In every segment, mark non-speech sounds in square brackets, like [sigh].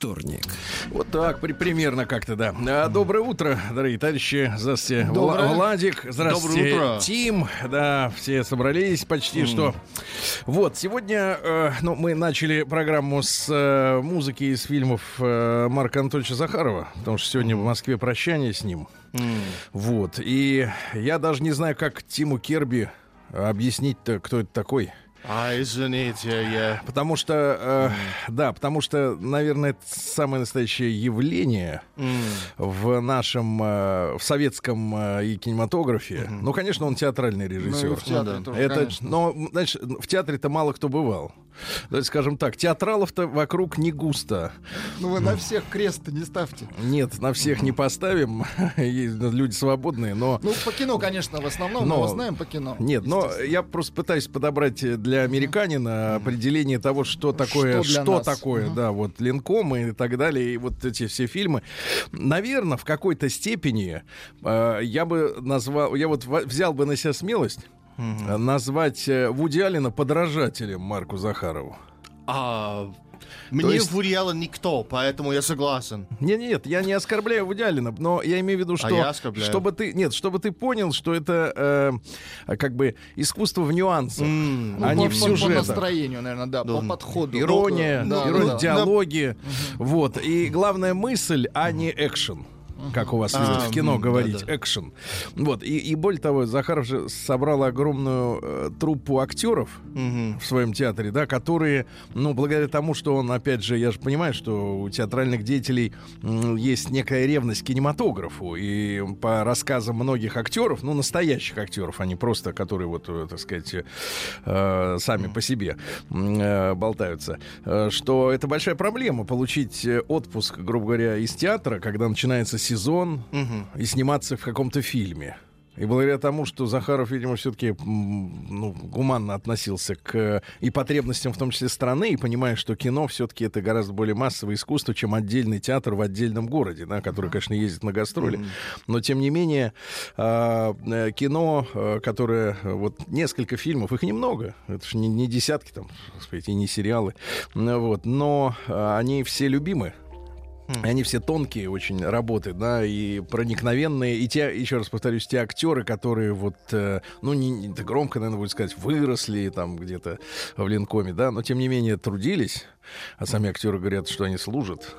вторник. Вот так, при, примерно как-то, да. А, доброе утро, дорогие товарищи. Здравствуйте, Доброе. Владик. Здравствуйте, Доброе утро. Тим. Да, все собрались почти что. Вот, сегодня, э, ну, мы начали программу с э, музыки из фильмов э, Марка Анатольевича Захарова, потому что сегодня в Москве прощание с ним. Вот, и я даже не знаю, как Тиму Керби объяснить-то, кто это такой. А, извините, я... Потому что, э, да, потому что, наверное, это самое настоящее явление в нашем, э, в советском э, и кинематографе. Ну, конечно, он театральный Ну, режиссер. в театре тоже, это, конечно. но, знаешь, в театре-то мало кто бывал. Давайте скажем так, театралов-то вокруг не густо. Ну вы на всех крест не ставьте. Нет, на всех не поставим. [laughs] Люди свободные, но... Ну, по кино, конечно, в основном, Но- но, знаем по кино. Нет, но я просто пытаюсь подобрать для американина определение того, что такое, Что что нас. такое, да, вот Ленком и так далее, и вот эти все фильмы. Наверное, в какой-то степени э, я бы назвал, я вот во- взял бы на себя смелость назвать э, Вуди Аллена подражателем Марку Захарову. А, мне есть- Вуди Аллен никто, поэтому я согласен. Нет, нет, я не оскорбляю Вуди но я имею в виду, что А я оскорбляю. чтобы ты, нет, чтобы ты понял, что это э, как бы искусство в нюансах, Ну, а не по, в по- по сюжетах. настроению, наверное, да, по Да. подходу. Ирония, Да, ирония, да, да. диалоги. Вот. И главная мысль, а не экшен. Как у вас А, любят в кино говорить, экшен. Вот. И, и более того, Захаров же собрал огромную э, труппу актеров в своем театре, да, которые, ну, благодаря тому, что он, опять же, я же понимаю, что у театральных деятелей есть некая ревность к кинематографу, и по рассказам многих актеров, ну, настоящих актеров, а не просто, которые вот, э, так сказать, э, сами по себе болтаются, что это большая проблема получить отпуск, грубо говоря, из театра, когда начинается сезон, Мгм. и сниматься в каком-то фильме. И благодаря тому, что Захаров, видимо, все-таки ну, гуманно относился к э, и потребностям, в том числе страны, и понимая, что кино все-таки это гораздо более массовое искусство, чем отдельный театр в отдельном городе, да, который, конечно, ездит на гастроли. Но, тем не менее, а, э, кино, э, которое вот несколько фильмов, их немного, это же не, не десятки там, так сказать, и не сериалы, вот, но они все любимы. И Они все тонкие очень работы, да, и проникновенные. И те, еще раз повторюсь, те актеры, которые вот, э, ну, не, это громко, наверное, будет сказать, выросли там где-то в Ленкоме, да, но тем не менее трудились, а сами актеры говорят, что они служат.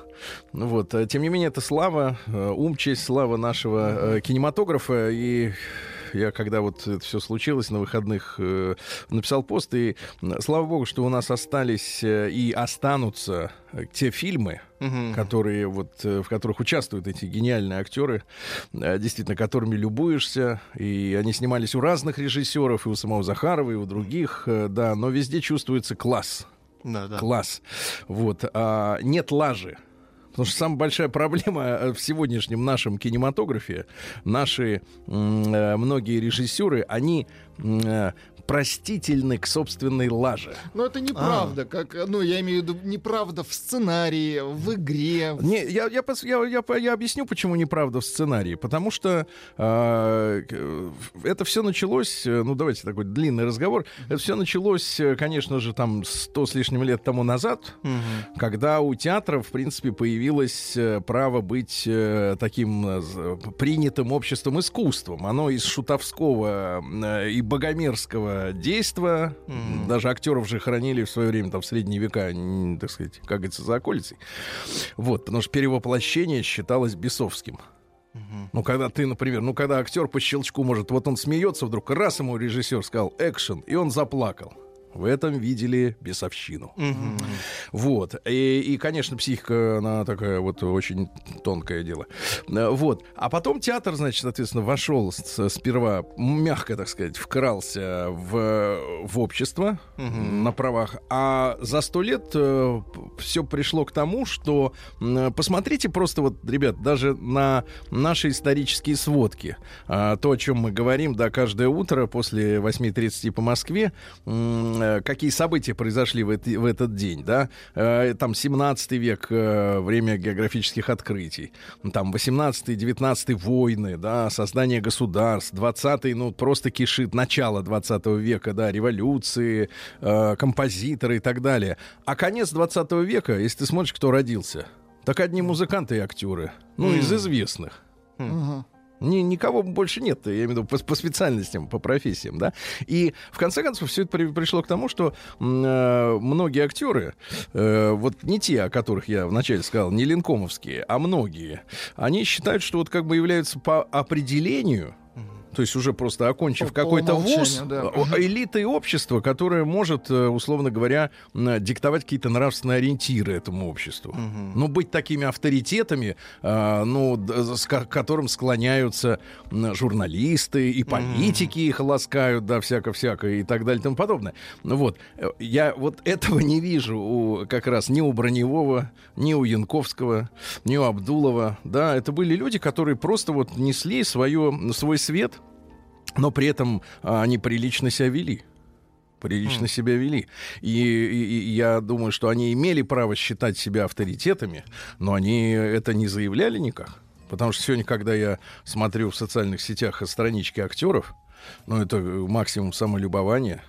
Ну вот, э, тем не менее, это слава, э, ум, честь, слава нашего э, кинематографа. И я когда вот это все случилось на выходных, э, написал пост, и слава богу, что у нас остались э, и останутся э, те фильмы, Мгм. которые вот э, в которых участвуют эти гениальные актеры, э, действительно, которыми любуешься, и они снимались у разных режиссеров, и у самого Захарова, и у других, да, но везде чувствуется класс, Да, да. класс, вот, а, нет лажи. Потому что самая большая проблема э, в сегодняшнем нашем кинематографе, наши э, многие режиссеры, они м, э, простительны к собственной лаже. Но это неправда. Как, ну, я имею в виду, неправда в сценарии, в игре. в- Не, я, я, пос- я, я, я объясню, почему неправда в сценарии. Потому что э, к- это все началось, э, ну давайте такой длинный разговор. Это все началось, э, конечно же, там сто с лишним лет тому назад, когда у театра, в принципе, появилось э, право быть э, таким э, принятым обществом искусством. Оно из шутовского э, действа, даже актеров же хранили в свое время, там, в средние века, так сказать, как говорится, за околицей. Вот, потому что перевоплощение считалось бесовским. Ну, когда ты, например, ну, когда актер по щелчку может, вот он смеется вдруг, раз ему режиссер сказал экшен, и он заплакал. В этом видели бесовщину. Вот. И, и, конечно, психика, она такая вот очень тонкое дело. Вот. А потом театр, значит, соответственно, вошел с, сперва, мягко, так сказать, вкрался в, в общество на правах. А за сто лет э, все пришло к тому, что посмотрите просто вот, ребят, даже на наши исторические сводки. А, то, о чем мы говорим, да, каждое утро после 8.30 по Москве, какие события произошли в, это, в этот день, да, э, там 17 век, э, время географических открытий, там 18-19 войны, да, создание государств, 20 ну, просто кишит, начало 20 века, да, революции, композиторы и так далее. А конец 20 века, если ты смотришь, кто родился, так одни музыканты и актеры, ну, mm. из известных. Mm. Ни, никого больше нет, я имею в виду по, по специальностям, по профессиям, да. И в конце концов все это при, пришло к тому, что э, многие актеры, э, вот не те, о которых я вначале сказал, не линкомовские, а многие, они считают, что вот как бы являются по определению то есть уже просто окончив по, какой-то вуз, да. элитой общества, которое может, э, условно говоря, диктовать какие-то нравственные ориентиры этому обществу. Угу. Ну, быть такими авторитетами, э, ну, с которым склоняются журналисты и политики угу. их ласкают, да, всяко-всяко и так далее и тому подобное. Ну вот, э, я вот этого не вижу у, как раз ни у Броневого, ни у Янковского, ни у Абдулова, да, это были люди, которые просто вот несли свое, свой свет но при этом а, они прилично себя вели прилично mm. себя вели. И, и, и я думаю, что они имели право считать себя авторитетами, но они это не заявляли никак. Потому что сегодня, когда я смотрю в социальных сетях странички актеров, ну, это максимум самолюбования,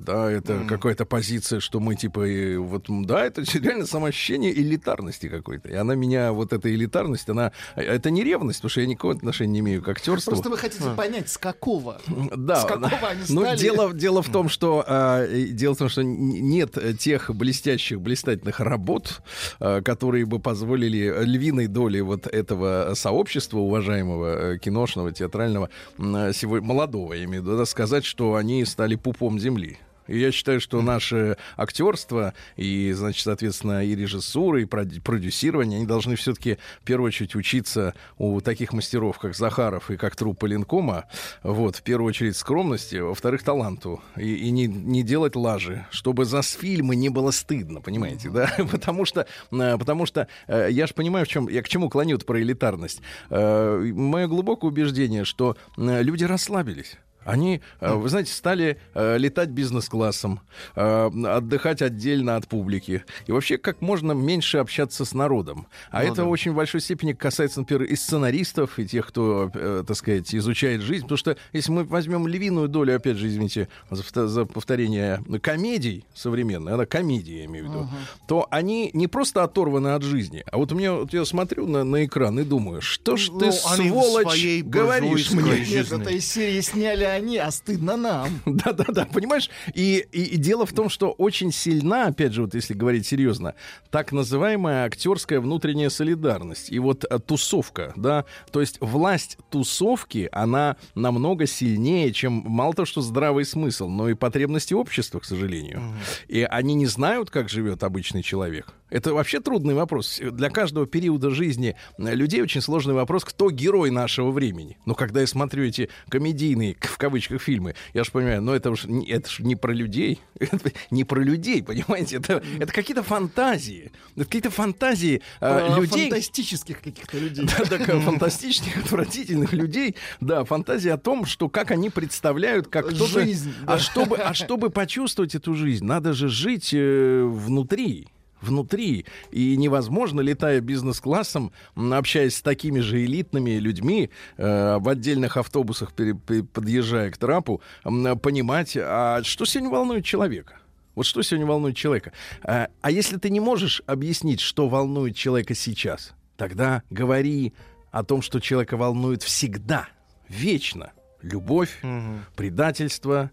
да, это mm. какая-то позиция, что мы типа, и, вот, да, это реально самоощущение элитарности какой-то. И она меня, вот эта элитарность, она, это не ревность, потому что я никакого отношения не имею к актерству. Просто вы хотите а. понять, с какого? Да. С какого они ну, стали? Ну, дело, дело в том, что, а, дело в том, что нет тех блестящих, блистательных работ, а, которые бы позволили львиной доли вот этого сообщества уважаемого э, киношного, театрального, сегодня, молодого, я имею в виду, сказать, что они стали пупом земли. И я считаю, что наше актерство и, значит, соответственно, и режиссура, и продюсирование, они должны все-таки в первую очередь учиться у таких мастеров, как Захаров и как труппа Ленкома. Вот, в первую очередь скромности, во-вторых, таланту. И, и не, не делать лажи, чтобы за фильмы не было стыдно, понимаете, да? [laughs] Потому что, э, потому что э, я же понимаю, в чем, я к чему клоню про элитарность. Э, мое глубокое убеждение, что люди расслабились. Они, э, вы знаете, стали э, летать бизнес-классом, э, отдыхать отдельно от публики. И вообще как можно меньше общаться с народом. А ну, это да. в очень большой степени касается, например, и сценаристов, и тех, кто, так сказать, изучает жизнь. Потому что если мы возьмем львиную долю, опять же, извините за, за повторение, комедий современных, она комедия, я имею в виду, uh-huh. то они не просто оторваны от жизни. А вот у меня, вот я смотрю на, на экран и думаю, что ж ты, ну, сволочь, говоришь мне? Нет, это из серии сняли они, а стыдно нам. [laughs] Да-да-да, понимаешь? И, и, и дело в том, что очень сильна, опять же, вот если говорить серьезно, так называемая актерская внутренняя солидарность. И вот а, тусовка, да, то есть власть тусовки, она намного сильнее, чем мало того, что здравый смысл, но и потребности общества, к сожалению. И они не знают, как живет обычный человек. Это вообще трудный вопрос. Для каждого периода жизни людей очень сложный вопрос, кто герой нашего времени. Но когда я смотрю эти комедийные, в кавычках, фильмы, я же понимаю, но это же это ж не про людей. [laughs] Это не про людей, понимаете? Это, это какие-то фантазии. Это какие-то фантазии э, людей. Фантастических каких-то людей. Да, да, [laughs] фантастических, отвратительных людей. Да, фантазии о том, что как они представляют, как кто-то... Жизнь. А, чтобы, а чтобы [laughs] почувствовать эту жизнь, надо же жить э, внутри внутри. И невозможно, летая бизнес-классом, общаясь с такими же элитными людьми, э, в отдельных автобусах, пере, пере, подъезжая к трапу, э, понимать, а что сегодня волнует человека. Вот что сегодня волнует человека. А, а если ты не можешь объяснить, что волнует человека сейчас, тогда говори о том, что человека волнует всегда, вечно. Любовь, угу. предательство,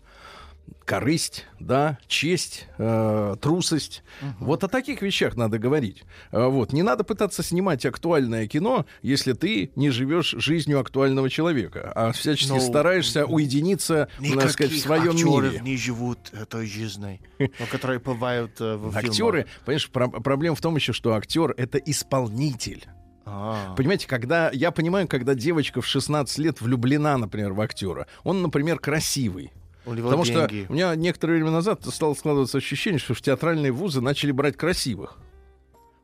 корысть, да, честь, э, трусость. Вот о таких вещах надо говорить. Э, вот. Не надо пытаться снимать актуальное кино, если ты не живешь жизнью актуального человека, а всячески Ну, стараешься уединиться, так сказать, в своем мире. не живут этой жизнью, но которые бывают э, в Актеры, фильмах. понимаешь, про- проблема в том еще, что актер это исполнитель. А. Понимаете, когда я понимаю, когда девочка в 16 лет влюблена, например, в актера, он, например, красивый. Потому деньги. что у меня некоторое время назад стало складываться ощущение, что в театральные вузы начали брать красивых.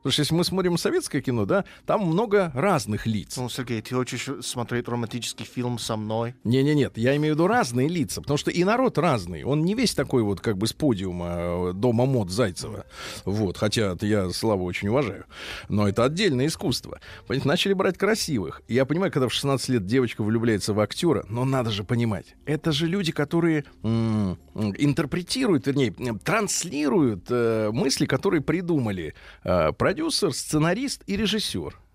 Потому что если мы смотрим советское кино, да, там много разных лиц. Ну, Сергей, ты хочешь смотреть романтический фильм со мной? Не-не-нет, я имею в виду разные лица, потому что и народ разный. Он не весь такой вот как бы с подиума э, дома мод Зайцева. Вот, хотя я Славу очень уважаю. Но это отдельное искусство. Понимаете, начали брать красивых. Я понимаю, когда в 16 лет девочка влюбляется в актера, но надо же понимать, это же люди, которые м, м, интерпретируют, вернее, транслируют э, мысли, которые придумали э, продюсер, сценарист и режиссер. [laughs]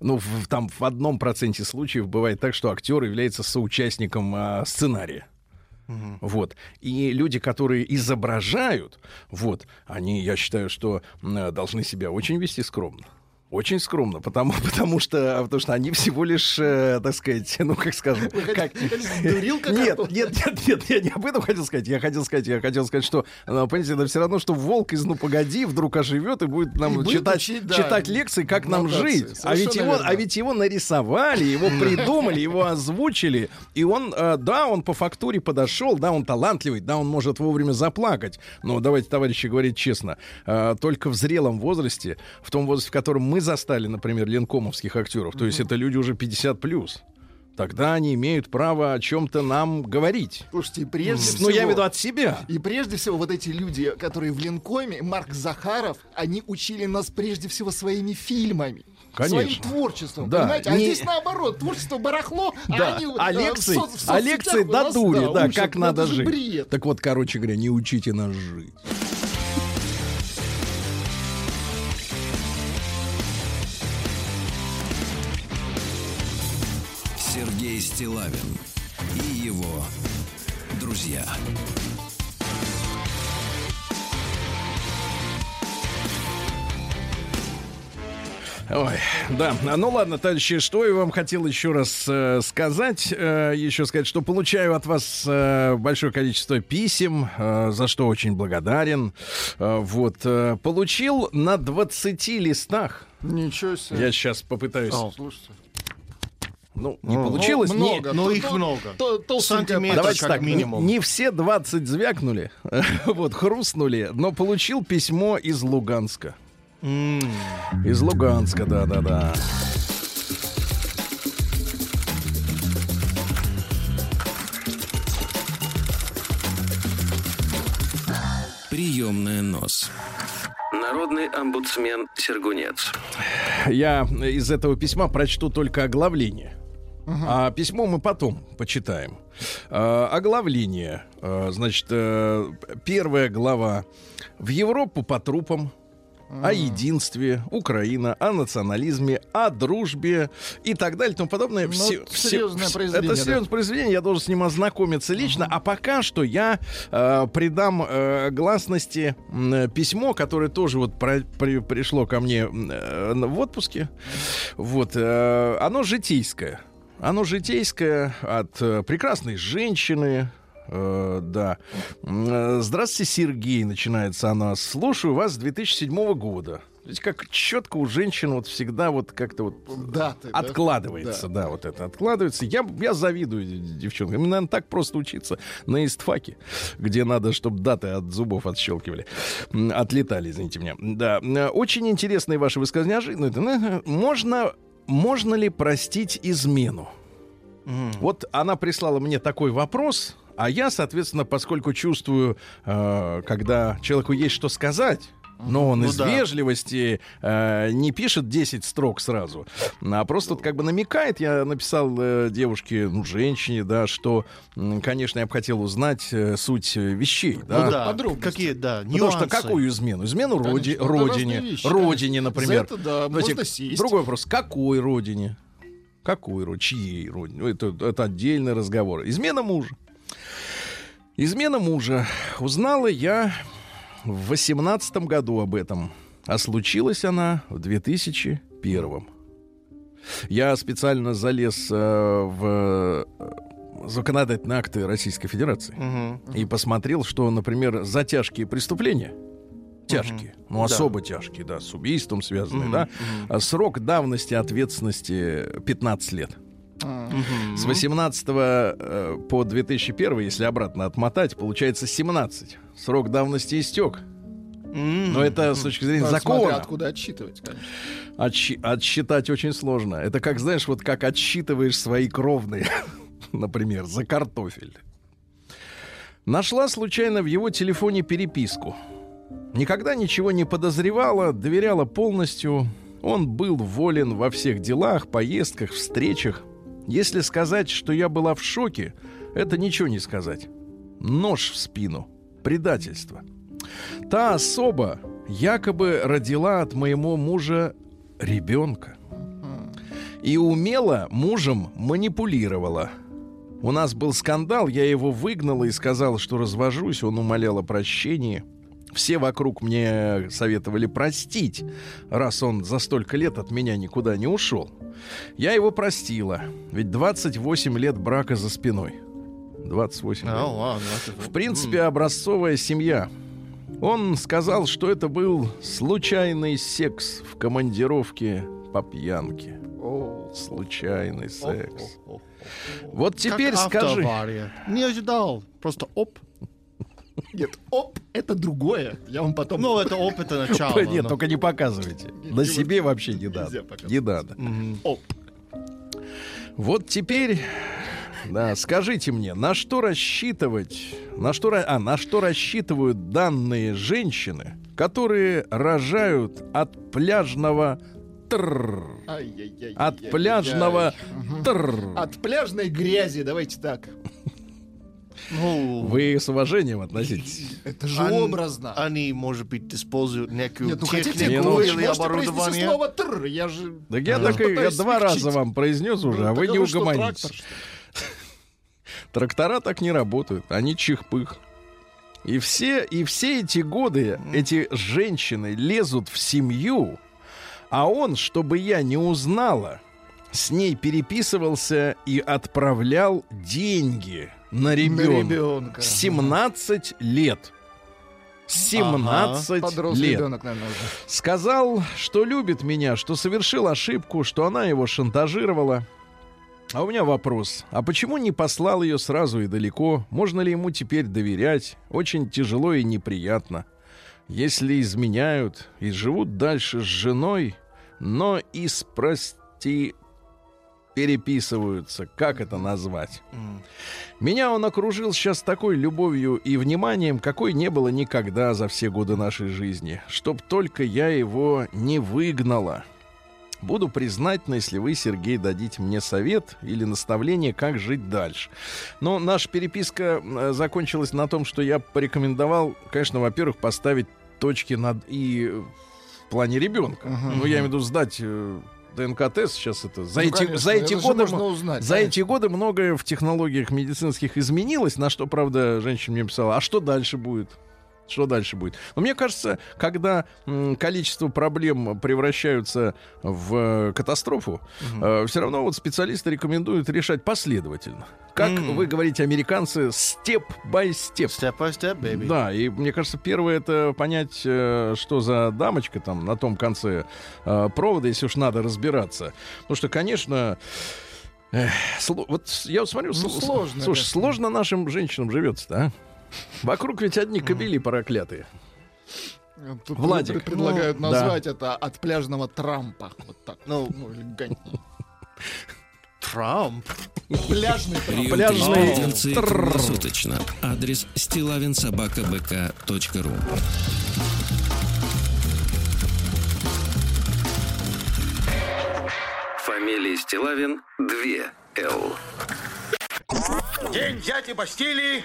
Ну, в, там в одном проценте случаев бывает так, что актер является соучастником а, сценария. Вот. И люди, которые изображают, вот, они, я считаю, что м, должны себя очень вести скромно. Очень скромно, потому, [laughs] потому, что, потому что они всего лишь, э, так сказать, ну, как скажем... Как... [laughs] Нет, нет, нет, нет, я не об этом хотел сказать. Я хотел сказать, я хотел сказать, что, э, понимаете, это все равно, что волк из «Ну, погоди» вдруг оживет и будет нам И будет читать, учить, да, читать лекции, как нам жить. А ведь, его, верно. а ведь его нарисовали, его придумали, его озвучили. И он, э, да, он по фактуре подошел, да, он талантливый, да, он может вовремя заплакать. Но давайте, товарищи, говорить честно, э, только в зрелом возрасте, в том возрасте, в котором мы застали, например, ленкомовских актеров, то есть это люди уже 50 плюс. Тогда они имеют право о чем-то нам говорить. Слушайте, и прежде всего... Ну, я в виду от себя. И прежде всего вот эти люди, которые в Ленкоме, Марк Захаров, они учили нас прежде всего своими фильмами. Конечно. Своим творчеством, Да, понимаете? А не- здесь наоборот, творчество барахло, Да, а они а э, в лекции, со- в а лекции у до нас, дури, да, учат. как Ну, надо жить. бред. Так вот, короче говоря, не учите нас жить. Стилавин и его друзья. Ой, да. А, Ну ладно, товарищи, что я вам хотел еще раз э, сказать. Э, еще сказать, что получаю от вас э, большое количество писем, э, за что очень благодарен. Э, вот. э, получил на 20 листах. Ничего себе. Я сейчас попытаюсь. О. Слушайте. Ну, не Ну, получилось. Ну, Не- много. Ну, То- их то- много. то- толстенькая Сантиметр. Давайте как так, минимум. не все 20 звякнули, [laughs] вот, хрустнули, но получил письмо из Луганска. М. Из Луганска, да-да-да. Приемная нос. Народный омбудсмен Сергунец. Я из этого письма прочту только оглавление. А письмо мы потом почитаем. А, оглавление. А, значит, э, первая глава. В Европу по трупам. О единстве, Украина, о национализме, о дружбе и так далее и тому подобное. Ну, Все- все- серьезное вс- произведение, Это да. серьезное произведение, я должен с ним ознакомиться лично. А пока что я э, придам э, гласности э, письмо, которое тоже вот про- при- пришло ко мне э, в отпуске. Вот, э, оно житейское. Оно житейское от э, прекрасной женщины, Э, да. Э, Здравствуйте, Сергей, начинается она. Слушаю вас с 2007 года. Видите, как четко у женщин вот всегда вот как-то вот Даты, да? откладывается, да. вот это откладывается. Я, я завидую девчонкам. Им, наверное, так просто учиться на истфаке, где надо, чтобы даты от зубов отщелкивали. Отлетали, извините меня. Да. Э, Очень интересные ваши высказывания. Ну, это, Можно, можно ли простить измену? М. Вот она прислала мне такой вопрос, а я, соответственно, поскольку чувствую, э, когда человеку есть что сказать, но он Ну из да. вежливости э, не пишет 10 строк сразу, а просто вот как бы намекает. Я написал э, девушке, ну, женщине, да, что, конечно, я бы хотел узнать э, суть вещей. Да? Ну да, подробности. какие, да, Потому что нюансы. какую измену? Измену роди- родине, вещи, родине, например. За это, да, Давайте можно сесть. Другой вопрос: какой родине? Какой родине? Чьей родине? Ну, Это, это отдельный разговор. Измена мужа. Измена мужа. Узнала я в восемнадцатом году об этом. А случилась она в 2001. Я специально залез э, в э, законодательные акты Российской Федерации и посмотрел, что, например, за тяжкие преступления, тяжкие, ну особо тяжкие, да, с убийством связанные, да, а срок давности ответственности 15 лет. С 18 э, по 2001, если обратно отмотать, получается 17. Срок давности истек. Но это с точки зрения Надо смотря закона. откуда отсчитывать, конечно. Отсчи- отсчитать очень сложно. Это как, знаешь, вот как отсчитываешь свои кровные, [laughs] например, за картофель. Нашла случайно в его телефоне переписку. Никогда ничего не подозревала, доверяла полностью. Он был волен во всех делах, поездках, встречах. Если сказать, что я была в шоке, это ничего не сказать. Нож в спину. Предательство. Та особа якобы родила от моего мужа ребенка. И умело мужем манипулировала. У нас был скандал, я его выгнала и сказала, что развожусь, он умолял о прощении. Все вокруг мне советовали простить, раз он за столько лет от меня никуда не ушел. Я его простила, ведь 28 лет брака за спиной. 28 лет. А, ладно. В принципе, образцовая семья. Он сказал, что это был случайный секс в командировке по пьянке. О, Случайный секс. О, о, о. Вот теперь скажи. Не ожидал. Просто оп. Нет, оп, это другое. Я вам потом... Ну, это оп, это начало. Нет, но- только не показывайте. На себе вот- вообще не надо. Не надо. Оп. Вот теперь, да, скажите мне, на что рассчитывать, на что, ра- а, на что рассчитывают данные женщины, которые рожают от пляжного тррр, Ай-яй-яй. от пляжного тррр. От пляжной грязи, давайте так. Ну, Вы с уважением относитесь? Это же Ан- образно. Они, может быть, используют некую Нет, ну хотите, технику ну, или можете произнести оборудование. слово «тр», я же... Так я, так и- я Пытаюсь два смягчить. раза вам произнес уже, а Ну, вы не угомонитесь. Трактора так не работают, они чих-пых. И все, и все эти годы эти женщины лезут в семью, а он, чтобы я не узнала, с ней переписывался и отправлял деньги на На ребенка. ребенка. 17 лет. 17 Подросший лет. ребенок, наверное, уже. Сказал, что любит меня, что совершил ошибку, что она его шантажировала. А у меня вопрос. А почему не послал ее сразу и далеко? Можно ли ему теперь доверять? Очень тяжело и неприятно. Если изменяют и живут дальше с женой, но и прости переписываются, как это назвать? Меня он окружил сейчас такой любовью и вниманием, какой не было никогда за все годы нашей жизни. Чтоб только я его не выгнала. Буду признательна, если вы, Сергей, дадите мне совет или наставление, как жить дальше. Но наша переписка э, закончилась на том, что я порекомендовал, конечно, во-первых, поставить точки над «и» в плане ребенка. Мгм. Ну, я имею в виду сдать э, ДНК-тест сейчас это. За Ну, эти, конечно, за эти годы... можно узнать. за конечно. эти годы многое в технологиях медицинских изменилось, на что, правда, женщина мне писала, а что дальше будет? Что дальше будет? Но мне кажется, когда количество проблем превращаются в э, катастрофу, все равно вот специалисты рекомендуют решать последовательно. Как Мгм. вы говорите, американцы, степ-бай-степ. Step by step, baby. Да, и мне кажется, первое это понять, э, что за дамочка там на том конце э, провода, если уж надо разбираться. Потому что, конечно, эх, сло- вот я вот смотрю, Ну, сл- сложно, слушай, да. сложно нашим женщинам живется-то, а? Вокруг ведь одни кобели проклятые. Тут Владик. пред- предлагают Ну, назвать это от пляжного Трампа. Вот так. Ну. Ну, элегантнее. Трамп. Пляжный Трамп. Пляжный круглосуточно. Адрес стилавинсобакабк.ру Фамилия Стилавин 2 Л. День дяди Бастилии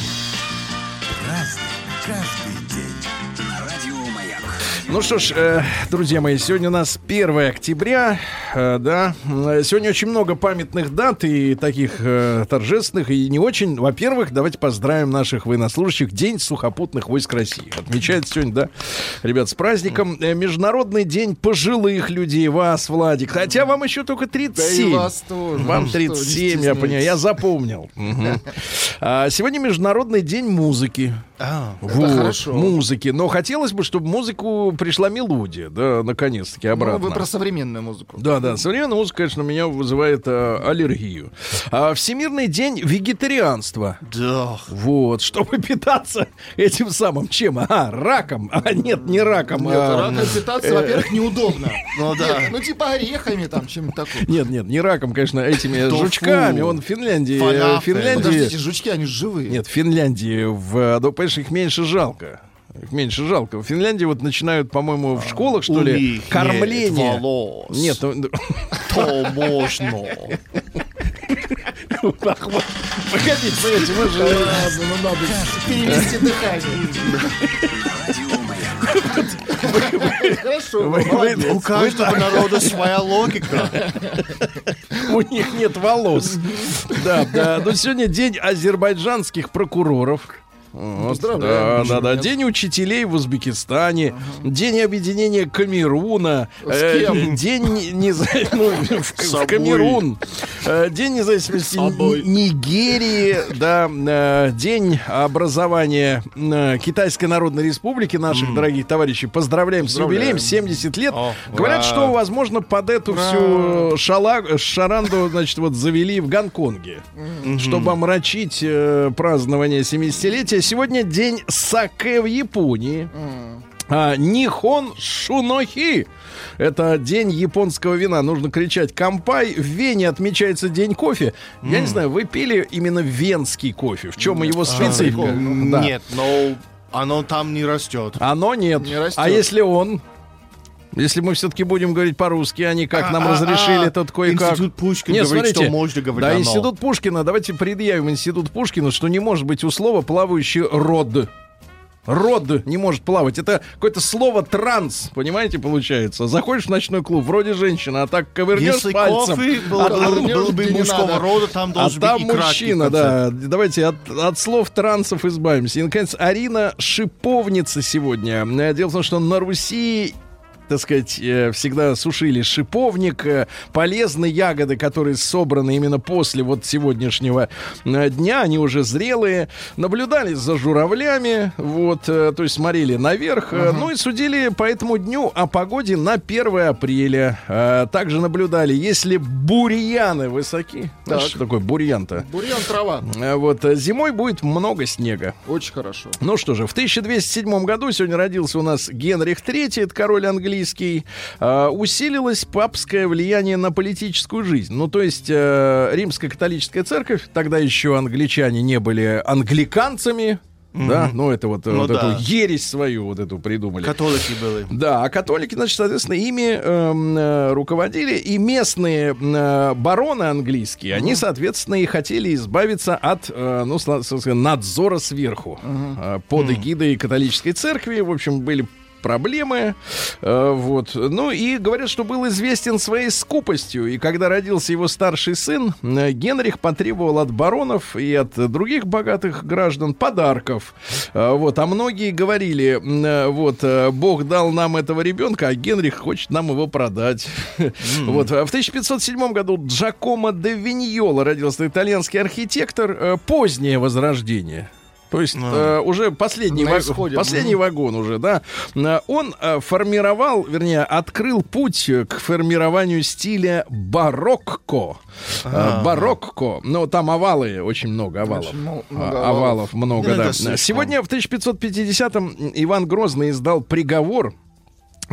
Ну что ж, э, друзья мои, сегодня у нас 1 октября, э, да. Сегодня очень много памятных дат и таких э, торжественных, и не очень. Во-первых, давайте поздравим наших военнослужащих. День сухопутных войск России. Отмечается сегодня, да, ребят, с праздником. Международный день пожилых людей. Вас, Владик. Хотя вам еще только 37. Да и вас тоже. Вам Ну что, 37, я понимаю. Я запомнил. А, Сегодня Международный день музыки. А, Вот, хорошо. музыки. Но хотелось бы, чтобы музыку пришла мелодия, да, наконец-таки Ну, обратно. вы про современную музыку. Да, да, современная музыка, конечно, меня вызывает э, аллергию. А, Всемирный день вегетарианства. да. Вот, чтобы питаться этим самым чем? А, раком. А, нет, не раком. Нет, а, раком питаться, во-первых, неудобно. [laughs] Ну да. Ну типа орехами там, чем-то такое. Нет, нет, не раком, конечно, этими жучками. Он в Финляндии. э. В Финляндии. Подождите, жучки, они живые. Нет, в Финляндии, в, ну, понимаешь, их меньше жалко. Их меньше жалко. В Финляндии вот начинают, по-моему, в школах, что У ли, них кормление. Нет волос. Нет, ну, то можно. вот, погодите, погодите, мы же... Ладно, ну надо перевести дыхание. Хорошо. У каждого народа своя логика. У них нет волос. Да, да. Но сегодня день азербайджанских прокуроров. Вот, Поздравляем. да, да, да. День учителей в Узбекистане, день объединения Камеруна, э, день не- не за- [laughs] ну. Камерун, э, день независимости Нигерии, да, э, день образования э, Китайской Народной Республики наших дорогих товарищей. Поздравляем, с юбилеем, 70 лет. О, Говорят, что, возможно, под эту всю шала- шаранду, значит, вот завели в Гонконге, чтобы омрачить э, празднование 70-летия. Сегодня день саке в Японии. А, Нихон Шунохи. Это день японского вина. Нужно кричать «Кампай». В Вене отмечается день кофе. Я не знаю, вы пили именно венский кофе? В чем его специфика? Да. Нет, но оно там не растет. Оно нет. Не растет. а если он? Если мы все-таки будем говорить по-русски, а не как нам А, а, разрешили а, тут кое-как. Институт Пушкина Нет, говорит, смотрите, что можно говорить Да, оно. институт Пушкина. Давайте предъявим институт Пушкина, что не может быть у слова плавающий род. Род не может плавать. Это какое-то слово транс, понимаете, получается. Заходишь в ночной клуб, вроде женщина, а так ковырнешь Если пальцем. кофе был, а, был- там- был бы мужского надо. рода, там а должен там быть красный мужчина, да. Давайте от, от слов трансов избавимся. И, наконец, Арина Шиповница сегодня. Дело в том, что на Руси так сказать, э, всегда сушили шиповник, э, полезные ягоды, которые собраны именно после вот сегодняшнего э, дня, они уже зрелые, наблюдали за журавлями, вот, то есть смотрели наверх, э, ну и судили по этому дню о погоде на 1 апреля. Также наблюдали, если бурьяны высоки, знаешь, Так. что такое бурьян-то? Бурьян трава. Вот зимой будет много снега. Очень хорошо. Ну что же, в 1207 году сегодня родился у нас Генрих III, это король английский. Э, усилилось папское влияние на политическую жизнь. Ну, то есть э, римская католическая церковь, тогда еще англичане не были англиканцами, да, ну это вот, Ну вот да. эту ересь свою вот эту придумали. Католики были. Да, а католики, значит, соответственно, ими эм, э, руководили. И местные э, бароны английские, они, соответственно, и хотели избавиться от, э, ну, надзора сверху. Э, под эгидой католической церкви, в общем, были проблемы, Э, вот. Ну и говорят, что был известен своей скупостью. И когда родился его старший сын, э, Генрих потребовал от баронов и от других богатых граждан подарков. Э, Вот. А многие говорили, вот, Бог дал нам этого ребенка, а Генрих хочет нам его продать. Вот. А В 1507 году Джакомо де Виньола родился итальянский архитектор. Позднее возрождение. То есть э, уже последний, На ваг- исходе. последний вагон уже, да. Э, Он э, формировал, вернее, открыл путь к формированию стиля барокко. Э, Барокко. Ну, там овалы, очень много овалов. Очень А, много овалов много, Ну, да. Сегодня в 1550-м Иван Грозный издал приговор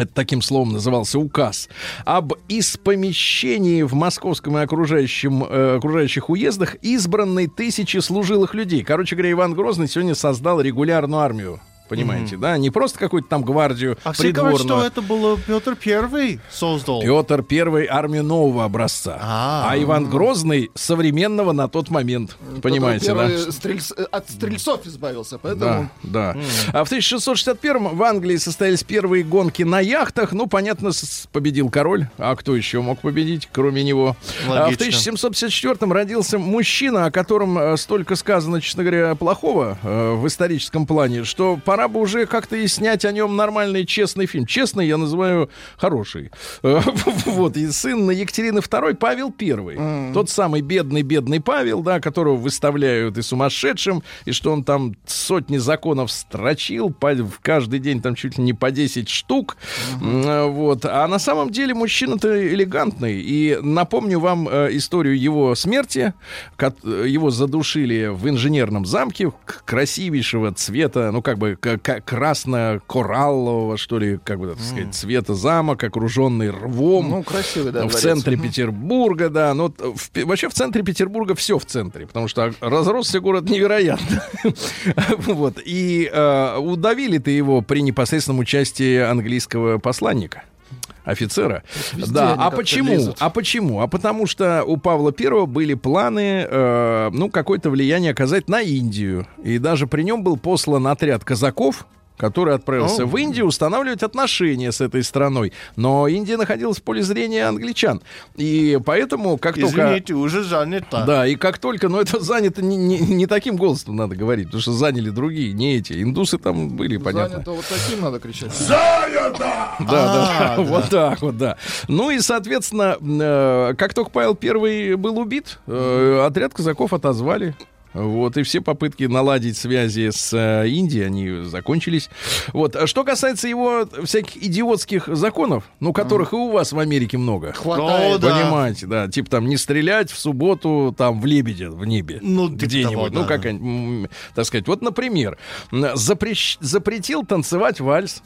это таким словом назывался указ, об испомещении в московском и окружающем, э, окружающих уездах избранной тысячи служилых людей. Короче говоря, Иван Грозный сегодня создал регулярную армию. Понимаете, да? Не просто какую-то там гвардию А все говорят, что это было Петр Первый создал. Петр Первый армию нового образца, А. а Иван Грозный современного на тот момент. Понимаете, Петр да? Первый стрельц- от стрельцов избавился, поэтому... Да, да. А в 1661 в Англии состоялись первые гонки на яхтах. Ну, понятно, победил король. А кто еще мог победить, кроме него? А в Логично. 1754 родился мужчина, о котором э, столько сказано, честно говоря, плохого э, в историческом плане, что пора бы уже как-то и снять о нем нормальный, честный фильм. Честный я называю хороший. Э, [laughs] Вот, и сын Екатерины II Павел I. Тот самый бедный-бедный Павел, да, которого выставляют и сумасшедшим, и что он там сотни законов строчил, в каждый день там чуть ли не по 10 штук. Э, Вот. А на самом деле мужчина-то элегантный. И напомню вам э, историю его смерти. Его задушили в инженерном замке красивейшего цвета, ну, как бы красно-кораллового, что ли, как бы так сказать, цвета замок, окруженный рвом. Ну, красивый, да, в дворец. центре. Петербурга, да. Но вот в Пе- вообще в центре Петербурга все в центре, потому что разросся город невероятно. [laughs] Вот. И э, удавили-то его при непосредственном участии английского посланника офицера. везде Да, а почему? лезут. А почему? А потому что у Павла Первого были планы, э, ну, какое-то влияние оказать на Индию. И даже при нем был послан отряд казаков, который отправился О. в Индию устанавливать отношения с этой страной. Но Индия находилась в поле зрения англичан. И поэтому, как только... Извините, уже занято. Да, и как только, но это занято не, не, не таким голосом надо говорить, потому что заняли другие, не эти. Индусы там были, понятно. Занято вот таким надо кричать. Да, да, А, [laughs] вот так вот, да. Ну и, соответственно, э, как только Павел Первый был убит, э, отряд казаков отозвали. Вот, и все попытки наладить связи с э, Индией, они закончились. Вот, а что касается его всяких идиотских законов, ну, которых и у вас в Америке много. Хватает. О, да. Понимаете, да, типа там не стрелять в субботу там в лебедя в небе. Ну, типа где-нибудь. того, ну, да. как они, м, так сказать. Вот, например, запрещ- запретил танцевать вальс.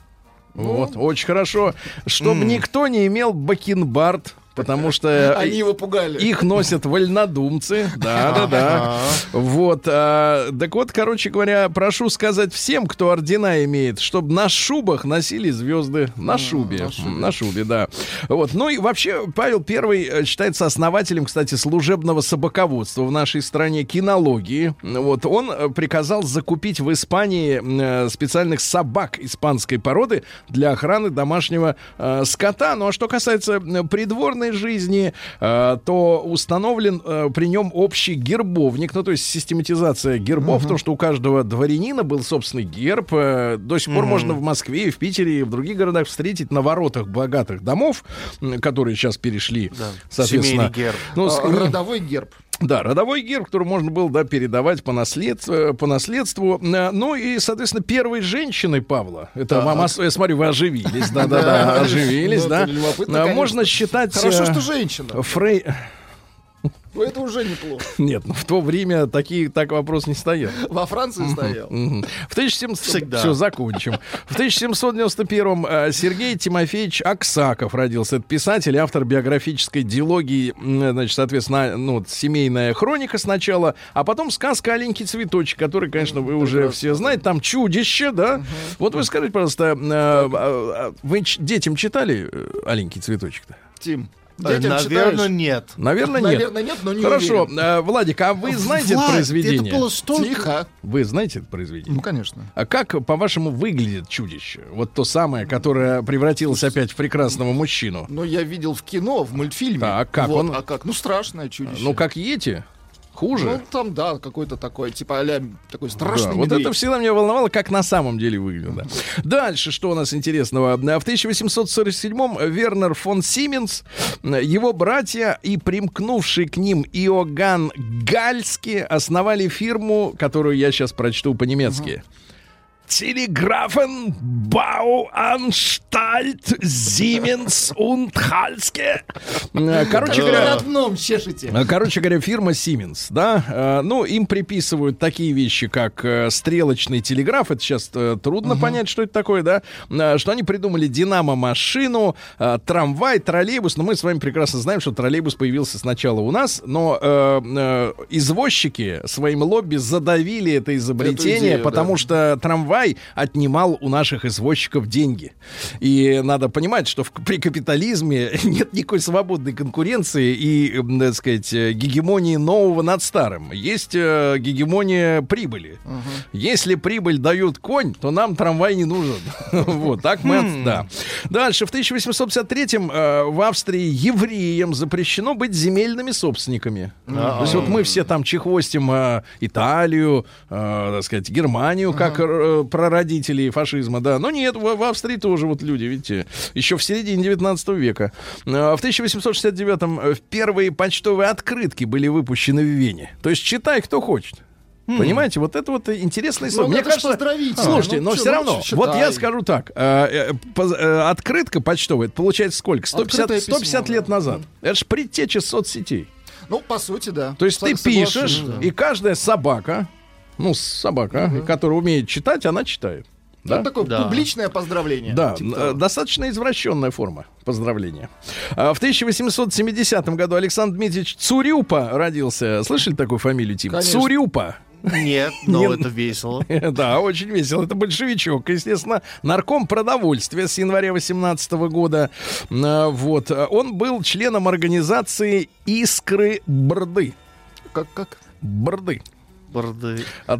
Вот, очень хорошо. Чтобы никто не имел бакенбард, потому что Они его пугали. их носят вольнодумцы. Да, да, да. Вот. а, так вот, короче говоря, прошу сказать всем, кто ордена имеет, чтобы на шубах носили звезды. На шубе. На шубе, да. Вот. Ну и вообще, Павел Первый э, считается основателем, кстати, служебного собаководства в нашей стране, кинологии. Вот. Он э, приказал закупить в Испании э, специальных собак испанской породы для охраны домашнего скота. Ну а что касается э, придворной жизни, э, то установлен э, при нем общий гербовник, ну то есть систематизация гербов, потому что у каждого дворянина был собственный герб. Э, До сих пор можно в Москве и в Питере и в других городах встретить на воротах богатых домов, которые сейчас перешли, соответственно. Семейный герб. Ну, с- А, Родовой герб. Да, родовой герб, который можно было да, передавать по наследству, по наследству. Э, Ну и, соответственно, первой женщиной Павла. Это вам, ос- я смотрю, вы оживились, да, да, да, оживились, Ну, да. Э. Можно считать... Хорошо, э, что женщина. Фрей... Ну, это уже неплохо. [laughs] Нет, ну в то время такие, так вопрос не стоял. [laughs] Во Франции стоял. В 1700... Всегда. Все, закончим. В 1791 э, Сергей Тимофеевич Аксаков родился. Это писатель, автор биографической диалогии, м, значит, соответственно, ну, вот семейная хроника сначала, а потом сказка «Аленький цветочек», который, конечно, вы уже все знаете. Там чудище, да? Вот вы скажите, пожалуйста, э, а, а, вы детям читали э, «Аленький цветочек»-то? Тим, Э, детям Наверное, читаешь? нет. Наверное, нет. Наверное, нет, но не Хорошо, уверен. э, Владик, а вы знаете это Влад, произведение? Это было столько... Тихо. Вы знаете это произведение? Ну, конечно. А как, по-вашему, выглядит чудище? Вот то самое, которое превратилось опять в прекрасного мужчину. Но я видел в кино, в мультфильме. Так, как Вот, он? А как? Ну, страшное чудище. Ну, как Йети? Хуже? Ну, там, да, какой-то такой, типа а такой Да, страшный вот медведь. это всегда меня волновало, как на самом деле выглядит. да. Дальше, что у нас интересного? В 1847-м Вернер фон Сименс, его братья и примкнувший к ним Иоганн Гальски основали фирму, которую я сейчас прочту по-немецки. Телеграфен Бауанштальт Siemens und Halske. Э, Короче говоря, а, Короче говоря, фирма Siemens, да, э, ну, им приписывают такие вещи, как э, стрелочный телеграф, это сейчас э, трудно понять, что это такое, да, э, что они придумали динамо-машину, э, трамвай, троллейбус, но мы с вами прекрасно знаем, что троллейбус появился сначала у нас, но э, э, извозчики своим лобби задавили это изобретение, идею, потому да. что трамвай Китай отнимал у наших извозчиков деньги. И надо понимать, что в, при капитализме [laughs] нет никакой свободной конкуренции и, так сказать, э, гегемонии нового над старым. Есть э, гегемония прибыли. Если прибыль дают конь, то нам трамвай не нужен. [laughs] Вот, так мы... от- Да. Дальше, в 1853-м э, в Австрии евреям запрещено быть земельными собственниками. То есть вот мы все там чехвостим э, Италию, так сказать, Германию, как э, прародители фашизма, да. Но нет, в, в Австрии тоже вот люди, видите, еще в середине 19 века. Э, в 1869-м э, первые почтовые открытки были выпущены в Вене. То есть читай, кто хочет. Понимаете, вот это вот интересная история. Ну, Мне это ж кажется, поздравительно. слушайте, Ну, но все ну, равно, чё, вот я скажу так, э, э, поз- э, открытка почтовая, это получается сколько? 150, Открытое письмо, 150 лет да. назад. Это же предтеча соцсетей. Ну, по сути, да. То есть ты Со- соглашусь, пишешь, да. и каждая собака, ну, собака, которая умеет читать, она читает. Да? Ну, такое Да. публичное поздравление. Да, Типа достаточно извращенная форма поздравления. А В 1870 году Александр Дмитриевич Цурюпа родился. Слышали такую фамилию, Тим? Конечно. Цурюпа. Нет, но Нет. это весело. [laughs] Да, очень весело. Это большевичок. Естественно, нарком продовольствия с января 18 года. А, Вот. Он был членом организации «Искры Брды». Как, как? Брды. А.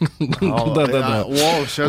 [laughs] Да-да-да.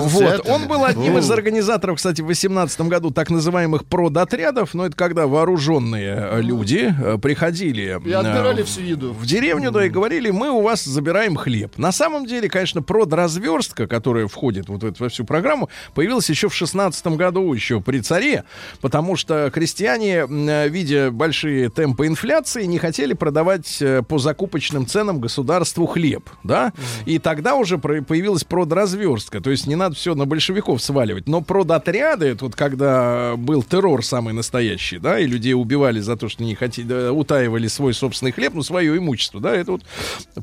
Вот. Он был одним из организаторов, кстати, в 18 году так называемых продотрядов. Но это когда вооруженные э, люди э, приходили И отбирали всю еду. в деревню, да, и говорили, мы у вас забираем хлеб. На самом деле, конечно, продразверстка, которая входит вот в эту- во всю программу, появилась еще в 16 году, еще при царе, потому что крестьяне, видя большие темпы инфляции, не хотели продавать э, по закупочным ценам государству хлеб, да, и тогда уже про- появилась продразверстка, то есть не надо все на большевиков сваливать, но продотряды, это вот когда был террор самый настоящий, да, и людей убивали за то, что не хотели, да, утаивали свой собственный хлеб, ну, свое имущество, да, это вот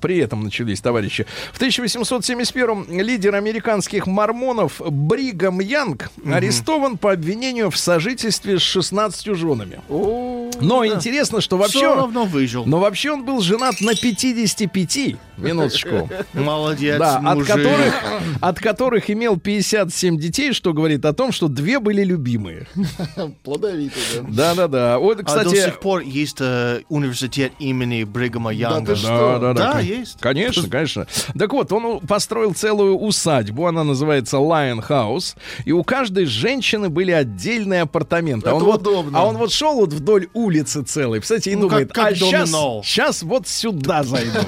при этом начались, товарищи. В 1871-м лидер американских мормонов Бригам Янг арестован по обвинению в сожительстве с 16 женами. Но интересно, что вообще... Все равно выжил. Но вообще он был женат на 55, минуточку. [laughs] Молодец, Да, от которых, от которых имел 57 детей, что говорит о том, что две были любимые. [laughs] Плодовитый, да. Да-да-да. Вот, А до кстати... сих пор есть э, университет имени Бригама Янга. Да, да, Да, кон- есть. Конечно, [laughs] конечно. Так вот, он построил целую усадьбу, она называется Lion House, и у каждой женщины были отдельные апартаменты. а Это он вот, удобно. а он вот шел вот вдоль улицы целой, кстати, и Ну, думает, как- как а сейчас, сейчас вот сюда зайду.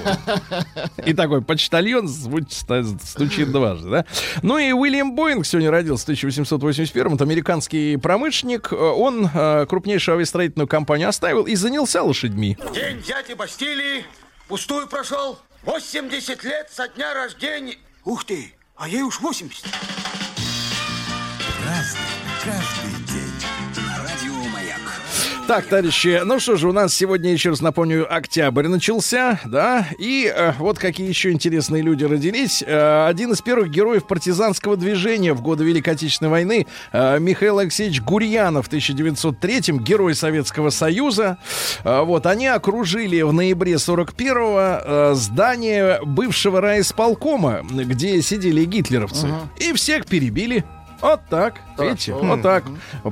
И такой почтальон стучит дважды, да? Ну и Уильям Боинг сегодня родился в 1881 это американский промышленник. Он э, крупнейшую авиастроительную компанию оставил и занялся лошадьми. День дяди Бастилии пустую прошел. 80 лет со дня рождения. Ух ты, а ей уж 80. Так, товарищи, ну что же, у нас сегодня, еще раз напомню, октябрь начался, да, и э, вот какие еще интересные люди родились. Э, один из первых героев партизанского движения в годы Великой Отечественной войны, э, Михаил Алексеевич Гурьянов в 1903-м, герой Советского Союза. Э, вот, они окружили в ноябре 41-го э, здание бывшего райисполкома, где сидели гитлеровцы, и всех перебили. Вот так, видите, вот так.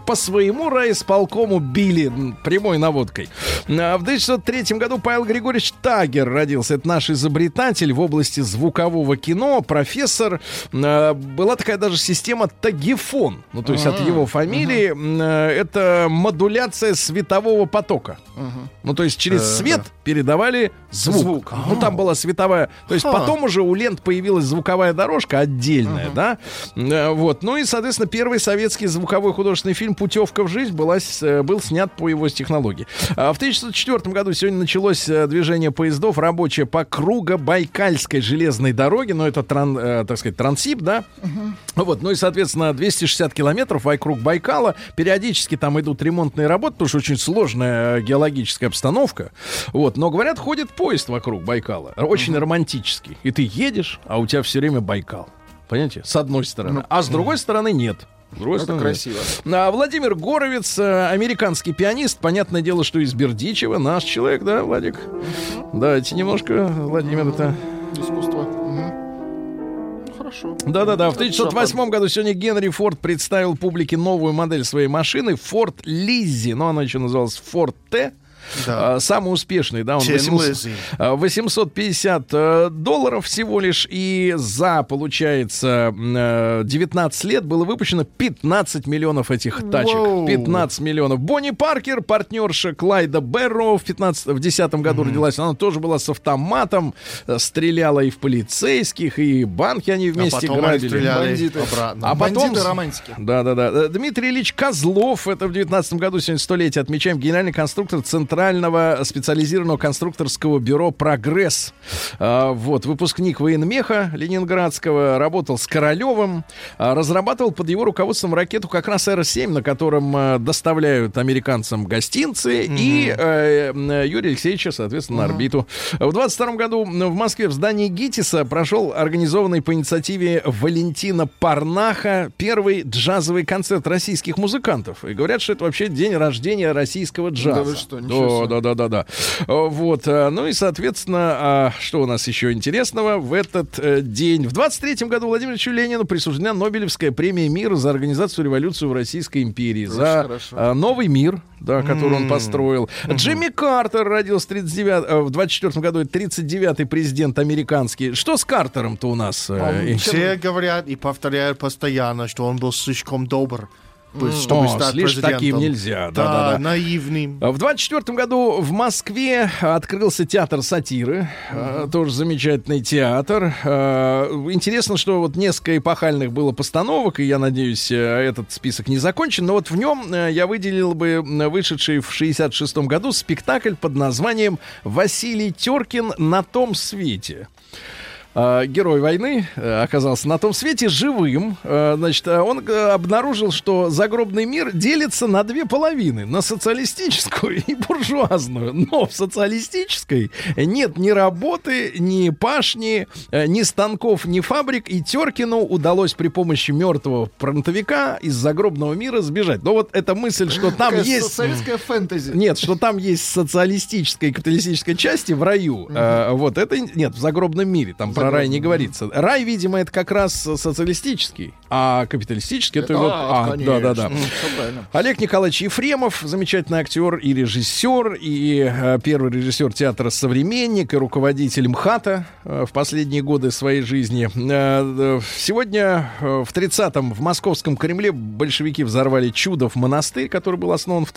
По своему райисполкому били прямой наводкой. А В 1903 году Павел Григорьевич Тагер родился. Это наш изобретатель в области звукового кино, профессор. А, Была такая даже система Тагифон. Ну, то есть от его фамилии э, это модуляция светового потока. Ну, то есть через свет передавали звук. Звук. Ну, там была световая... То есть потом уже у лент появилась звуковая дорожка отдельная, да? Э, Вот. Ну и, соответственно, первый советский звуковой художественный фильм «Путевка в жизнь» была, э, был снят по его технологии. А В 1904 году сегодня началось э, движение поездов рабочее по Круго-Байкальской железной дороге, ну это, тран- э, так сказать, Трансип, да? Вот, ну и, соответственно, 260 километров вокруг Байкала. Периодически там идут ремонтные работы, потому что очень сложная геологическая обстановка. Вот, но, говорят, ходит поезд вокруг Байкала. Очень романтический. И ты едешь, а у тебя все время Байкал. Понимаете? С одной стороны. А с другой стороны нет. С другой Это стороны, красиво. нет. А Владимир Горовец, э, американский пианист. Понятное дело, что из Бердичева. Наш человек, да, Владик? Давайте немножко, Владимир, это... Искусство. Ну, Хорошо. Да-да-да, в 1908 году сегодня Генри Форд представил публике новую модель своей машины Ford Lizzy, но она еще называлась Ford T. Да. А, Самый успешный, да, он Тин 800, Лиззи. а, 850 э, долларов всего лишь, и за, получается, м, э, 19 лет было выпущено 15 миллионов этих тачек. Воу. 15 миллионов. Бонни Паркер, партнерша Клайда Берроу в, 15, в 10 году родилась. Она тоже была с автоматом, э, стреляла и в полицейских, и банки они вместе а потом грабили. стреляли Бандиты. обратно. А потом... Бандиты романтики. Да, да, да. Дмитрий Ильич Козлов, это в 19 году, сегодня столетие отмечаем, генеральный конструктор Центрального специализированного конструкторского бюро «Прогресс». А, вот, выпускник военмеха Ленинградского, работал с Королевым, а, разрабатывал под его руководством ракету как раз Р-7, на котором а, доставляют американцам гостинцы, и э, м, Юрия Алексеевича, соответственно, на орбиту. В 22 году в Москве в здании ГИТИСа прошел организованный по инициативе Валентина Парнаха первый джазовый концерт российских музыкантов. И говорят, что это вообще день рождения российского джаза. Да вы что, ничего да, да, да, да, да. Э, Вот. э, Ну и, соответственно, а, что у нас еще интересного в этот э, день? В 23 году Владимиру Ильичу Ленину присуждена Нобелевская премия мира за организацию революции в Российской империи. за хорошо. новый мир, да, который он построил. Джимми Картер родился в, 39, э, в 24 году, это 39-й президент американский. Что с Картером-то у нас? Он Все говорят и повторяют постоянно, что он был слишком добр, чтобы О, стать слишком президентом. таким нельзя, Да, да-да-да. наивным. В 24 году в Москве открылся театр сатиры, э, тоже замечательный театр. Э, Интересно, что вот несколько эпохальных было постановок, и я надеюсь, э, этот список не закончен, но вот в нем э, я выделил бы вышедший в 66 году спектакль под названием «Василий Теркин на том свете». А, герой войны э, оказался на том свете живым. Э, Значит, э, он обнаружил, что загробный мир делится на две половины. На социалистическую и буржуазную. Но в социалистической нет ни работы, ни пашни, ни станков, ни фабрик. И Теркину удалось при помощи мертвого фронтовика из загробного мира сбежать. Но вот эта мысль, что там есть... советская фэнтези. Нет, что там есть социалистической и капиталистической части в раю. Вот это нет в загробном мире. Там про рай не говорится. Рай, видимо, это как раз социалистический, а капиталистический это, вот. а, А, да, да, да. Правильно. Олег Николаевич Ефремов, замечательный актер и режиссер, и э, первый режиссер театра «Современник», и руководитель МХАТа э, в последние годы своей жизни. Э, э, сегодня э, в 30-м в московском Кремле большевики взорвали Чудов монастырь, который был основан в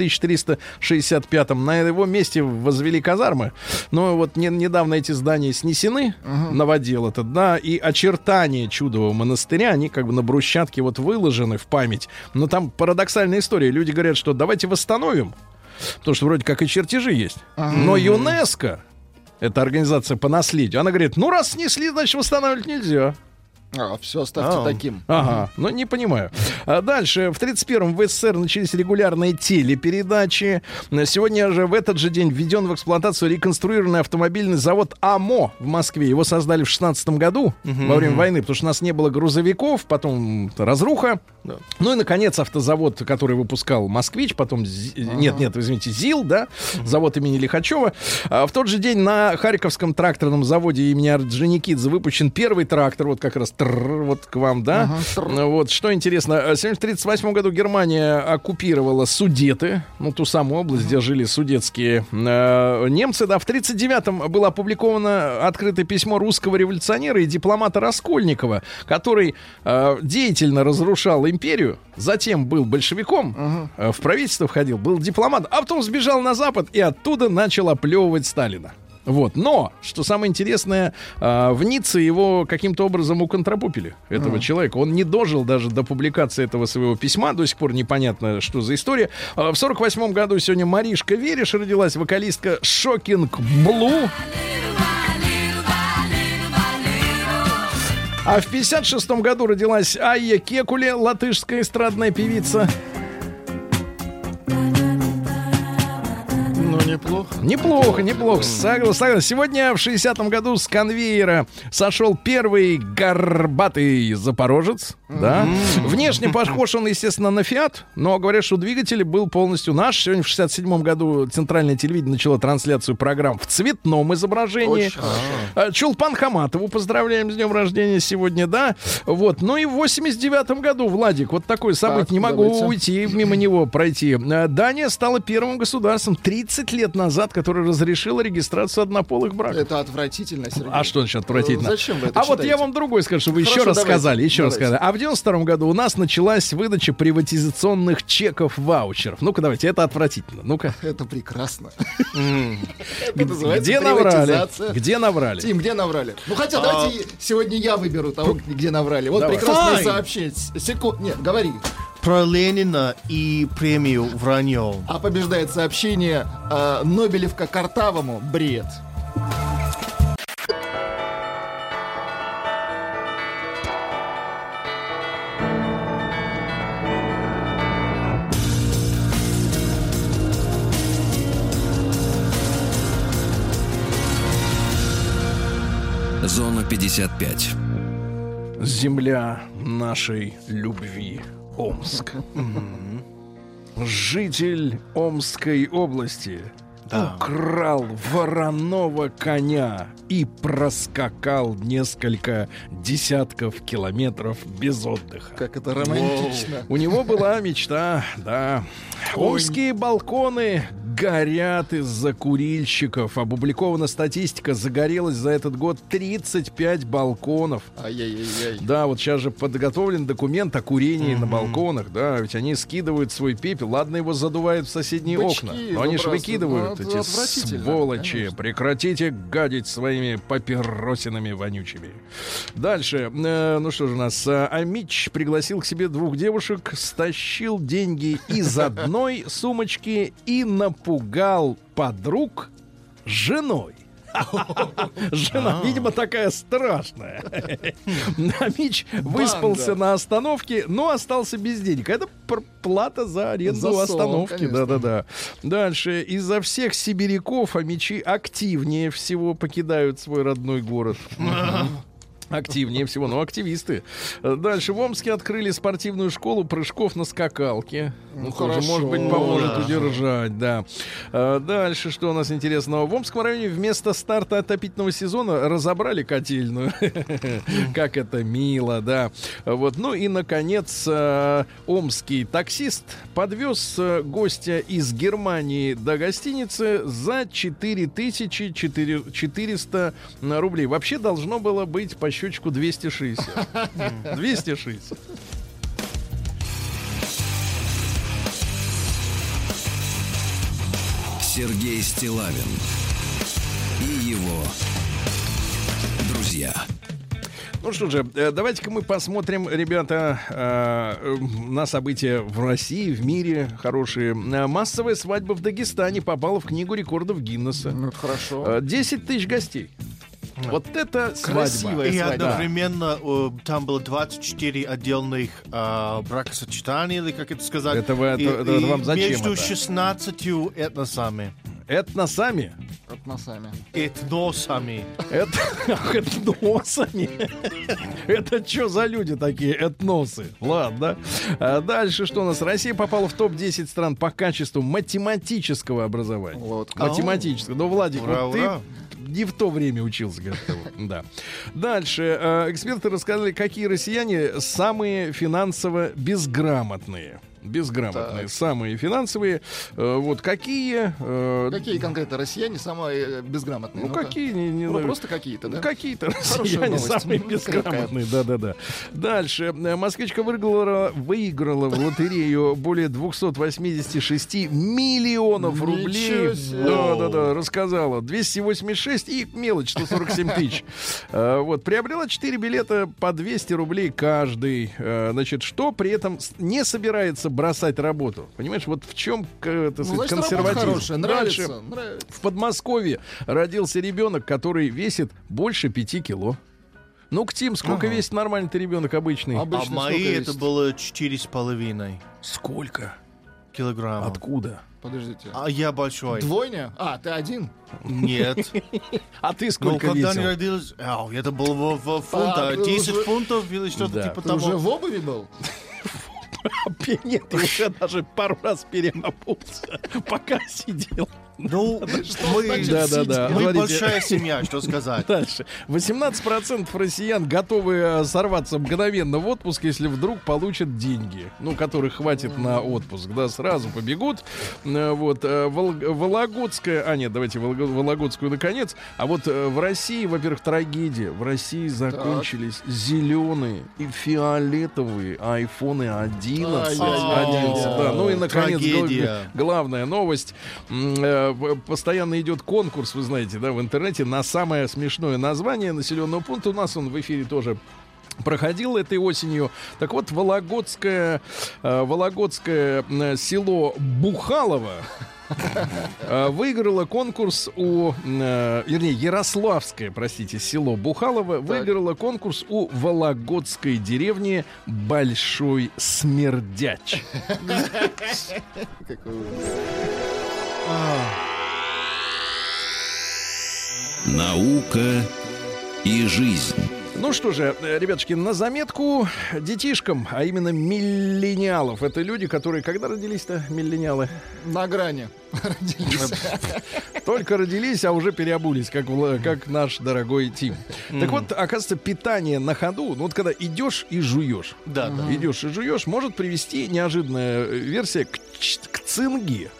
1365-м. На его месте возвели казармы. Но вот не- недавно эти здания снесены, новодел этот, да, и очертания Чудового монастыря, они как бы на брусчатке вот выложены в память. Но там парадоксальная история. Люди говорят, что давайте восстановим, потому что вроде как и чертежи есть. Но ЮНЕСКО, это организация по наследию, она говорит, ну раз снесли, значит восстанавливать нельзя. А, все оставьте А. таким. Ага, ну не понимаю. А дальше, в 31-м в СССР начались регулярные телепередачи. Сегодня же в этот же день введен в эксплуатацию реконструированный автомобильный завод АМО в Москве. Его создали в 16 году, во время войны, потому что у нас не было грузовиков, потом разруха. Ну и, наконец, автозавод, который выпускал «Москвич», потом... Зи- Нет, нет, извините, ЗИЛ, да? Завод имени Лихачева. А в тот же день на Харьковском тракторном заводе имени Орджоникидзе выпущен первый трактор, вот как раз вот к вам, да? Ну, Вот, что интересно, э, в 1938 году Германия оккупировала Судеты, ну, ту самую область, где жили судетские э, немцы, да. В 1939-м было опубликовано открытое письмо русского революционера и дипломата Раскольникова, который э, деятельно разрушал империю, затем был большевиком, э, в правительство входил, был дипломат, а потом сбежал на Запад и оттуда начал оплевывать Сталина. Вот. Но, что самое интересное, а, в Ницце его каким-то образом уконтропупили, этого человека. Он не дожил даже до публикации этого своего письма. До сих пор непонятно, что за история. А, В 48 году сегодня Маришка Вереш родилась, вокалистка Шокинг Блу. А в 56 году родилась Айя Кекуле, латышская эстрадная певица. Ну, неплохо. Неплохо, неплохо. Согласен. Сегодня в 60-м году с конвейера сошел первый горбатый запорожец. Да? [laughs] Внешне похож он, естественно, на Фиат, но говорят, что двигатель был полностью наш. Сегодня в 67 году центральное телевидение начало трансляцию программ в цветном изображении. Очень А, Чулпан Хаматову поздравляем с днем рождения сегодня, да. Вот. Ну и в 89 году, Владик, вот такой событие, не могу давайте. уйти, мимо него пройти. А, Дания стала первым государством 30 лет назад, которое разрешило регистрацию однополых браков. Это отвратительно, Сергей. А что значит отвратительно? Зачем вы это А вот читаете? я вам другой скажу, что вы еще раз давайте, сказали, еще раз сказали. А в 92 году у нас началась выдача приватизационных чеков ваучеров. Ну-ка, давайте, это отвратительно. Ну-ка. Это прекрасно. Это называется Где наврали? Где наврали? Тим, где наврали? Ну хотя давайте сегодня я выберу того, где наврали. Вот прекрасное сообщение. Секунд. Нет, говори. Про Ленина и премию вранье. А побеждает сообщение э, Нобелевка Картавому бред. Зона 55. Земля нашей любви. Омск. Житель Омской области украл вороного коня и проскакал несколько десятков километров без отдыха. Как это романтично. У него была мечта, да. Омские балконы горят из-за курильщиков. Опубликована статистика. Загорелось за этот год 35 балконов. Ай-яй-яй. Да, вот сейчас же подготовлен документ о курении на балконах, да, ведь они скидывают свой пепел. Ладно, его задувают в соседние Бычки окна, но они же выкидывают Ну, эти сволочи. конечно. Прекратите гадить своими папиросинами вонючими. Дальше, э, ну что же у нас, а, Амич пригласил к себе двух девушек, стащил деньги из одной сумочки и напугал подруг женой. [laughs] Жена, видимо, такая страшная. Мич выспался на остановке, но остался без денег. Это плата за аренду За остановки. Да-да-да. Дальше. Из-за всех сибиряков амичи активнее всего покидают свой родной город. [laughs] Активнее всего, но активисты. Дальше в Омске открыли спортивную школу прыжков на скакалке. Ну, тоже, хорошо. может быть, поможет Да. удержать, да. Э, Дальше, что у нас интересного? В Омском районе вместо старта отопительного сезона разобрали котельную. Как это мило, да. Вот. Ну и, наконец, э, омский таксист подвез э, гостя из Германии до гостиницы за 4400 рублей. Вообще должно было быть по щечку 260. 260. Сергей Стилавин и его друзья. Ну что же, э, давайте-ка мы посмотрим, ребята, э, на события в России, в мире хорошие. Э, Массовая свадьба в Дагестане попала в книгу рекордов Гиннесса. Ну, это хорошо. Э, 10 тысяч гостей. Вот это свадьба. Красивая И свадьба. одновременно э, там было 24 отдельных э, бракосочетаний, или как это сказать. Это вы- это- И- это и вам зачем Между это? 16 этносами. Этносами. Этносами. Этносами. Этносами. Это [laughs] что за люди такие этносы? Ладно. А дальше что у нас? Россия попала в топ-10 стран по качеству математического образования. Вот. Математического. Ну, Владик, Ура, вот ура. ты не в то время учился, говорит, да. Дальше. э, Эксперты рассказали, какие россияне самые финансово безграмотные. Безграмотные. Так. Самые финансовые. Э, Вот какие... э, Какие конкретно россияне самые э, безграмотные? Ну, Ну-ка. какие? Не, не Ну, просто какие-то, да? Ну, Какие-то россияне самые Ну, безграмотные. Да-да-да. Дальше. Москвичка выиграла, выиграла в лотерею более 286 миллионов рублей. Да-да-да, рассказала. 286 и мелочь 147 тысяч. Вот, приобрела 4 билета по 200 рублей каждый. Значит, что при этом не собирается бросать работу. Понимаешь, вот в чем, э, так Ну, сказать, значит, работа консерватизм. хорошая, Дальше. нравится, нравится. В Подмосковье родился ребенок, который весит больше 5 кило. Ну, Тим, сколько весит нормальный ребенок обычный? А Обычно мои сколько это весит? было четыре с половиной Сколько? килограммов. Откуда? Подождите. А я большой. Двойня? А, ты один? Нет. [laughs] А ты Ну, сколько когда весил? они родились, а, это было в, в фунта, А, ты 10 уже- фунтов или что-то типа Ты того. уже в обуви был? [laughs] Нет, уже даже пару раз переобулся, пока сидел. Ну, [laughs] мы, Да-да-да. мы Говорите. большая семья, что сказать. [laughs] Дальше. 18% россиян готовы э, сорваться мгновенно в отпуск, если вдруг получат деньги, ну, которых хватит на отпуск, да, сразу побегут. Э, Вот, э, Вологодская, а нет, давайте Вологодскую наконец. А вот в России, во-первых, трагедия. В России закончились зеленые и фиолетовые айфоны 11. Ай-яй-яй. 11, да. Ну и, наконец, главная новость. Постоянно идет конкурс, вы знаете, да, в интернете на самое смешное название населенного пункта. У нас он в эфире тоже проходил этой осенью. Так вот, Вологодское, э, Вологодское село Бухалово [laughs] э, выиграло конкурс у, э, вернее, Ярославское, простите, село Бухалово выиграло конкурс у Вологодской деревни Большой Смердяч. [laughs] Наука и жизнь. Ну что же, ребятушки, на заметку детишкам, а именно миллениалов. Это люди, которые когда родились-то, миллениалы? На грани родились. [laughs] Только родились, а уже переобулись, как, как наш дорогой Тим. Так вот, оказывается, питание на ходу, ну вот когда идешь и жуешь, Да, да. идешь и жуешь, может привести неожиданная версия к, к цинге.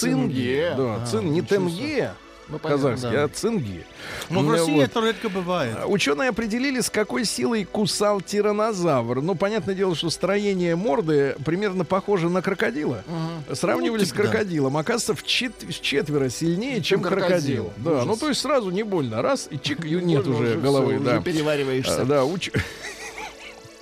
Цинге? Да, А, цин, не тенге Ну, понятно. казахский, да. а цинги. Но в Ну, России вот. это редко бывает. А, Ученые определили, с какой силой кусал тиранозавр. Ну, понятное дело, что строение морды примерно похоже на крокодила. Сравнивали Ну, с типа, да. крокодилом. Оказывается, в, чет- в четверо сильнее, чем, Чем крокодил. крокодил. Да, ну то есть сразу не больно. Раз, и чик, и нет уже головы. уже да. перевариваешься. А, да, уч- [laughs]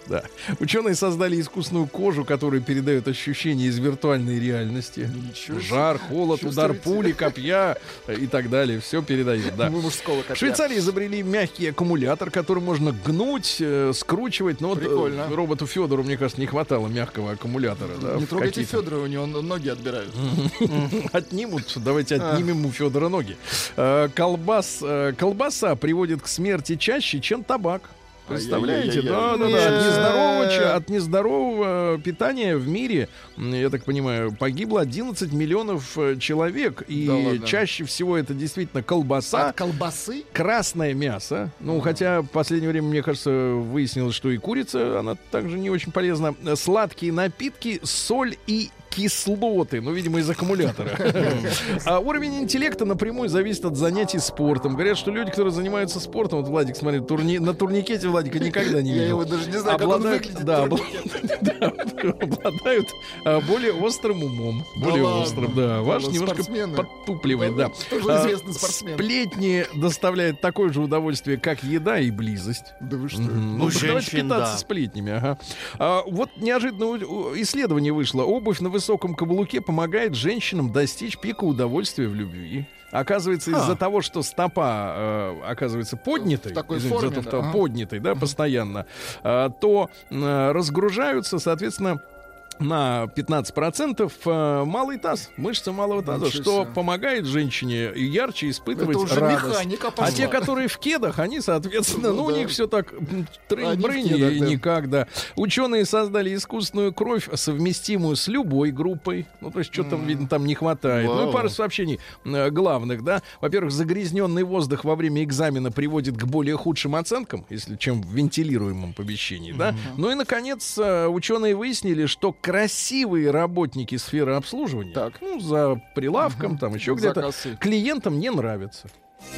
Да. Ученые создали искусственную кожу, которая передает ощущения из виртуальной реальности. Ничего. Жар, холод, удар пули, копья и так далее. Все передает. Да. Мы мужского В копья. Швейцарии изобрели мягкий аккумулятор, который можно гнуть, э, скручивать. Но вот, э, Прикольно. роботу Федору, мне кажется, не хватало мягкого аккумулятора. да, Не в трогайте Федора, у него ноги отбирают. [laughs] Отнимут. Давайте отнимем у Федора ноги. Колбас, э, колбаса приводит к смерти чаще, чем табак. Представляете? Да, да, да. От нездорового, ча- от нездорового питания в мире, я так понимаю, погибло 11 миллионов э, человек. И Да ладно. чаще всего это действительно колбаса. От колбасы? красное мясо. Ну, хотя в последнее время, мне кажется, выяснилось, что и курица, она также не очень полезна. Э, Сладкие напитки, соль и кислоты. Ну, видимо, из аккумулятора. А уровень интеллекта напрямую зависит от занятий спортом. Говорят, что люди, которые занимаются спортом, вот Владик, смотри, турни- на турникете Владика никогда не Я видел. его даже не знаю, как он Обладают- выглядит. да, [laughs] обладают а, более острым умом. Да Более ладно? острым, да. Ваш Ну, немножко спортсмены. подтупливает, Да, да. тоже А, известный спортсмен. Сплетни доставляют такое же удовольствие, как еда и близость. Да вы что? Ну, давайте питаться да. сплетнями, ага. А, вот неожиданно исследование вышло. Обувь на высоком каблуке помогает женщинам достичь пика удовольствия в любви. Оказывается, А. из-за того, что стопа э, оказывается поднятой, В такой извините за форме, то, да, что ага. поднятой, да, постоянно, э, то э, разгружаются, соответственно, на 15% э, малый таз, мышцы малого таза, Ничего что себе. помогает женщине ярче испытывать Это уже радость. механика А пошла. те, которые в кедах, они, соответственно, ну, Ну у да. них все так м, трынь Они в брынь кедах, и да. никак, да. Ученые создали искусственную кровь, совместимую с любой группой. Ну, то есть, что там, видно, там не хватает. Ну, и Вау. пару сообщений главных, да. Во-первых, загрязненный воздух во время экзамена приводит к более худшим оценкам, если чем в вентилируемом помещении, да. Ну и, наконец, э, ученые выяснили, что красивые работники сферы обслуживания, Так. ну, за прилавком, там еще где-то, клиентам не нравятся.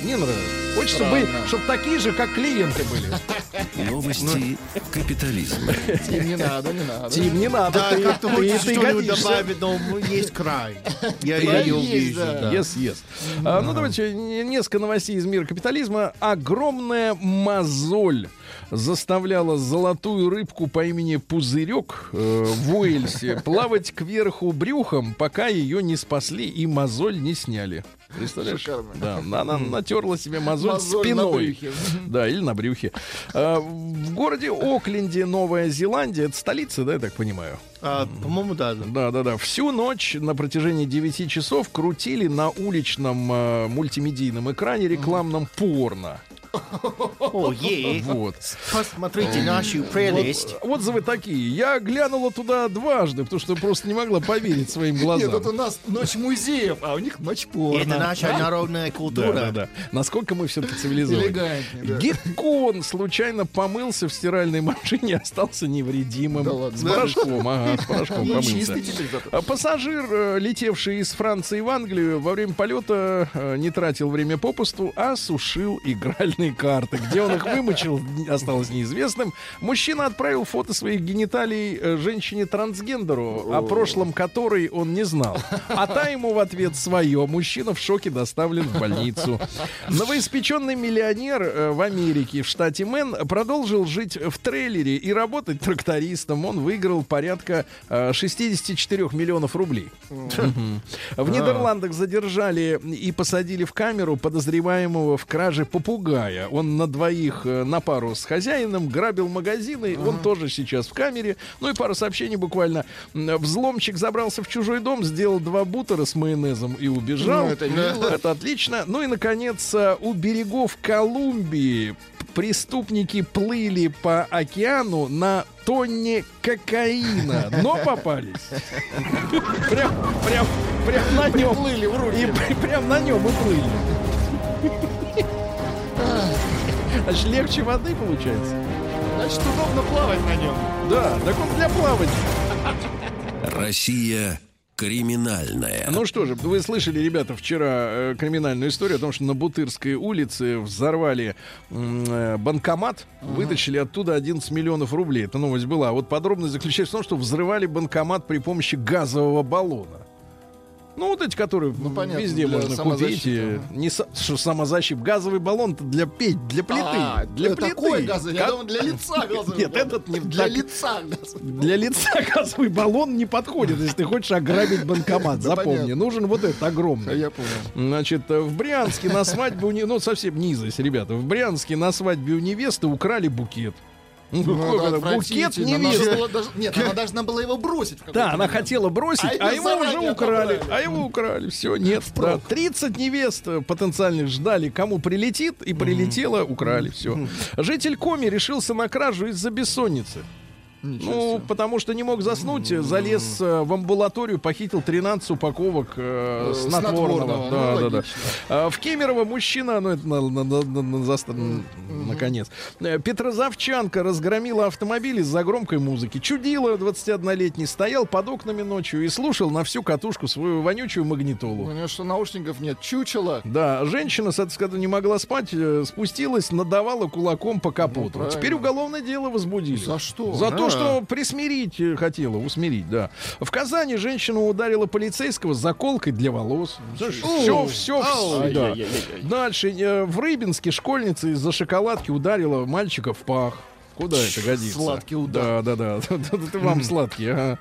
Не нравится. Хочется быть, Странно. чтобы такие же, как клиенты были. Новости капитализма. Тим, не надо, не надо. Тим, не надо. Да, ты, как-то ты- хочется ты что-нибудь добавить, но есть край. Я Край я не есть, увижу. да. Yes, yes. А, ну, давайте несколько новостей из мира капитализма. Огромная мозоль заставляла золотую рыбку по имени Пузырек э, в Уэльсе плавать кверху брюхом, пока ее не спасли и мозоль не сняли. Представляешь? Шикарно. Да, она натерла себе мозоль, Мозоль спиной. Да, или на брюхе. А, в городе Окленде, Новая Зеландия, это столица, да, я так понимаю? А, по-моему, да. да. Да, да, да. Всю ночь на протяжении 9 часов крутили на уличном э, мультимедийном экране рекламном порно. О, е. Вот. Посмотрите нашу прелесть. Вот, отзывы такие. Я глянула туда дважды, потому что просто не могла поверить своим Нет, глазам. вот у нас ночь музеев, а у них ночь порно. Это наша народная Да, культура. да, да. Насколько мы все-таки цивилизованы. Да. Геккон случайно помылся в стиральной машине и остался невредимым. Да ладно. С порошком, ага, с порошком помылся. А Пассажир, э, летевший из Франции в Англию, во время полета э, не тратил время попусту, а сушил игральные карты. Где он их вымочил, осталось неизвестным. Мужчина отправил фото своих гениталий э, женщине-трансгендеру, о прошлом которой он не знал. А та ему в ответ свое. Мужчина в шоке доставлен в больницу. Новоиспеченный миллионер э, в Америке, в штате Мэн, продолжил жить в трейлере и работать трактористом. Он выиграл порядка э, 64 миллионов рублей. В Нидерландах задержали и посадили в камеру подозреваемого в краже попугая. Он на двоих э, на пару с хозяином грабил магазины. Он тоже сейчас в камере. Ну и пару сообщений буквально. М, Взломщик забрался в чужой дом, сделал два бутера с майонезом и убежал. Ну, это [laughs] Это отлично. Ну и, наконец, э, у берегов Колумбии преступники плыли по океану на тонне кокаина, но попались. [laughs] Прям, прям, прям на нем. Плыли в руки. И пр- прям на нем и плыли. [laughs] Значит, легче воды получается. Значит, удобно плавать на нем. Да, так он для плавания. Россия криминальная. Ну что же, вы слышали, ребята, вчера э, криминальную историю о том, что на Бутырской улице взорвали э, банкомат, вытащили оттуда 11 миллионов рублей. Эта новость была. А вот подробность заключается в том, что взрывали банкомат при помощи газового баллона. Ну, вот эти, которые Ну, понятно, везде можно купить. Не со- что самозащита. Газовый баллон-то для петь, для плиты. А, для плиты. такой газовый. Я Как- думал, для лица [laughs] газовый Нет, баллон. этот не Для так- лица газовый. Для лица газовый баллон не подходит, если ты хочешь ограбить банкомат. Запомни, нужен вот этот огромный. Я понял. Значит, э, в Брянске на свадьбе у не- ну совсем низость, ребята. В Брянске на свадьбе у невесты украли букет. Ну, Ну, букет даже- Нет, она должна была его бросить. Да, она хотела бросить, А а, его уже украли. отобрали. А его украли. Все, нет. Да, 30 невест э, потенциальных ждали, кому прилетит, и прилетело, украли. Все. Житель Коми решился на кражу из-за бессонницы. Ничего Ну, себе. потому что не мог заснуть, залез э, в амбулаторию, похитил 13 упаковок э, Э, снотворного. снотворного, Да, ну, да, да. логично. А, В Кемерово мужчина, ну это на- на- на- на- на- заста- наконец. Э, Петрозавчанка разгромила автомобиль из-за громкой музыки. Чудила 21-летний, стоял под окнами ночью и слушал на всю катушку свою вонючую У магнитолу. нее что, наушников нет? Чучело. Да, женщина, соответственно, не могла спать, э, спустилась, надавала кулаком по капоту. Ну, правильно. Теперь уголовное дело возбудили. За что? За то, Что присмирить э, хотела, усмирить, да. В Казани женщина ударила полицейского заколкой для волос. Все, все, все. да. Дальше э, в Рыбинске школьница из-за шоколадки ударила мальчика в пах. Куда это годится? Сладкий удар. Да, да, да. [laughs] Это вам сладкий, ага.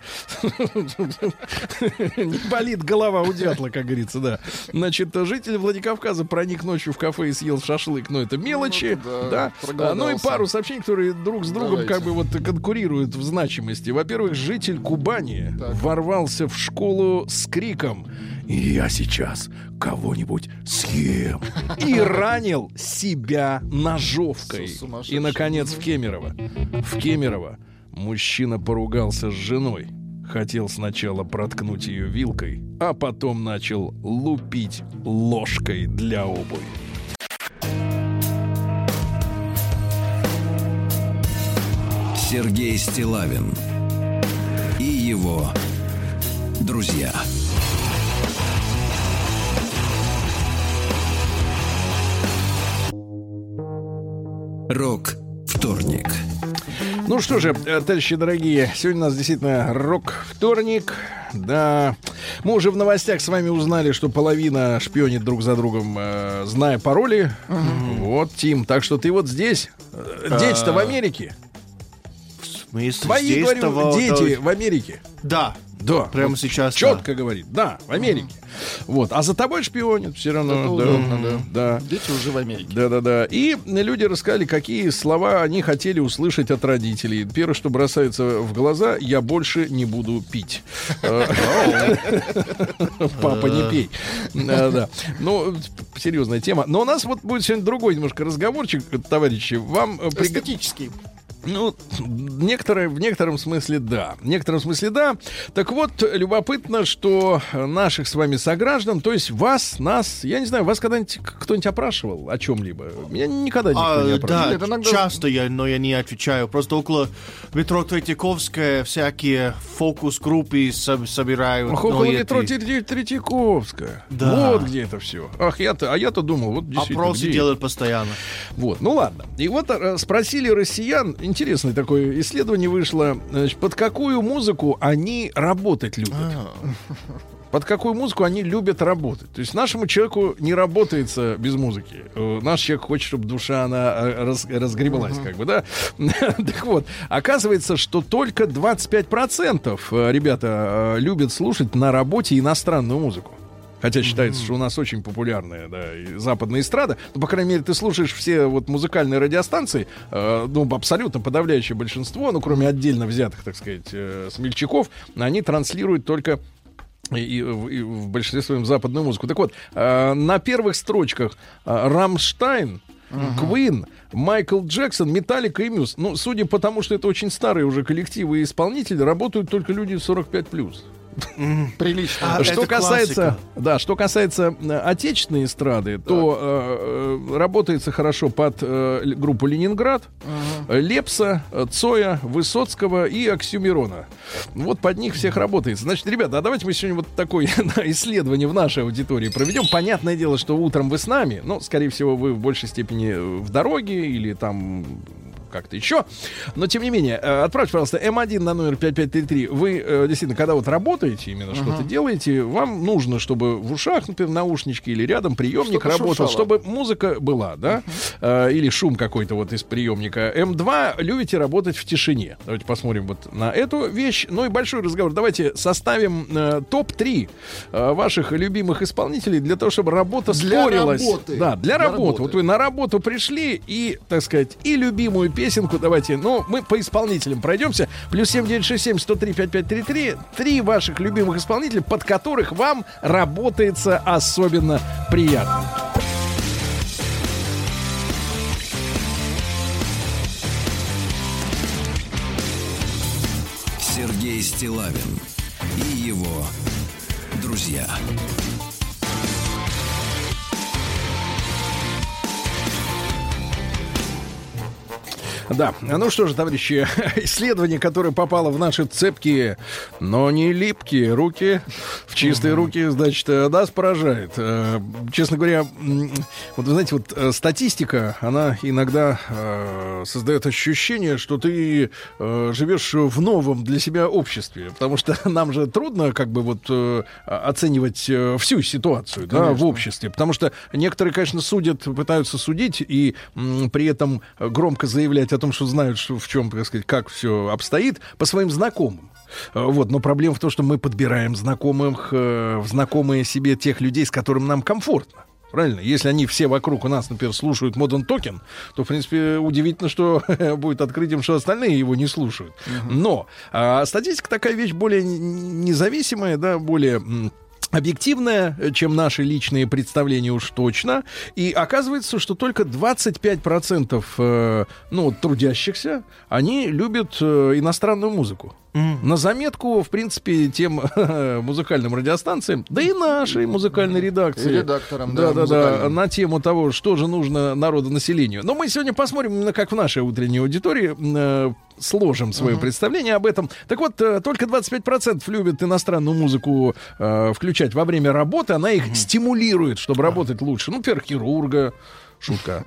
Не болит голова у дятла, как говорится, да. Значит, житель Владикавказа проник ночью в кафе и съел шашлык, но это мелочи, Ну, да, да. Ну и пару сообщений, которые друг с другом Давайте. как бы вот конкурируют в значимости. Во-первых, житель Кубани Так. ворвался в школу с криком «Я сейчас кого-нибудь съем!» и ранил себя ножовкой. И, наконец, в Кемерово. В Кемерово мужчина поругался с женой. Хотел сначала проткнуть ее вилкой, а потом начал лупить ложкой для обуви. Сергей Стилавин и его друзья. Рок вторник. Ну что же, товарищи дорогие, сегодня у нас действительно рок-вторник. Да, мы уже в новостях с вами узнали, что половина шпионит друг за другом, э, зная пароли. Вот, Тим, так что ты вот здесь. Э, Дети-то в Америке. В смысле, Твои, здесь говорю, того- дети в Америке. Да. Да. Прямо сейчас, Четко говорит. Да, в Америке. Вот. А за тобой шпионят все равно. Это да, удобно, да. да. Дети уже в Америке. Да-да-да. И люди рассказали, какие слова они хотели услышать от родителей. Первое, что бросается в глаза, я больше не буду пить. [laughs] Папа, не пей. Да-да. Ну, серьезная тема. Но у нас вот будет сегодня другой немножко разговорчик, товарищи. Вам э, Эстетический. Ну, некоторые, в некотором смысле да. В некотором смысле да. Так вот, любопытно, что наших с вами сограждан, то есть вас, нас, я не знаю, вас когда-нибудь кто-нибудь опрашивал о чем-либо? Меня никогда никто А, не опрашивал. да, Нет, иногда- часто я, но я не отвечаю. Просто около метро Третьяковская всякие фокус-группы соб- собирают. Ах, около эти- метро Треть- Третьяковская. Да. Вот где это все. Ах, я-то, а я-то думал, вот действительно. Опросы делают постоянно. Вот, ну ладно. И вот э, спросили россиян, интересное такое исследование вышло, значит, под какую музыку они работать любят. Под какую музыку они любят работать. То есть нашему человеку не работается без музыки. Э, Наш человек хочет, чтобы душа она э, раз- разгреблась, как бы, да? [laughs] так вот, оказывается, что только 25% э, ребята любят слушать на работе иностранную музыку. Хотя считается, что у нас очень популярная да, и западная эстрада. Ну, по крайней мере, ты слушаешь все вот музыкальные радиостанции, э, ну, абсолютно подавляющее большинство, ну, кроме отдельно взятых, так сказать, э, смельчаков, они транслируют только и, и в- и в большинстве своем западную музыку. Так вот, э, на первых строчках э, Рамштайн, Квин, Майкл Джексон, Металлика и Мюз. Ну, судя по тому, что это очень старые уже коллективы и исполнители, работают только люди 45+. Прилично. А, что касается, классика. да, что касается э, отечественной эстрады, то э, э, работается хорошо под э, группу Ленинград, Лепса, Цоя, Высоцкого и Оксюмирона. Вот под них всех работает. Значит, ребята, а давайте мы сегодня вот такое [laughs] исследование в нашей аудитории проведем. Понятное дело, что утром вы с нами, но, скорее всего, вы в большей степени в дороге или там как-то еще. Но, тем не менее, э, отправьте, пожалуйста, М1 на номер 5533. Вы, э, действительно, когда вот работаете, именно что-то делаете, вам нужно, чтобы в ушах, например, наушнички или рядом приемник Что-то работал, шуршало. чтобы музыка была, да? Э, или шум какой-то вот из приемника. М2 любите работать в тишине. Давайте посмотрим вот на эту вещь. Ну и большой разговор. Давайте составим э, топ-3 э, ваших любимых исполнителей для того, чтобы работа Для спорилась. работы. Да, для, Для работы. работы. Вот вы на работу пришли и, так сказать, и любимую песенку давайте. Ну, мы по исполнителям пройдемся. Плюс 7967 103 5533. Три ваших любимых исполнителя, под которых вам работается особенно приятно. Сергей Стилавин и его друзья. Да, ну что же, товарищи, [laughs] исследование, которое попало в наши цепкие, но не липкие руки, в чистые руки, значит, э, нас поражает. Э, Честно говоря, вот вы знаете, вот э, статистика, она иногда создает ощущение, что ты живешь в новом для себя обществе, потому что [laughs] нам же трудно как бы вот оценивать всю ситуацию да, в обществе, потому что некоторые, конечно, судят, пытаются судить и при этом громко заявлять о том, что знают, что в чем, так сказать, как все обстоит, по своим знакомым. Э, Вот, но проблема в том, что мы подбираем знакомых, э, знакомые себе тех людей, с которым нам комфортно. Правильно? Если они все вокруг у нас, например, слушают Modern Token, то, в принципе, удивительно, что [laughs] будет открытием, что остальные его не слушают. Но а, статистика такая вещь более независимая, да, более объективная, чем наши личные представления уж точно. И оказывается, что только 25% э, ну, трудящихся, они любят э, иностранную музыку. На заметку, в принципе, тем [laughs] музыкальным радиостанциям, да и нашей музыкальной редакции. И редакторам, да, да, да, да, на тему того, что же нужно народонаселению. Но мы сегодня посмотрим, именно как в нашей утренней аудитории э, сложим свое представление об этом. Так вот, э, только 25% любят иностранную музыку э, включать во время работы. Она их стимулирует, чтобы работать лучше. Ну, например, хирурга, Шутка.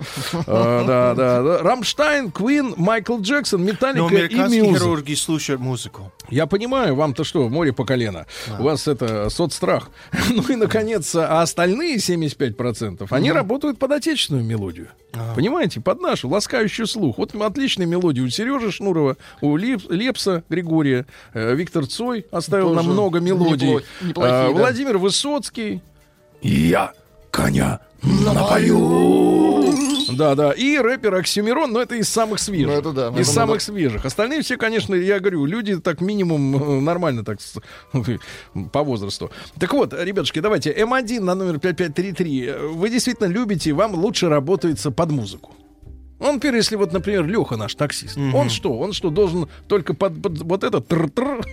А, Да, да, да. Rammstein, Queen, Майкл Джексон, Металлика и американские Muse. хирурги слушают музыку. Я понимаю, вам-то что, море по колено. У вас это соцстрах. [laughs] Ну и, наконец, а остальные 75%, они работают под отечественную мелодию. Понимаете, под нашу, ласкающую слух. Вот отличная мелодия у Сережи Шнурова, у Лепса Григория, э, Виктор Цой оставил нам много мелодий. неплохие, А, да. Владимир Высоцкий. Я коня напою. Да, да. И рэпер Оксюмирон, но это из самых свежих. Ну, это да, Из это самых надо- свежих. Остальные все, конечно, я говорю, люди так минимум э, нормально так [laughs] по возрасту. Так вот, ребятушки, давайте М1 на номер 5533. Э, Вы действительно любите, вам лучше работается под музыку. Он, например, если вот, например, Леха наш таксист, он что? Он что, должен только под, под вот это тр-тр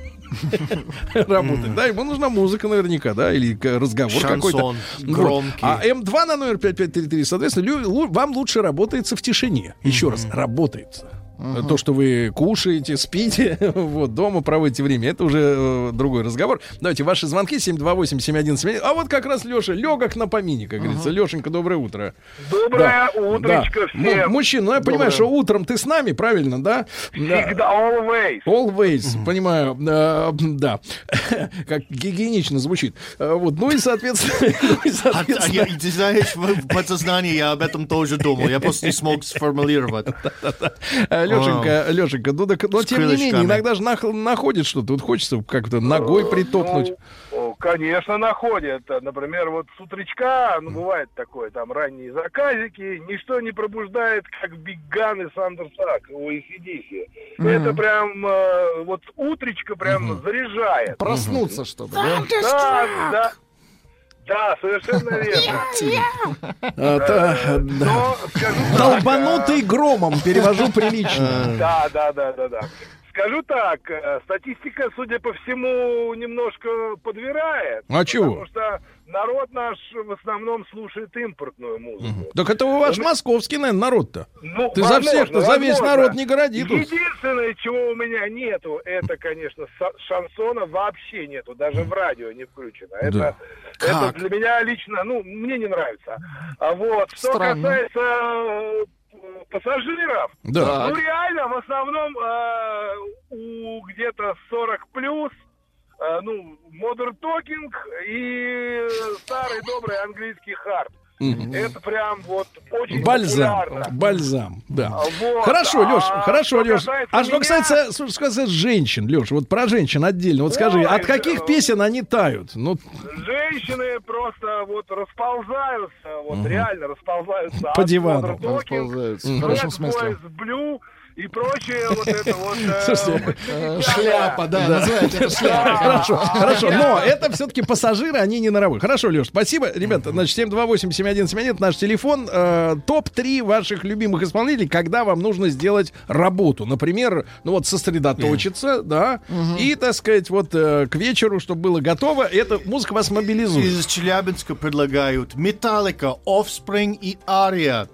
[laughs] работать? Да, ему нужна музыка наверняка, да, или разговор какой-то. Громкий. А М2 на номер 5533, соответственно, вам лучше работается в тишине. Еще раз, работается. То, что вы кушаете, спите, [laughs] вот, дома проводите время, это уже э, другой разговор. Давайте ваши звонки 728-7171. А вот как раз Леша, легок на помине, как говорится. Лешенька, доброе утро. Доброе Да, утречко да. Всем. Мужчина, ну я понимаю, что утром ты с нами, правильно, да? Да. Всегда, always. Always, понимаю, э, [laughs] да, как гигиенично звучит. Э, Вот, ну и соответственно, [laughs] ну А, а я, ты знаешь, в, в подсознании я об этом тоже думал. Я просто не смог сформулировать. Э, Лешенька, Лешенька, ну, так, но С тем не менее, иногда же нах- находит что-то, вот хочется как-то ногой притопнуть. Ну, конечно, находят. Например, вот с утречка, ну, бывает такое, там, ранние заказики, ничто не пробуждает, как Big Gun и Thunderstruck у ACDC. Это прям, э, вот утречка прям заряжает. Проснуться, чтобы, да? Да, да. Да, совершенно [laughs] верно. А, та- да. Но Долбанутый громом, перевожу прилично. [laughs] Да, да, да, да, да. Скажу так, э, статистика, судя по всему, немножко подвирает. А чего? Народ наш в основном слушает импортную музыку. Так это у ваш московский, наверное, народ-то. Ну, Ты за возможно, всех-то, за весь народ не городи тут. Единственное, чего у меня нету, это, конечно, шансона вообще нету, даже в радио не включено. Это, Да. это для меня лично, ну, мне не нравится. А вот, что Странно. касается э, пассажиров, Да. ну реально, в основном э, у где-то 40 плюс, ну, Modern Talking и старый добрый английский хард. Это прям вот очень Бальзам, популярно. бальзам, да. А вот, Хорошо, а Леш, хорошо, что Леш. А что меня- касается, что касается женщин, Леш, вот про женщин отдельно. Вот скажи, Ой, от каких да. песен они тают? Ну, Женщины просто вот расползаются, вот реально расползаются. По дивану. Расползаются. В хорошем смысле. Blue и прочее вот это вот. э, [laughs] Слушайте, Э, Шляпа, да, называйте это шляпа. Хорошо, хорошо, но это все-таки пассажиры, они не норовые. Хорошо, Леш, спасибо. Ребята, значит, 728-7171, наш телефон. Э, Топ-3 ваших любимых исполнителей, когда вам нужно сделать работу. Например, ну вот сосредоточиться, да, и, так сказать, вот к вечеру, чтобы было готово, эта музыка вас мобилизует. Из Челябинска предлагают Металлика, Offspring и Ария.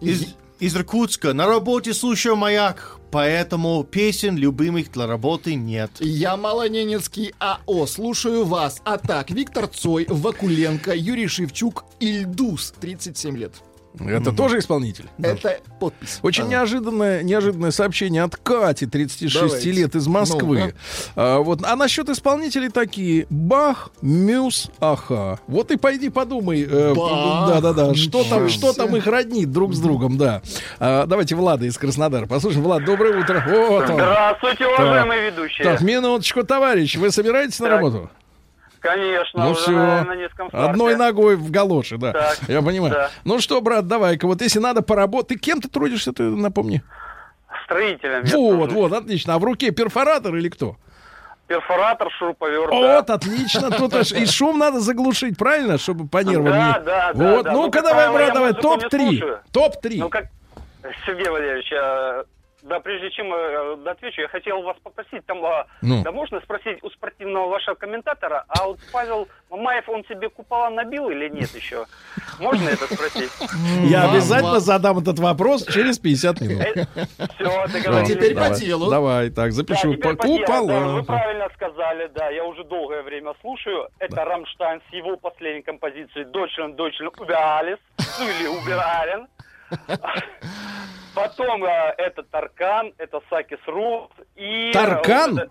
Из, из Иркутска на работе слушаю маяк, поэтому песен любимых для работы нет. Я Малоненецкий АО, слушаю вас. А так, Виктор Цой, Вакуленко, Юрий Шевчук, Ильдус, 37 лет. Это тоже исполнитель? Это подпись. Очень неожиданное, неожиданное сообщение от Кати, 36 Давайте. лет из Москвы. А, вот. а насчет исполнителей такие. Бах, Мюс, Аха. Вот и пойди подумай. э, Да-да-да. Что там, что там их роднит друг с другом, да. А, давайте Влада из Краснодара. Послушаем. Влад, доброе утро. Вот он. Здравствуйте, уважаемые ведущие. Так, минуточку, товарищ. Вы собираетесь на Так. работу? Конечно, Ну уже все. на, на низком старте. Одной ногой в галоши, да. Так. Я понимаю. Да. Ну что, брат, давай-ка, вот если надо поработать. Ты кем ты трудишься, ты напомни? Строителем. Вот, вот, отлично. А в руке перфоратор или кто? Перфоратор, шуруповерт. да. Вот, отлично. Тут аж и шум надо заглушить, правильно? Чтобы по нервам Да, не... да, да, Вот, да. ну-ка Ну, давай, брат, давай, музыку не топ-3. слушаю. Топ-3. Ну как, Сергей Валерьевич, да, прежде чем э, отвечу, я хотел вас попросить, там, а, Ну. да можно спросить у спортивного вашего комментатора, а вот Павел Мамаев, он себе купола набил или нет еще? Можно это спросить? [laughs] Я обязательно задам этот вопрос через 50 минут. Все, А теперь по Давай, делу. Давай, так, запишу. да, вы купола. правильно сказали, да, я уже долгое время слушаю. Это Рамштайн с его последней композицией Deutschland, über alles, ну или allen. Потом э, это Таркан, это Сакис Рувас и... э, Таркан?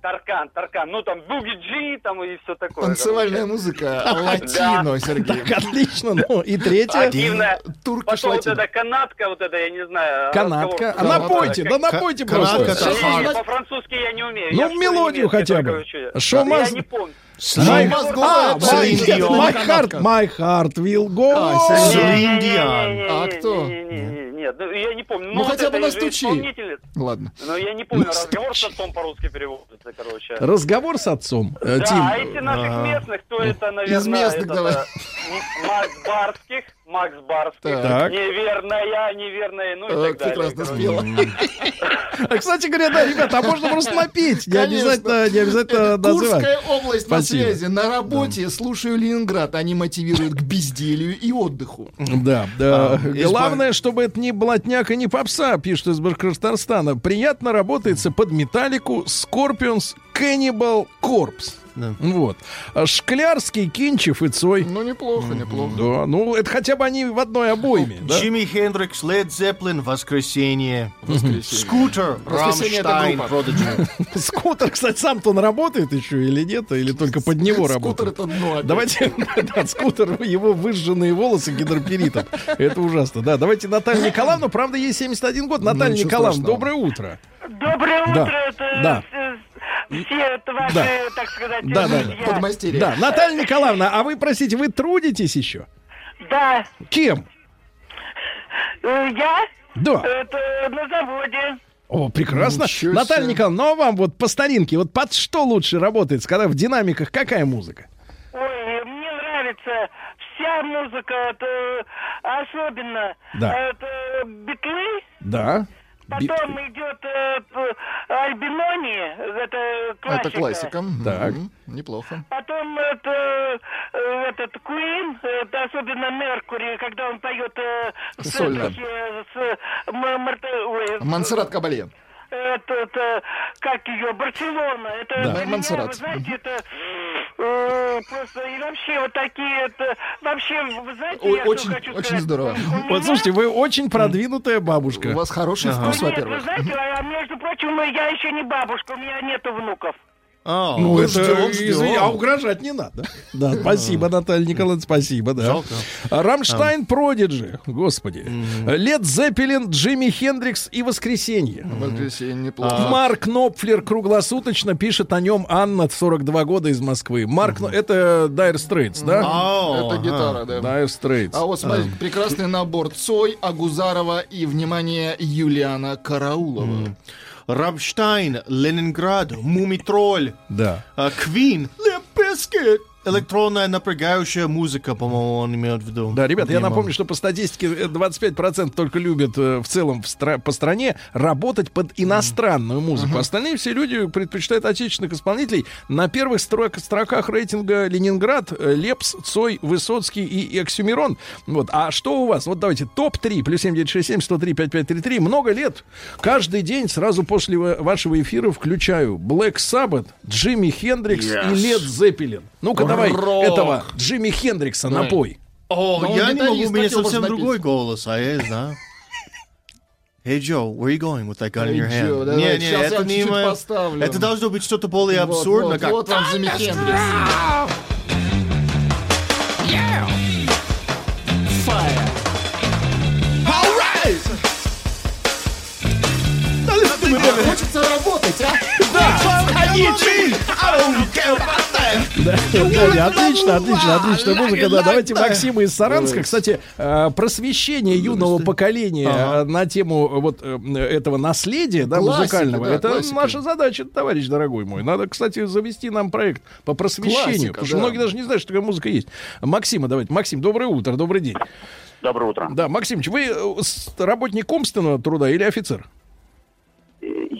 Таркан, Таркан. Ну, там Буги Джи, там и все такое. Танцевальная музыка [laughs] латино, Сергей. Так, отлично. Ну, и третье. Активная. Турки Потом вот эта канатка, вот это, я не знаю. Канатка. разговор- А напойте, да напойте Канатка просто. По-французски я не умею. Ну, мелодию хотя бы. Шо Я не помню. Слин... А, My Heart, My Heart Will Go. А, Селин Дион. А кто? Нет, я не помню. Ну, хотя бы настучи. Ладно. Но я не помню, разговор с отцом по-русски переводится, короче. Разговор с отцом, Да, а эти наших местных, кто это, наверное? Из местных давай. Макс Барских. Макс Барских, Так. неверная, неверная, ну и так далее. Прекрасно спела. [laughs] А, кстати говоря, да, ребята, а можно просто напеть. Не Конечно. обязательно, не обязательно называть. Курская область на связи. На работе слушаю Ленинград. Они мотивируют к безделью и отдыху. Да, да. А, Главное, чтобы это не блатняк и не попса, пишет из Башкортостана. Приятно работается под металлику Scorpions Cannibal Corpse. Да. Вот. Шклярский, Кинчев и Цой. Ну, неплохо, неплохо. Да, ну это хотя бы они в одной обойме. да? Джимми Хендрикс, Led Zeppelin, Воскресенье. Скутер, Воскресенье Rammstein. Prodigy. [laughs] Скутер, кстати, сам-то он работает еще или нет, или только под него Скутер работает. это дно. Давайте, [laughs] да, скутер, его выжженные волосы гидроперитом. Это ужасно. Да, давайте Наталья Николаевна, правда, ей 71 год. Наталья ничего Николаевна, доброе утро. Доброе утро, это все ваши, Да. так сказать, Да, да, друзья. Подмастерье. Да, Наталья Николаевна, а вы, простите, вы трудитесь еще? Да, Кем? э, я Да. это на заводе. О, прекрасно. Ничего Наталья себе. Николаевна, ну а вам вот по старинке, вот под что лучше работает, когда в динамиках какая музыка? Ой, мне нравится вся музыка, это особенно. Да. Это битлы, Да. Би- потом идет э, Альбинони, это классика. Это классика. Так. Неплохо. Потом это э, этот Куин, это особенно Меркури, когда он поет э, в Сольно. с э, м- Марта- ой, Монсеррат Кабале. это, это, как ее, Барселона, это Да. для меня, вы знаете, это э, просто, и вообще вот такие, это, вообще, вы знаете, Ой, я что очень- хочу очень сказать? здорово. У меня- Вот слушайте, вы очень продвинутая У бабушка. вас хороший вкус, Нет, вы во-первых. знаете, а между прочим, я еще не бабушка, у меня нету внуков. А, Ну, это, ждем, извини, ждем. а угрожать не надо. Да, спасибо, Наталья Николаевна, спасибо, да. Жалко. А Рамштайн Продиджи, господи. Лед Зеппелин, Джимми Хендрикс и Воскресенье. Воскресенье неплохо. Марк Knopfler круглосуточно пишет о нем Анна, 42 года из Москвы. Марк, это Dire Straits, да? А, Это гитара, да. Dire Straits. А вот смотрите, прекрасный набор Цой, Агузарова и, внимание, Юлиана Караулова. Рамштайн, Ленинград, Мумий Тролль, Да. Queen, Limp Bizkit. Электронная напрягающая музыка, по-моему, он имеет в виду. Да, ребят, я напомню, что по статистике э, 25% только любят э, в целом в стра- по стране работать под иностранную музыку. Остальные все люди предпочитают отечественных исполнителей. На первых строк- строках рейтинга Ленинград, э, Лепс, Цой, Высоцкий и Oxxxymiron. Вот. А что у вас? Вот давайте топ-3, плюс 7967 103 5533. Много лет. Каждый день сразу после ва- вашего эфира включаю Black Sabbath, Джимми Хендрикс и Лед Зеппелин. Ну-ка давай Рок. этого Джимми Хендрикса Давай. напой. О, я не могу, у меня совсем другой голос, а я знаю. Hey Joe, where are you going with that gun in Hey, your hand? Joe, давай, не, не, сейчас я это не мое- поставлю. Это должно быть что-то более абсурдно, вот, как... вот вам Джимми Хендрикс. Fire. Хочется работать, а? Да, да, отлично, отлично, отличная музыка. Да, давайте Максима из Саранска. Кстати, э, просвещение юного поколения э, на тему э, вот этого наследия, да, Классика, музыкального. да, Это классика. наша задача, товарищ дорогой мой. Надо, кстати, завести нам проект по просвещению, Классика, потому что да. многие даже не знают, что такая музыка есть. Максима, давайте. Максим, доброе утро, добрый день. Доброе утро. Да, Максимович, вы работник умственного труда или офицер?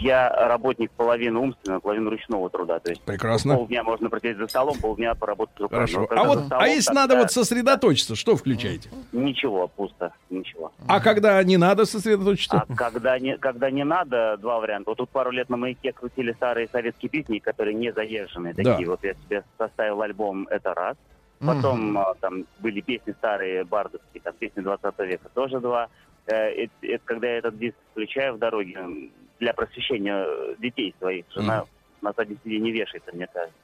Я работник половины умственного, половины ручного труда. То есть Прекрасно. полдня можно просидеть за столом, полдня поработать руками. Хорошо. А вот, за столом, а если тогда надо вот сосредоточиться, что включаете? Ничего, пусто, ничего. А когда не надо сосредоточиться? А когда не, когда не надо, два варианта. Вот тут пару лет на маяке крутили старые советские песни, которые не заезженные. Да. Такие вот я себе составил альбом «Это раз». Потом а, там были песни старые, бардовские, там песни 20 века, тоже два. Это, это когда я этот диск включаю в дороге для просвещения э, детей своих. Жена на заднем сиденье вешается, мне кажется.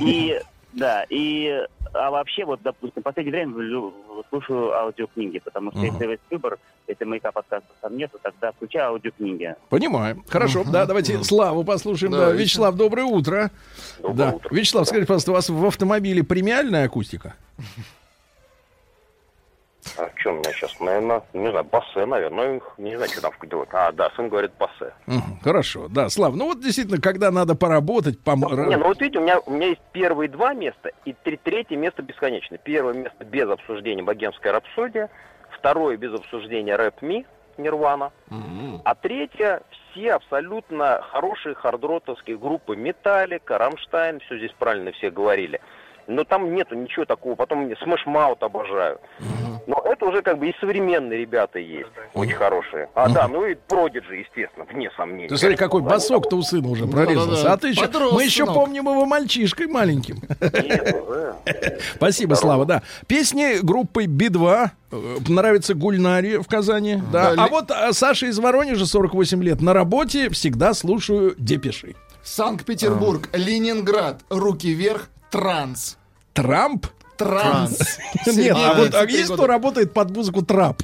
И да, и а вообще, вот, допустим, в последнее время слушаю аудиокниги, потому что Мгм. если есть выбор, если маяка подкастов там нету, тогда включаю аудиокниги. Понимаю. Хорошо, да, давайте Славу послушаем. Да, Давайте. Вячеслав, доброе утро. Доброе да. утро. Вячеслав, скажите, пожалуйста, у вас в автомобиле премиальная акустика? А что у меня сейчас, наверное, не знаю, бассе, наверное, ну, не знаю, что там делать. А, да, сын говорит бассе. Хорошо, да, Слав, ну вот действительно, когда надо поработать, пом... Не, ну вот видите, у меня, у меня есть первые два места и три, третье место бесконечное. Первое место без обсуждения «Богемская рапсодия», второе без обсуждения «Рэп Ми» Нирвана, а третье все абсолютно хорошие хардроковские группы «Metallica», «Rammstein», все здесь правильно все говорили. Но там нету ничего такого. Потом мне Smash Mouth обожаю. Но это уже как бы и современные ребята есть, очень хорошие. А, да, ну и Продиджи, естественно, вне сомнений. Ты смотри, какой басок-то у сына уже прорезался. Да-да-да. А ты еще, мы еще сынок. помним его мальчишкой маленьким. Нет. [laughs] Спасибо, Слава, да. Песни группы Би-2. э, Нравится Гульнаре в Казани. Да. Да, А ли- вот а, Саша из Воронежа, 48 лет, на работе всегда слушаю Депеши. Санкт-Петербург, Ленинград, руки вверх, транс. Трамп? Транс. Нет, а вот а 73 есть кто работает под музыку трап?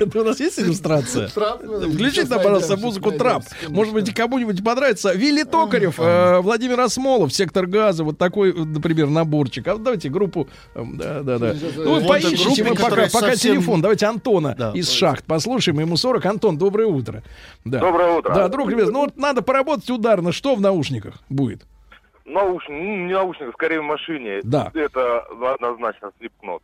Это у нас есть иллюстрация? Включите нам, пожалуйста, музыку трап. Может быть, кому-нибудь понравится. Вилли Токарев, э, Владимир Осмолов, Сектор газа. Вот такой, э, например, наборчик. А давайте группу... э, Да, да, да. Сейчас, Ну, вы поищите мы пока, телефон. Давайте Антона из шахт послушаем. Ему 40. Антон, доброе утро. Доброе утро. Да, друг любезный, ну вот надо поработать ударно. Что в наушниках будет? Наушник, ну, не наушник, скорее в машине. Да. Это однозначно слепнот.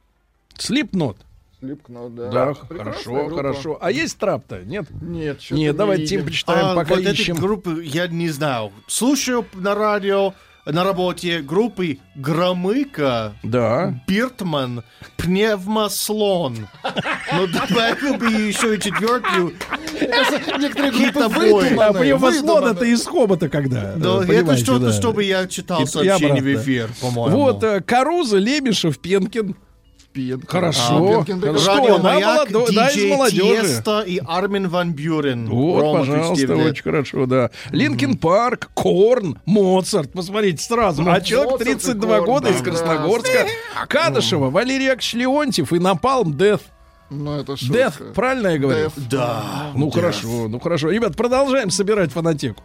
Слипнот. Слипкнот, да. Да, Прекрасная хорошо, группа. хорошо. А есть трап-то? Нет? Нет, что-то Нет, не давайте видим. почитаем, А, пока вот эти ищем. группы я не знаю. Слушаю на радио, на работе группы Громыка, Да. Биртман, Пневмослон. Ну, добавил бы еще и четвертую. [laughs] Некоторые группы это выдуманные. из хобота когда. Да, э, это что-то, да. чтобы я читал сообщение в эфир, по-моему. Вот э, Карузо, Лемешев, Пенкин. Пенкин. Хорошо. А, Пенкин Радио да, Маяк, молодо- да, из диджей и Армин Ван Бюрен. Вот, Рома, пожалуйста, 37 лет. очень хорошо, да. Linkin Park, Korn, Моцарт. Посмотрите сразу. А человек Моцарт и 32 Korn, года из да. Красногорска. Кадышева, Валерий Яковлевич Леонтьев и Напалм Деф. Ну, это шутка. Деф, правильно я говорю? Деф. Да. Ну хорошо, ну хорошо. Ребят, продолжаем собирать фанатеку.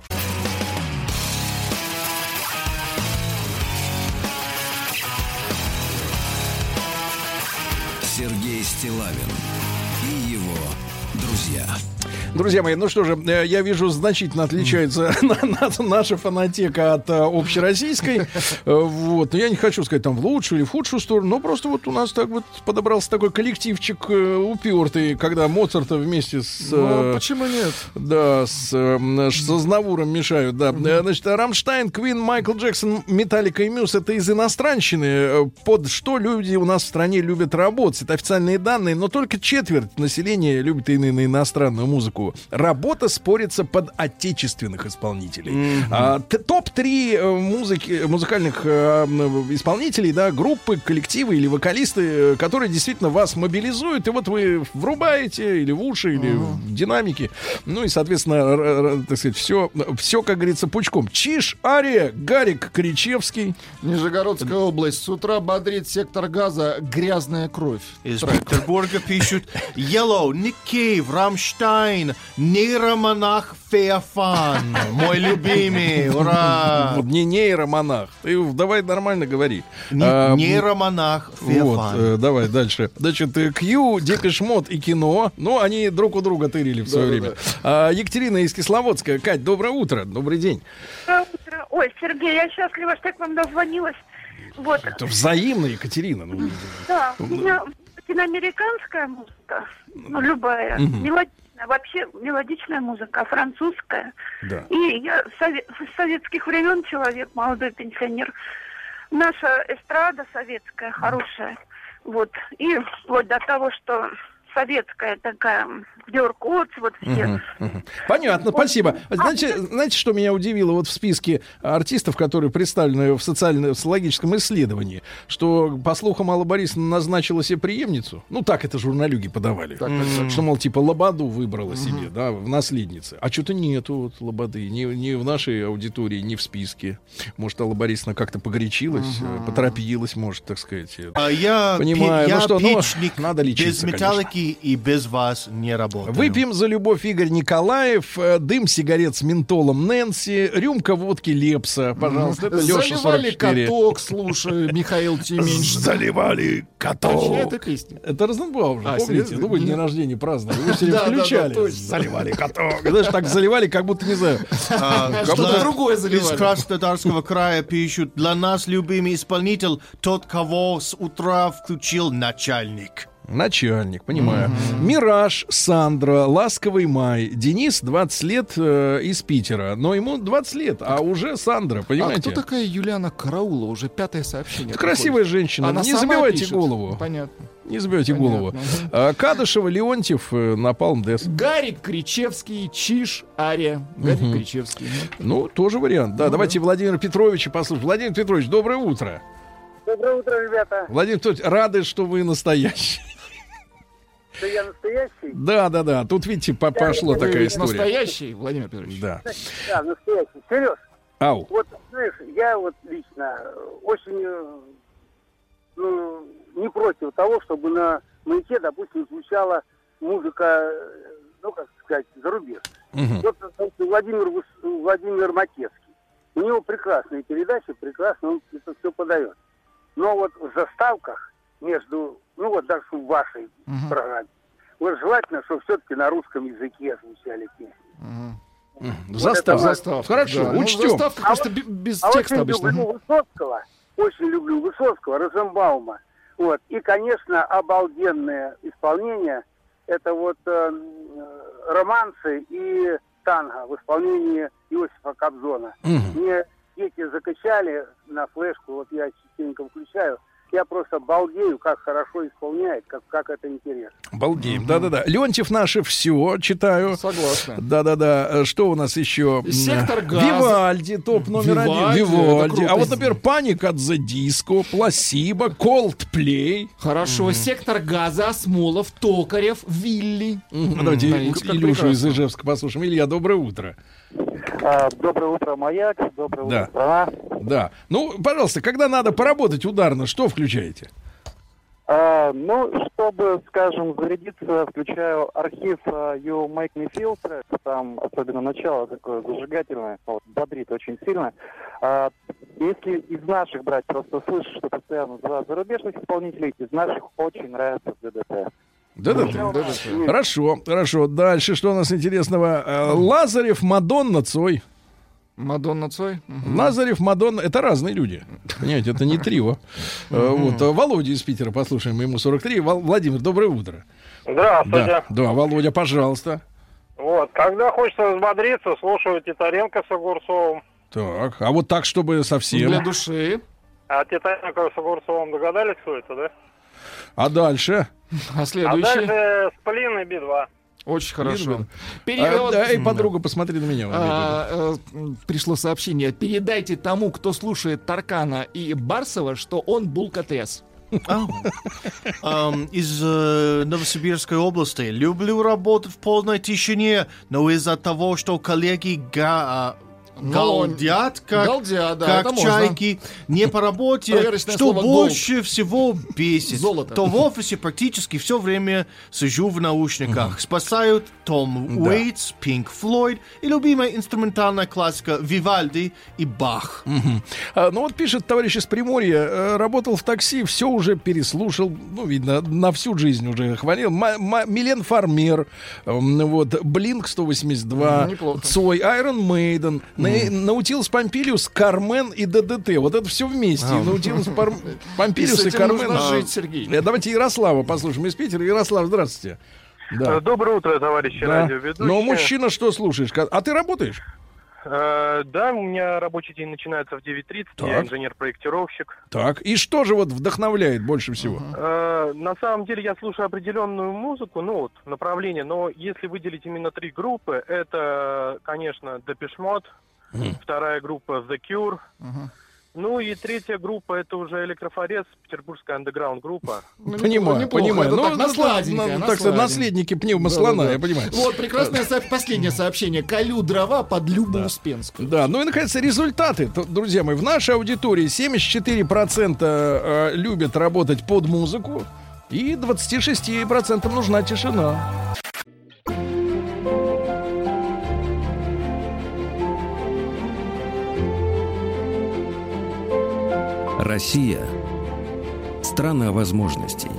Друзья мои, ну что же, э, я вижу, значительно отличается [laughs] на- на- наша фанатека от э, общероссийской. Э, Вот. Но я не хочу сказать там в лучшую или в худшую сторону, но просто вот у нас так вот подобрался такой коллективчик упертый, когда Моцарта вместе с... Ну, э, почему нет? Да, с, э, с Азнавуром мешают, да. Значит, Рамштайн, Квин, Майкл Джексон, Металлика и Мюс это из иностранщины. Под что люди у нас в стране любят работать? Это официальные данные, но только четверть населения любит именно иностранную музыку. Работа спорится под отечественных исполнителей. А, т- Топ-3 э, музыки, музыкальных э, исполнителей, да, группы, коллективы или вокалисты, э, которые действительно вас мобилизуют, и вот вы врубаете или в уши, или в динамики. Ну и, соответственно, р- р- так сказать, все, все, как говорится, пучком. Чиш, Ария, Гарик Кричевский. Нижегородская область. С утра бодрит сектор газа «Грязная кровь». Из Петербурга пишут Yellow, Ник Кейв, Рамштайн, нейромонах Феофан. Мой любимый, ура! Вот не нейромонах. Ты давай нормально говори. А, Нейромонах Вот, Феофан. э, давай дальше. Значит, э, Кью, Депешмот и кино. Ну, они друг у друга тырили в свое время. А, Екатерина из Кисловодска. Кать, доброе утро. Добрый день. Доброе утро. Ой, Сергей, я счастлива, что я к вам дозвонилась. Вот, Это взаимно, Екатерина. Ну, да, у меня латиноамериканская музыка, ну, любая, Мгм. мелодичная, вообще мелодичная музыка, французская. да. И я с советских времен человек, молодой пенсионер. Наша эстрада советская, хорошая. Вот. И вплоть до того, что советская такая, Бьорк Отц, вот все. Мгм, мгм. Понятно, спасибо. Знаете, знаете, что меня удивило вот в списке артистов, которые представлены в социально-социологическом исследовании, что, по слухам, Алла Борисовна назначила себе преемницу. Ну, так это журналюги подавали. Что, мол, типа, Лободу выбрала себе, да, в наследнице. А что-то нету вот Лободы. Ни, ни в нашей аудитории, ни в списке. Может, Алла Борисовна как-то погорячилась, э, поторопилась, может, так сказать. э. А я, Понимаю. пи- Ну я что, ну, надо без лечиться, конечно. металлики и без вас не работаю. Выпьем за любовь Игорь Николаев, э, дым сигарет с ментолом Нэнси, рюмка водки Лепса, пожалуйста. Это Леша Заливали 44. каток, слушаю, Михаил Тименьш. Заливали каток. чья это песня? Это Розенбаум А, помните? серьезно? Ну, вы день рождения праздновали. Вы все включали. Заливали каток. Знаешь, так заливали, как будто, не знаю, А, как будто для- другое Из заливали. Краснодарского края пишут, для нас любимый исполнитель тот, кого с утра включил начальник. Начальник, понимаю. Мираж, Сандра, Ласковый май. Денис 20 лет э, из Питера. Но ему 20 лет, а уже Сандра, А понимаете? кто такая Юлиана Караула? Уже пятое сообщение. Это красивая приходит. женщина. Она не забивайте пишет. голову. Понятно. Не забивайте Понятно. голову. А, Кадышева, Леонтьев, э, Напалм Дес. Гарик Кричевский, Чиш, Ария. Гарик Мгм. Кричевский. Ну, тоже вариант. Да, Ну давайте Владимира Петровича послушаем. Владимир Петрович, доброе утро. Доброе утро, ребята. Владимир Петрович, рады, что вы настоящий. Да я настоящий? Да, да, да. Тут, видите, по- пошла такая история. Настоящий, Владимир Петрович? Да. Да, настоящий. Сереж, Ау. вот, знаешь, я вот лично очень ну, не против того, чтобы на маяке, допустим, звучала музыка, ну, как сказать, зарубежная. Мгм. Вот, допустим, Владимир, Владимир Макецкий. У него прекрасные передачи, прекрасно он это все подает. Но вот в заставках между, ну вот даже в вашей программе, вот желательно, чтобы все-таки на русском языке звучали песни. Застав. это Застав. Хорошо, Да, ну, учтем. заставка А просто вот- бе- без а текста очень обычно. люблю Высоцкого, очень люблю Высоцкого, Розенбаума. Вот. И, конечно, обалденное исполнение это вот э, э, романсы и танго в исполнении Иосифа Кобзона. Мгм. Мне дети закачали на флешку, вот я частенько включаю, я просто балдею, как хорошо исполняет, как, как это интересно. Балдеем. Да-да-да. Леонтьев наше все читаю. Согласна. Да-да-да. Что у нас еще? Сектор газа. Вивальди, топ номер Вивальди, один. Вивальди. А вот, например, Паник от The Disco, Пласибо, Coldplay. Хорошо, сектор газа, Осмолов, Токарев, Вилли. Ну, Давайте Да, Илю- это Илюшу из. Ижевска послушаем. Илья, доброе утро. А, Доброе утро, Маяк. Доброе Да. утро, страна. Да. Ну, пожалуйста, когда надо поработать ударно, что включаете? А, ну, чтобы, скажем, зарядиться, включаю архив а, You Make Me Feel трек. Там особенно начало такое зажигательное, вот, бодрит очень сильно. А, если из наших брать, просто слышу, что постоянно два зарубежных исполнителей, из наших очень нравится ДДТ. Да-да-да. Хорошо, хорошо. Дальше, что у нас интересного? Э, Лазарев, Мадонна, Цой. Мадонна Цой? Лазарев, Мадонна, это разные люди. Понимаете, это не трио. Э, Вот, э, Володя из Питера, послушаем, ему 43. Вал- Владимир, доброе утро. Здравствуйте. Да, да, Володя, пожалуйста. Вот, когда хочется взбодриться, слушаю Титаренко с Огурцовым. Так, а вот так, чтобы совсем. Для души. А Титаренко с Огурцовым догадались, кто это, да? А дальше? А [laughs] А следующий? дальше Сплин и Би-2. Очень хорошо. Пере- А, да, Эй, подруга, посмотри на меня. А, э, пришло сообщение. Передайте тому, кто слушает Таркана и Барсова, что он булкотряс. Из э, Новосибирской области. Люблю работать в полной тишине, но из-за того, что коллеги га- а, галдят, как, галдят, да, как это можно. чайки, не по работе, что больше всего бесит, Золото. то в офисе практически все время сижу в наушниках. Спасают Том Да. Уэйтс, Пинк Флойд и любимая инструментальная классика Вивальди и Бах. А, ну вот пишет товарищ из Приморья, э, работал в такси, все уже переслушал, ну, видно, на всю жизнь уже хвалил. Ма- Милен Фармер, вот, Блинк 182, Неплохо. Цой, Айрон Мейден, Наутилус Помпилиус, Кармен и ДДТ. Вот это все вместе. А. Наутилус Пар- Помпилиус И и Кармен. нужно А, жить, Сергей. э, Давайте Ярослава послушаем из Питера. Ярослав, здравствуйте. Да. Доброе утро, товарищи Да. радиоведущие. Но мужчина что слушаешь? А ты работаешь? Э, да, у меня рабочий день начинается в 9.30, я Так. инженер-проектировщик. Так, и что же вот вдохновляет больше всего? Э, на самом деле я слушаю определенную музыку, ну вот, направление, но если выделить именно три группы, это, конечно, Depeche Mode, вторая группа The Cure, ну и третья группа это уже Электрофорез, петербургская андеграунд группа. Понимаю, понимаю. Это Ну, так, на ну, ну, на так сказать, наследники пневмослона, я понимаю. Вот, прекрасное со- последнее сообщение. Колю дрова под Любу Успенскую. Да, ну и, наконец, результаты. Друзья мои, в нашей аудитории 74% э, любят работать под музыку, и 26% нужна тишина. Россия – страна возможностей.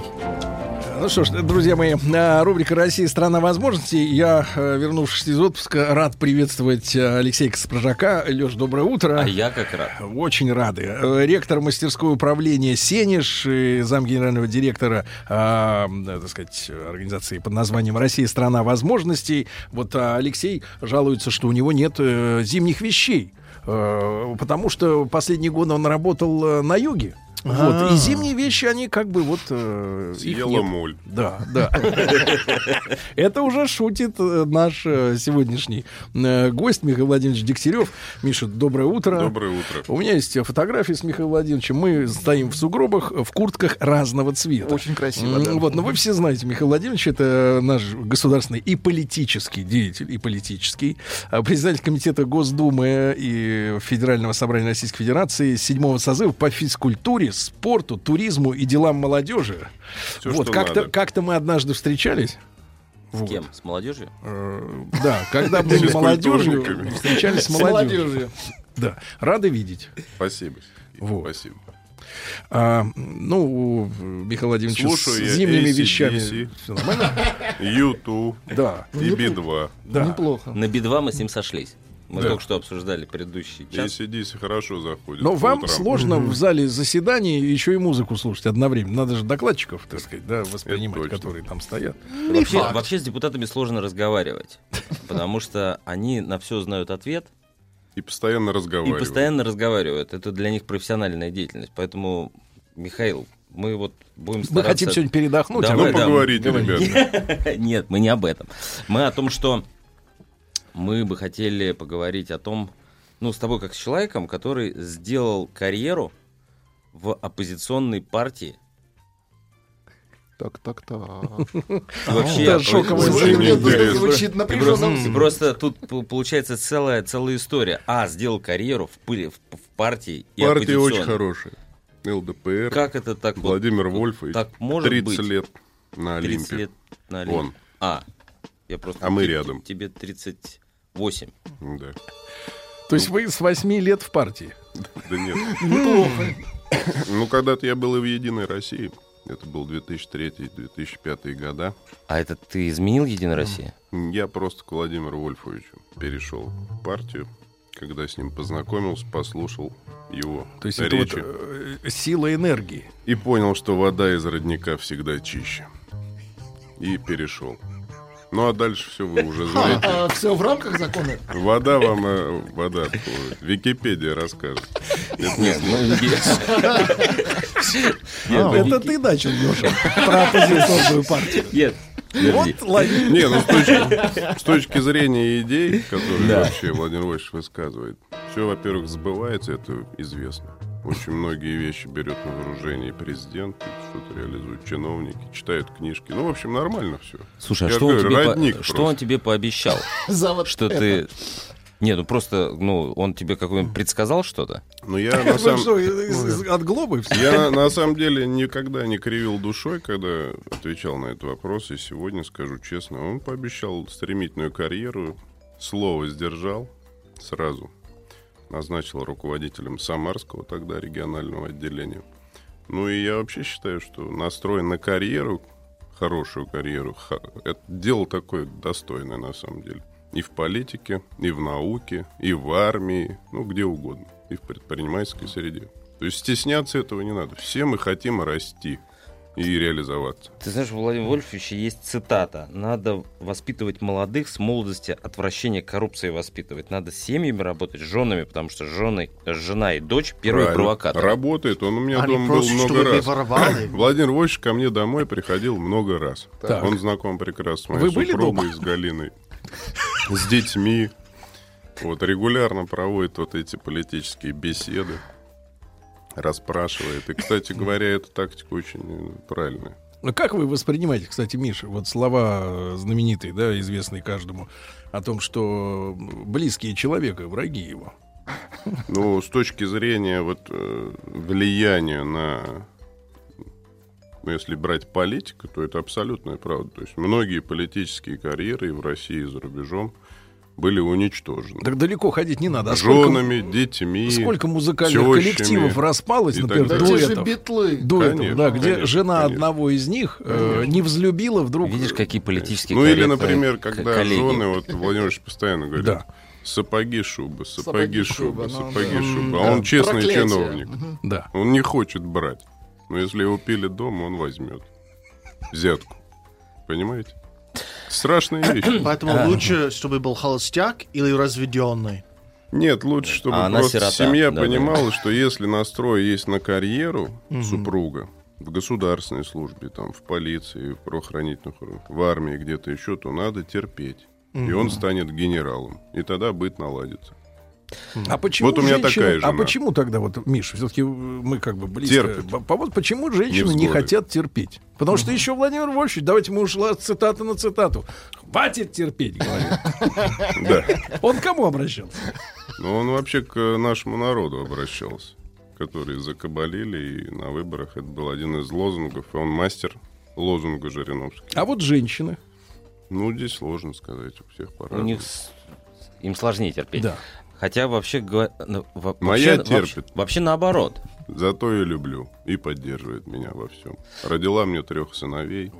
Ну что ж, друзья мои, э, рубрика «Россия. Страна возможностей». Я, э, вернувшись из отпуска, рад приветствовать э, Алексея Каспражака. Леш, доброе утро. А я как рад. Очень рады. Ректор мастерского управления «Сенеж», и зам генерального директора, э, так сказать, организации под названием «Россия. Страна возможностей». Вот а Алексей жалуется, что у него нет зимних вещей. Э, Потому что последние годы он работал э, на юге. Вот. А. И зимние вещи, они как бы вот... э, Съела моль. Да, да. [laughs] Это уже шутит э, наш э, сегодняшний э, гость Михаил Владимирович Дегтярев. Миша, доброе утро. Доброе утро. У меня есть фотографии с Михаилом Владимировичем. Мы стоим в сугробах в куртках разного цвета. Очень красиво, да. Вот, но вы все знаете, Михаил Владимирович это наш государственный и политический деятель, и политический. а, Председатель комитета Госдумы и Федерального собрания Российской Федерации седьмого созыва по физкультуре, спорту, туризму и делам молодежи. Всё, вот, как-то, как-то мы однажды встречались. С кем? С молодежью? Э, Да, когда были С молодежью, встречались с молодежью. Да, рады видеть. Спасибо. Вот. Спасибо. А, ну, у Михаила Владимировича Слушаю с зимними AC/DC. вещами. всё нормально? YouTube Да. и Би-2. Да. Неплохо. На Би-2 мы с ним сошлись. Мы Да. только что обсуждали предыдущий час. ACDC хорошо заходит. Но вам утрам. сложно в зале заседаний еще и музыку слушать одновременно. Надо же докладчиков, так сказать, да, воспринимать, которые там стоят. Вообще, вообще с депутатами сложно разговаривать, потому что они на все знают ответ И постоянно и разговаривают. постоянно разговаривают. Это для них профессиональная деятельность. Поэтому, Михаил, мы вот будем Мы стараться... хотим сегодня передохнуть, а Давай, вы да, поговорите, мы- ребята. [laughs] Нет, мы не об этом. Мы о том, что мы бы хотели поговорить о том, ну, с тобой как с человеком, который сделал карьеру в оппозиционной партии. Так, так, так. Вообще, Звучит напряженно. просто, тут получается целая, целая история. А, сделал карьеру в, партии и Партия очень хорошая. ЛДПР. Как это так Владимир вот Вольфович. так может 30 быть? лет на 30 Олимпе. лет на Олимпе. Он. А, я просто... А мы рядом. Тебе 38. Да. То есть вы с 8 лет в партии. Да нет. Неплохо. Ну, когда-то я был и в «Единой России». Это был 2003-2005 года. А это ты изменил Единая Россия? Я просто к Владимиру Вольфовичу перешел в партию, когда с ним познакомился, послушал его То есть это вот речи. э, сила энергии. И понял, что вода из родника всегда чище. И перешел. Ну а дальше все вы уже знаете. все в рамках закона? Вода вам, э, вода, Википедия расскажет. Нет, ну, А, Это ты начал, Леша, про оппозиционную партию. Нет. подожди. Вот лови. Не, ну с точки, с точки зрения идей, которые Да. вообще Владимир Владимирович высказывает, все, во-первых, сбывается, это известно. Очень многие вещи берет на вооружение президент, что-то реализуют чиновники, читают книжки. Ну, в общем, нормально все. Слушай, а Я что, же он говорю, тебе, родник по- что он тебе пообещал? [laughs] За вот что это. ты... Не, ну просто, ну, он тебе какой-нибудь предсказал что-то? Ну, я [laughs] на самом... что, из- от глобы все? Я на самом деле никогда не кривил душой, когда отвечал на этот вопрос. И сегодня скажу честно, он пообещал стремительную карьеру, слово сдержал сразу. Назначил руководителем Самарского тогда регионального отделения. Ну и я вообще считаю, что настроен на карьеру, хорошую карьеру, это дело такое достойное на самом деле. И в политике, и в науке, и в армии, ну где угодно, и в предпринимательской среде. То есть стесняться этого не надо. Все мы хотим расти. И реализоваться. Ты знаешь, у Владимира Вольфовича есть цитата. Надо воспитывать молодых с молодости, отвращение к коррупции воспитывать. Надо с семьями работать, с женами, потому что жены, жена и дочь первые Правильно. провокаторы. Работает. Он у меня Они дома был просят, много чтобы вы раз. воровали. [coughs] Владимир Вольфович ко мне домой приходил много раз. Так. Он знаком прекрасно с моей Вы были супругой, дома? с Галиной, с детьми. Вот регулярно проводит вот эти политические беседы, расспрашивает. И, кстати говоря, эта тактика очень правильная. Ну, как вы воспринимаете, кстати, Миша, вот слова э, знаменитые, да, известные каждому, о том, что близкие человека враги его? Ну, с точки зрения вот э, влияния на, ну, если брать политику, то это абсолютная правда. То есть многие политические карьеры и в России, и за рубежом были уничтожены. Так далеко ходить не надо. А сколько- Женами, детьми, Сколько музыкальных тещами коллективов распалось, например, далее. Же дуэтов. битлы. Дуэтов, Конечно, да, где конечно, жена конечно. одного из них э, не взлюбила вдруг. Видишь, какие политические Ну или, например, когда коллеги. жены, вот Владимир Ильич постоянно говорит, Да. сапоги шубы, Сапоги, сапоги шуба, шубы, ну, сапоги да. шубы. Да. А он честный Проклятие. чиновник. Да. Он не хочет брать. Но если его пили дома, он возьмет взятку. Понимаете? Страшная вещь. [coughs] Поэтому лучше, чтобы был холостяк или разведенный. Нет, лучше, чтобы А просто сирота, семья да, понимала, что если настрой есть на карьеру Мгм. супруга в государственной службе, там, в полиции, в правоохранительных органах, в армии, где-то еще, то надо терпеть. И Мгм. он станет генералом. И тогда быт наладится. А почему Вот у меня женщины- такая А жена. почему тогда вот, Миша, все-таки мы как бы близко. Терпит. По- по- вот почему женщины не, Невзгоды. хотят терпеть? Потому что еще Владимир Вольфович, давайте мы ушла цитата на цитату. Хватит терпеть, говорит. [laughs] Да. Он к кому обращался? Но он вообще к нашему народу обращался, которые закабалили, и на выборах это был один из лозунгов, и он мастер лозунга Жириновский. А вот женщины. Ну, здесь сложно сказать, у всех У по-разному. них им сложнее терпеть. Да. Хотя вообще ну, во- Моя вообще, вообще, терпит. вообще наоборот. Зато и люблю, и поддерживает меня во всем. Родила мне трех сыновей,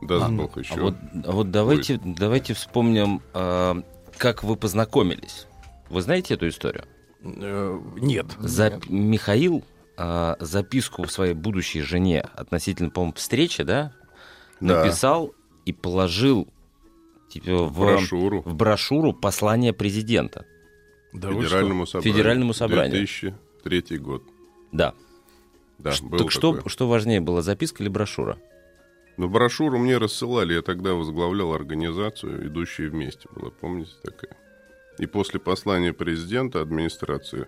даст Бог еще. А вот, а вот давайте, давайте вспомним, а, как вы познакомились. Вы знаете эту историю? Э, Нет. За- Михаил а, записку своей будущей жене относительно, по-моему, встречи, да, Да. написал и положил типа, в, Брошюру. в брошюру послание президента. Да Федеральному собранию. Федеральному собранию. 2003 год. Да. Да, Ш- был так что, что важнее было, записка или брошюра? Но брошюру мне рассылали, я тогда возглавлял организацию «Идущие вместе» была, помните такая? И после послания президента администрации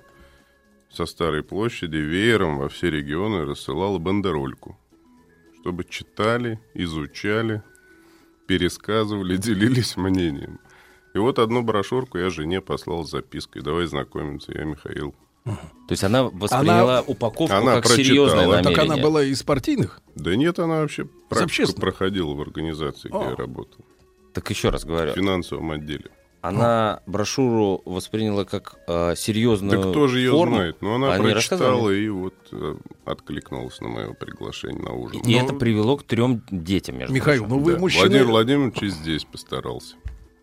со Старой площади веером во все регионы рассылала бандерольку, чтобы читали, изучали, пересказывали, [laughs] делились мнением. И вот одну брошюрку я жене послал с запиской «Давай знакомиться, я Михаил». То есть она восприняла упаковку Она как прочитала. серьезное Так намерение. Так она была из партийных? Да нет, она вообще практику проходила в организации, где О. я работал. Так еще раз говорю. В финансовом отделе. Она брошюру восприняла как э, серьезную Да кто же ее форму. знает? Ну, она Они прочитала и вот э, откликнулась на мое приглашение на ужин. И это привело к трем детям, между Михаил, прочим. ну вы Да. мужчина... Владимир Владимирович и здесь постарался.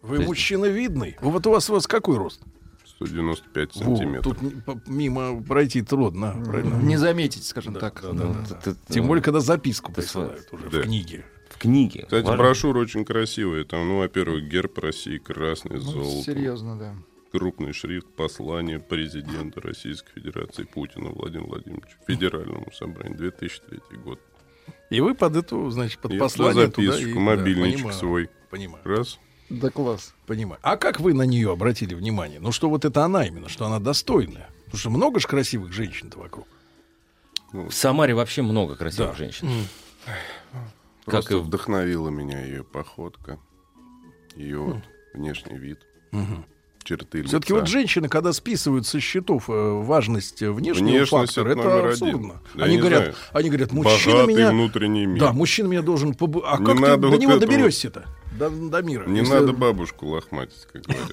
Вы мужчина видный. Вот у вас, у вас какой рост? 195 Во, сантиметров. тут мимо пройти трудно, правильно? Не заметить, скажем так. Да, да, да. Ты- Тем ну, более, когда записку присылают уже Да. в книге. в книге. Кстати, Важно. брошюра очень красивая. Там, ну, во-первых, герб России красный, Ну, золотом. серьезно, да. Крупный шрифт послание президента Российской Федерации Путина Владимира Владимировича Федеральному собранию 2003 год. И вы под эту, значит, под И послание туда записочку, и- да, мобильничек понимаю, свой. Понимаю, Раз. Да класс. понимаю. А как вы на нее обратили внимание? Ну, что вот это она именно, что она достойная. Потому что много же красивых женщин-то вокруг. В Самаре вообще много красивых Да. женщин. Как Просто и- вдохновила меня ее походка, ее вот внешний вид, черты лица. Все-таки вот женщины, когда списывают со счетов э, важность э, внешнего Внешность фактора, это это, абсурдно. Да, они, говорят, знаю. они говорят, мужчина Богатый меня... внутренний мир. Да, мужчина меня должен... побы- А Не как ты надо до вот него этого. доберешься-то? До, до мира. Не Если- надо бабушку лохматить, как говорят.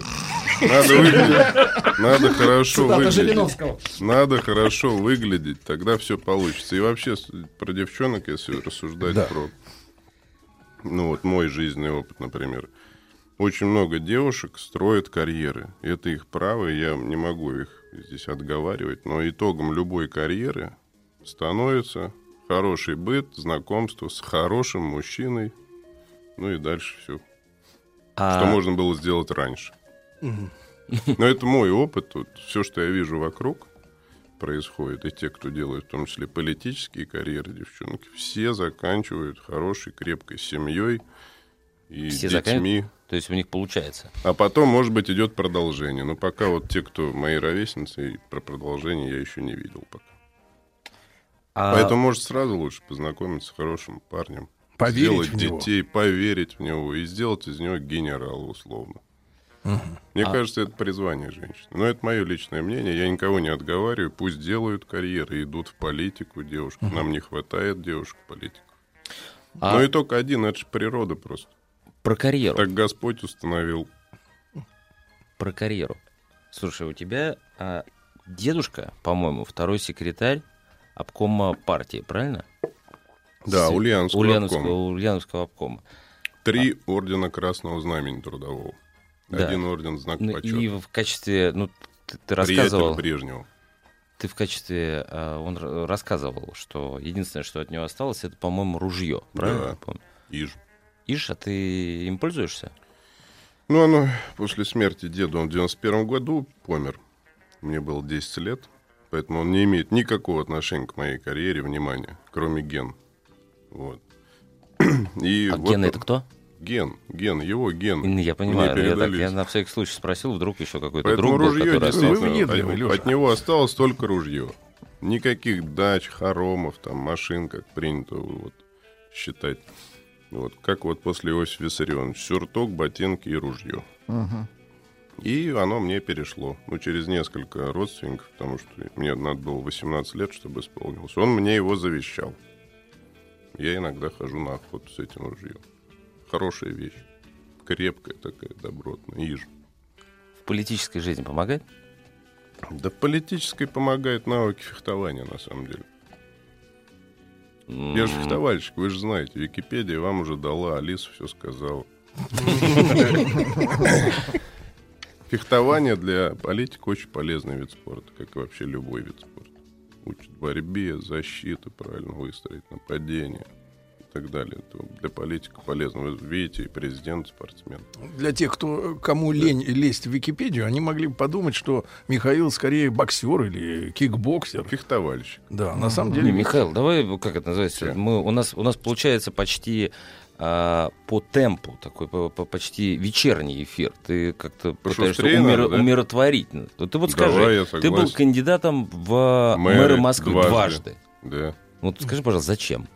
Надо выглядеть, надо хорошо выглядеть. Надо хорошо выглядеть, тогда все получится. И вообще про девчонок, если рассуждать Да. про, ну вот мой жизненный опыт, например, очень много девушек строят карьеры. Это их право, я не могу их здесь отговаривать. Но итогом любой карьеры становится хороший быт, знакомство с хорошим мужчиной. Ну и дальше все. А- Что можно было сделать раньше. [laughs] Но это мой опыт. Вот, все, что я вижу вокруг происходит, и те, кто делает, в том числе политические карьеры, девчонки, все заканчивают хорошей, крепкой семьей и Все детьми. заканчивают? То есть у них получается. А потом, может быть, идет продолжение. Но пока вот те, кто мои ровесницы, и про продолжение я еще не видел пока. А- Поэтому, может, сразу лучше познакомиться с хорошим парнем. Поверить сделать в него. детей, поверить в него и сделать из него генерала, условно. Мне А- кажется, это призвание женщины. Но это мое личное мнение. Я никого не отговариваю. Пусть делают карьеры, идут в политику девушки. Мгм. Нам не хватает девушек в политику. А- Но итог один, это же природа просто. Про карьеру. Так Господь установил. Про карьеру. Слушай, у тебя а, дедушка, по-моему, второй секретарь обкома партии, правильно? Да, С- Ульяновского Ульяновского, обкома. Ульяновского обкома. Три ордена Красного Знамени трудового. Да. Один орден знак Ну, почета. И в качестве, ну, ты, ты рассказывал... Брежнева. Ты в качестве, а, он рассказывал, что единственное, что от него осталось, это, по-моему, ружье, правильно? Да. я помню? Иж, а ты им пользуешься? Ну, оно после смерти деда, он в 91 году помер. Мне было 10 лет, поэтому он не имеет никакого отношения к моей карьере, внимания, кроме ген. Вот. [clears throat] И А вот ген это кто? Ген, ген, его ген. Ну, Я понимаю, я, так, я на всякий случай спросил, вдруг еще какой-то Поэтому друг был, ружье который действительно, остался. от, от него осталось только ружье. Никаких дач, хоромов, там, машин, как принято вот, считать. Вот, как вот после Иосифа Виссарионовича. Сюртук, ботинки и ружье. Мгм. И оно мне перешло. Ну, через несколько родственников, потому что мне надо было 18 лет, чтобы исполнилось. Он мне его завещал. Я иногда хожу на охоту с этим ружьем. Хорошая вещь. Крепкая такая, добротная. Иж. В политической жизни помогает? Да в политической помогает навыки фехтования, на самом деле. Я же фехтовальщик, вы же знаете. Википедия вам уже дала, Алиса все сказала. Фехтование для политика очень полезный вид спорта, как и вообще любой вид спорта. Учит борьбе, защиты, правильно выстроить нападение так далее. Это для политика полезно. Вы видите, и президент спортсмен. Для тех, кто, кому лень лезть в Википедию, они могли бы подумать, что Михаил скорее боксер или кикбоксер. Фехтовальщик. Да, на самом Не, деле... Михаил, давай, как это называется? Мы, у, нас, у нас получается почти а, по темпу такой по- по- почти вечерний эфир. Ты как-то пытаешься надо, да? умиротворить. Вот Ты вот Давай, скажи, ты был кандидатом в Мэры мэры Москвы дважды. дважды. Да. Вот скажи, пожалуйста, зачем?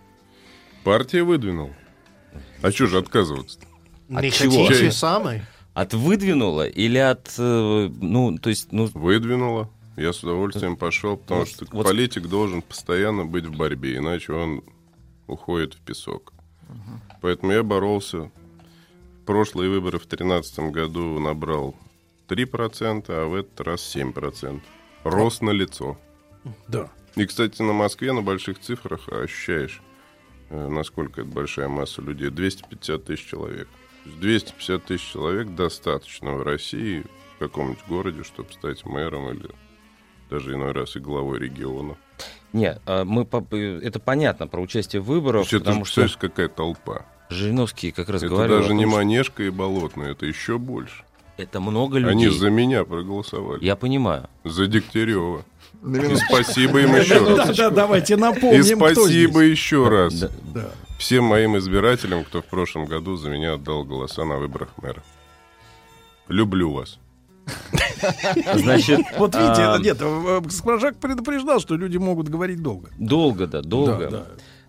Партия выдвинула. А что же отказываться? От Не чего? хотите самой? От выдвинула или от, э, ну, то есть, ну... Выдвинула. Я с удовольствием пошел, потому Вот- что вот- политик должен постоянно быть в борьбе, иначе он уходит в песок. Поэтому я боролся. Прошлые выборы в 2013 году набрал 3%, а в этот раз 7%. Рост на лицо. Да. И, кстати, на Москве на больших цифрах ощущаешь, насколько это большая масса людей. 250 тысяч человек. То есть 250 тысяч человек достаточно в России, в каком-нибудь городе, чтобы стать мэром или даже иной раз и главой региона. Не, а мы, по- это понятно про участие в То выборах, есть это потому же, что представляешь, какая толпа. Жириновский как раз это говорил... о даже том, не Манежка и Болотная, это еще больше. Это много людей. Они за меня проголосовали. Я понимаю. За Дегтярева. На И спасибо им еще раз. минуточку. Да, давайте напомним, И спасибо еще раз Да, да. всем моим избирателям, кто в прошлом году за меня отдал голоса на выборах мэра. Люблю вас. [laughs] Значит, Вот видите, а, это нет, э, Скворжак предупреждал, что люди могут говорить долго. Долго, да, долго.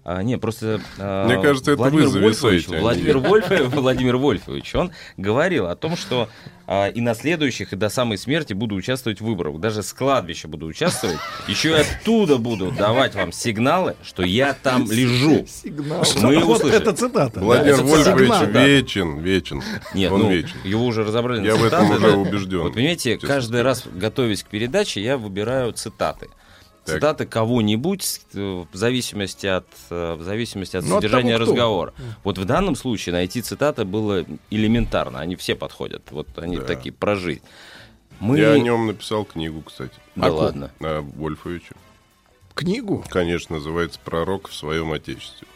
Да, да. А, не, просто... а, Мне кажется, это Владимир вы Вольфович, Владимир. Вольф- [laughs] Владимир Вольфович, он говорил о том, что а, и на следующих, и до самой смерти буду участвовать в выборах. Даже с кладбища буду участвовать. Еще и оттуда буду давать вам сигналы, что я там лежу. Сигнал. Мы Вот услышали. это цитата. Владимир это Вольфович да. вечен, вечен. Нет, Он ну, вечен. его уже разобрали на Я в этом цитаты, уже да. убежден. Вот понимаете, честно каждый раз, готовясь к передаче, я выбираю цитаты. Цитаты кого-нибудь э, в зависимости от, э, в зависимости от Ну, от содержания того, кто. разговора. Вот в данном случае найти цитаты было элементарно. Они все подходят. Вот они Да. такие про жизнь. Мы... Я о нем написал книгу, кстати. Да О ком? ладно. О Вольфовиче. Книгу? Конечно, называется «Пророк в своем отечестве».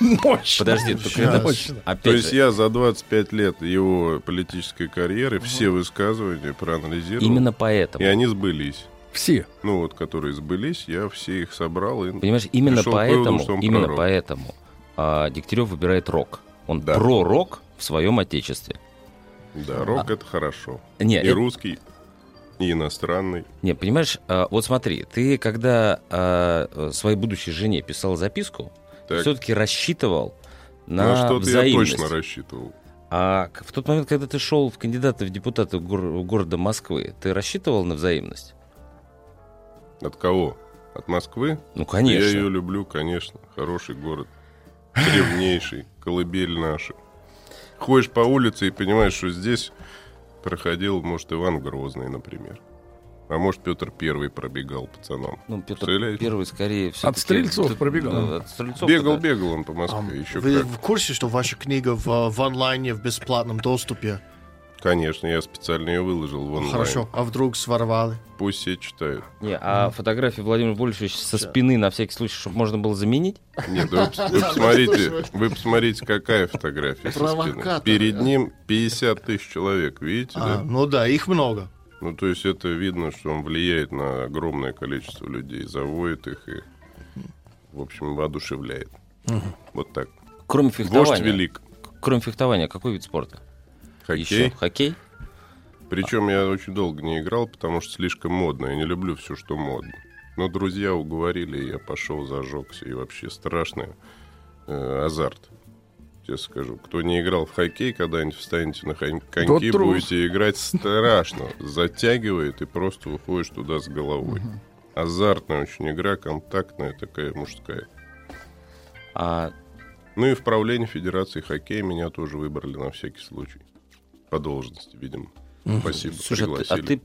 Мощно. Подожди, только это- Мощно. опять То есть же- я за 25 лет его политической карьеры все высказывания проанализировал. Именно поэтому. И они сбылись. Все. Ну вот, которые сбылись, я все их собрал и Понимаешь, именно пришел к выводу, поэтому, что он именно пророк. поэтому а, Дегтярев выбирает рок. Он про-рок в своем отечестве. Да, рок это хорошо. А. Не, и это- русский, и иностранный. Не, понимаешь, а, вот смотри, ты когда а, своей будущей жене писал записку, Так. все-таки рассчитывал на, На что-то я взаимность. точно рассчитывал. А в тот момент, когда ты шел в кандидаты в депутаты гор- города Москвы, ты рассчитывал на взаимность? От кого? От Москвы? Ну, конечно. Я ее люблю, конечно. Хороший город. Древнейший. Колыбель наша. Ходишь по улице и понимаешь, что здесь проходил, может, Иван Грозный, например. А может, Петр Первый пробегал пацаном. Ну, Петр Представляете? Первый скорее всё-таки- От стрельцов пробегал. Да, от стрельцов Бегал, это- бегал он по Москве. еще Вы как. в курсе, что ваша книга в, в онлайне в бесплатном доступе? Конечно, я специально ее выложил в онлайн. Хорошо. А вдруг своровали? Пусть все читают. Не, а фотографии Владимира Вольфовича со спины на всякий случай, чтобы можно было заменить? Нет, вы, вы [laughs] посмотрите, вы посмотрите, какая фотография со спины. Перед ним 50 тысяч человек, видите, А, да? ну да, их много. Ну, то есть это видно, что он влияет на огромное количество людей, заводит их и, в общем, воодушевляет. Вот так. Кроме фехтования. Вождь велик. Кроме фехтования, какой вид спорта? Хоккей. Еще? Хоккей? Причем я очень долго не играл, потому что слишком модно. Я не люблю все, что модно. Но друзья уговорили, и я пошел, зажегся. И вообще страшный э, азарт. Честно скажу. Кто не играл в хоккей, когда-нибудь встанете на коньки, трус. будете играть страшно. Затягивает и просто уходишь туда с головой. Азартная очень игра, контактная такая мужская. А Ну и в правлении Федерации хоккея меня тоже выбрали на всякий случай. По должности, видимо. Спасибо, Слушай, а ты, а пригласили. ты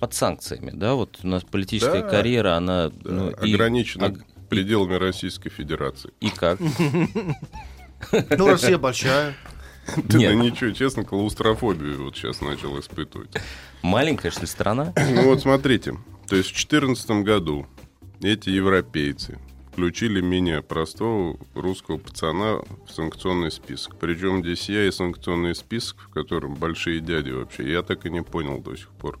под санкциями, да? Вот у нас политическая Да, карьера, она Да, ну, и- ограничена ог- пределами Российской Федерации. И как? [laughs] Ну, Россия большая. Ты Нет. ну ничего, честно, клаустрофобию вот сейчас начал испытывать. Маленькая, что ли, страна? Ну вот смотрите, то есть в 2014 году эти европейцы включили меня, простого русского пацана, в санкционный список. Причем здесь я и санкционный список, в котором большие дяди вообще, я так и не понял до сих пор.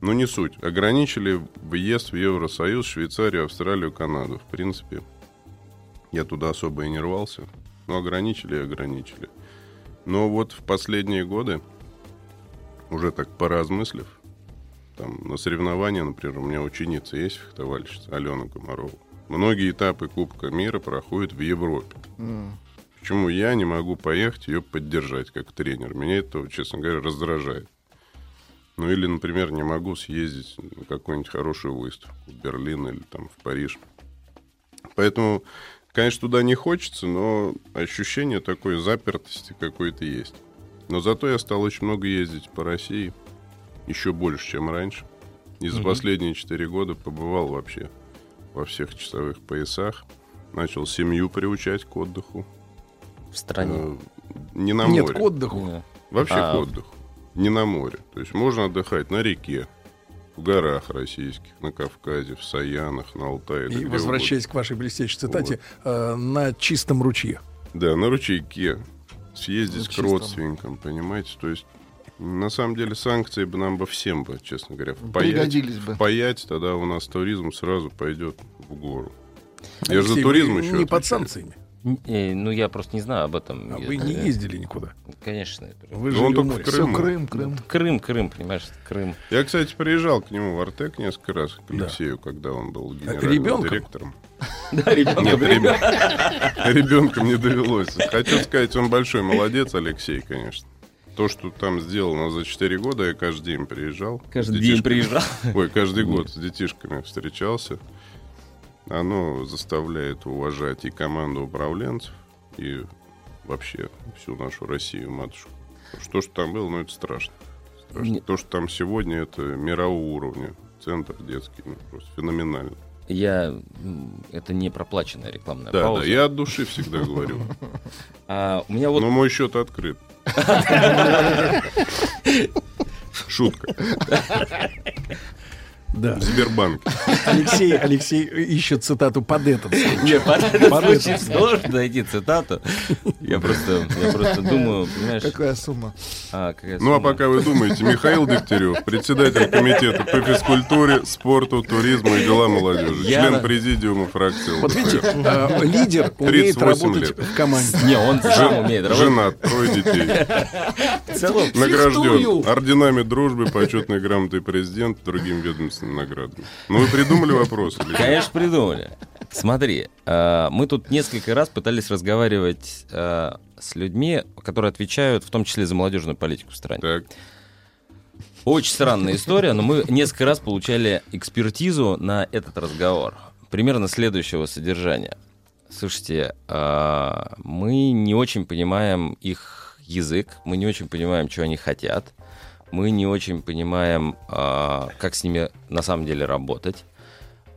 Ну не суть. Ограничили въезд в Евросоюз, Швейцарию, Австралию, Канаду. В принципе, я туда особо и не рвался. Но ограничили и ограничили. Но вот в последние годы, уже так поразмыслив, там на соревнования, например, у меня ученица есть фехтовальщица Алена Комарова. Многие этапы Кубка мира проходят в Европе. Почему я не могу поехать ее поддержать как тренер? Меня это, честно говоря, раздражает. Ну или, например, не могу съездить на какую-нибудь хорошую выставку в Берлин или там в Париж. Поэтому, конечно, туда не хочется, но ощущение такой запертости какой-то есть. Но зато я стал очень много ездить по России, еще больше, чем раньше. И за Мгм. последние четыре года побывал вообще во всех часовых поясах. Начал семью приучать к отдыху. В стране. Э, Не на Нет, море. к отдыху. Да. Вообще А, к отдыху. Не на море. То есть можно отдыхать на реке, в горах российских, на Кавказе, в Саянах, на Алтае. И возвращаясь к вашей блестящей цитате, э, на чистом ручье. Да, на ручейке. Съездить На к чистом. родственникам, понимаете? То есть, на самом деле, санкции бы нам бы всем бы, честно говоря, впаять. Пригодились бы. Впаять, тогда у нас туризм сразу пойдет в гору. Я же за Алексей, туризм еще Не под отвечаю. санкциями. Э, Ну, я просто не знаю об этом. А Я- вы не ездили никуда. Конечно. это- Вы Да жили он только в Крыму. Все, Крым, Крым. Крым, Крым, понимаешь, Крым. Я, кстати, приезжал к нему в Артек несколько раз, к Да. Алексею, когда он был генеральным ребенком? директором. [laughs] Да, ребенок. Нет, ребен- [laughs] ребенком не довелось. Хочу сказать, он большой молодец, Алексей, конечно. То, что там сделано за 4 года, я каждый день приезжал. Каждый день приезжал. Ой, каждый год с детишками встречался. Оно заставляет уважать и команду управленцев, и вообще всю нашу Россию, матушку. Что ж там было, ну это страшно. Страшно. То, что там сегодня, это мирового уровня. Центр детский, ну, просто феноменально. Я... Это не проплаченная рекламная Да, пауза. да, я от души всегда говорю. А, у меня вот... Но мой счет открыт. [laughs] Шутка. Да. В Сбербанке. Алексей, Алексей ищет цитату под этот случай. Не, под этот Под случай этот. сложно найти цитату. Я просто, я просто думаю, понимаешь... Какая сумма? А, какая Ну а сумма. пока вы думаете, Михаил Дегтярев, председатель комитета по физкультуре, спорту, туризму и делам молодежи, Я член президиума фракции Вот видите, ЛДПР. э, лидер умеет 38 работать лет. в команде. Не, он сам Жен- умеет работать. Женат, трое детей. Награжден орденами дружбы, почетной грамотой президента, другими ведомственными наградами. Ну вы придумали вопрос? Конечно, придумали. Смотри, э, мы тут несколько раз пытались разговаривать э, с людьми, которые отвечают в том числе за молодежную политику в стране. Так. Очень странная история, но мы несколько раз получали экспертизу на этот разговор. Примерно следующего содержания. Слушайте, э, мы не очень понимаем их язык, мы не очень понимаем, что они хотят, мы не очень понимаем, э, как с ними на самом деле работать.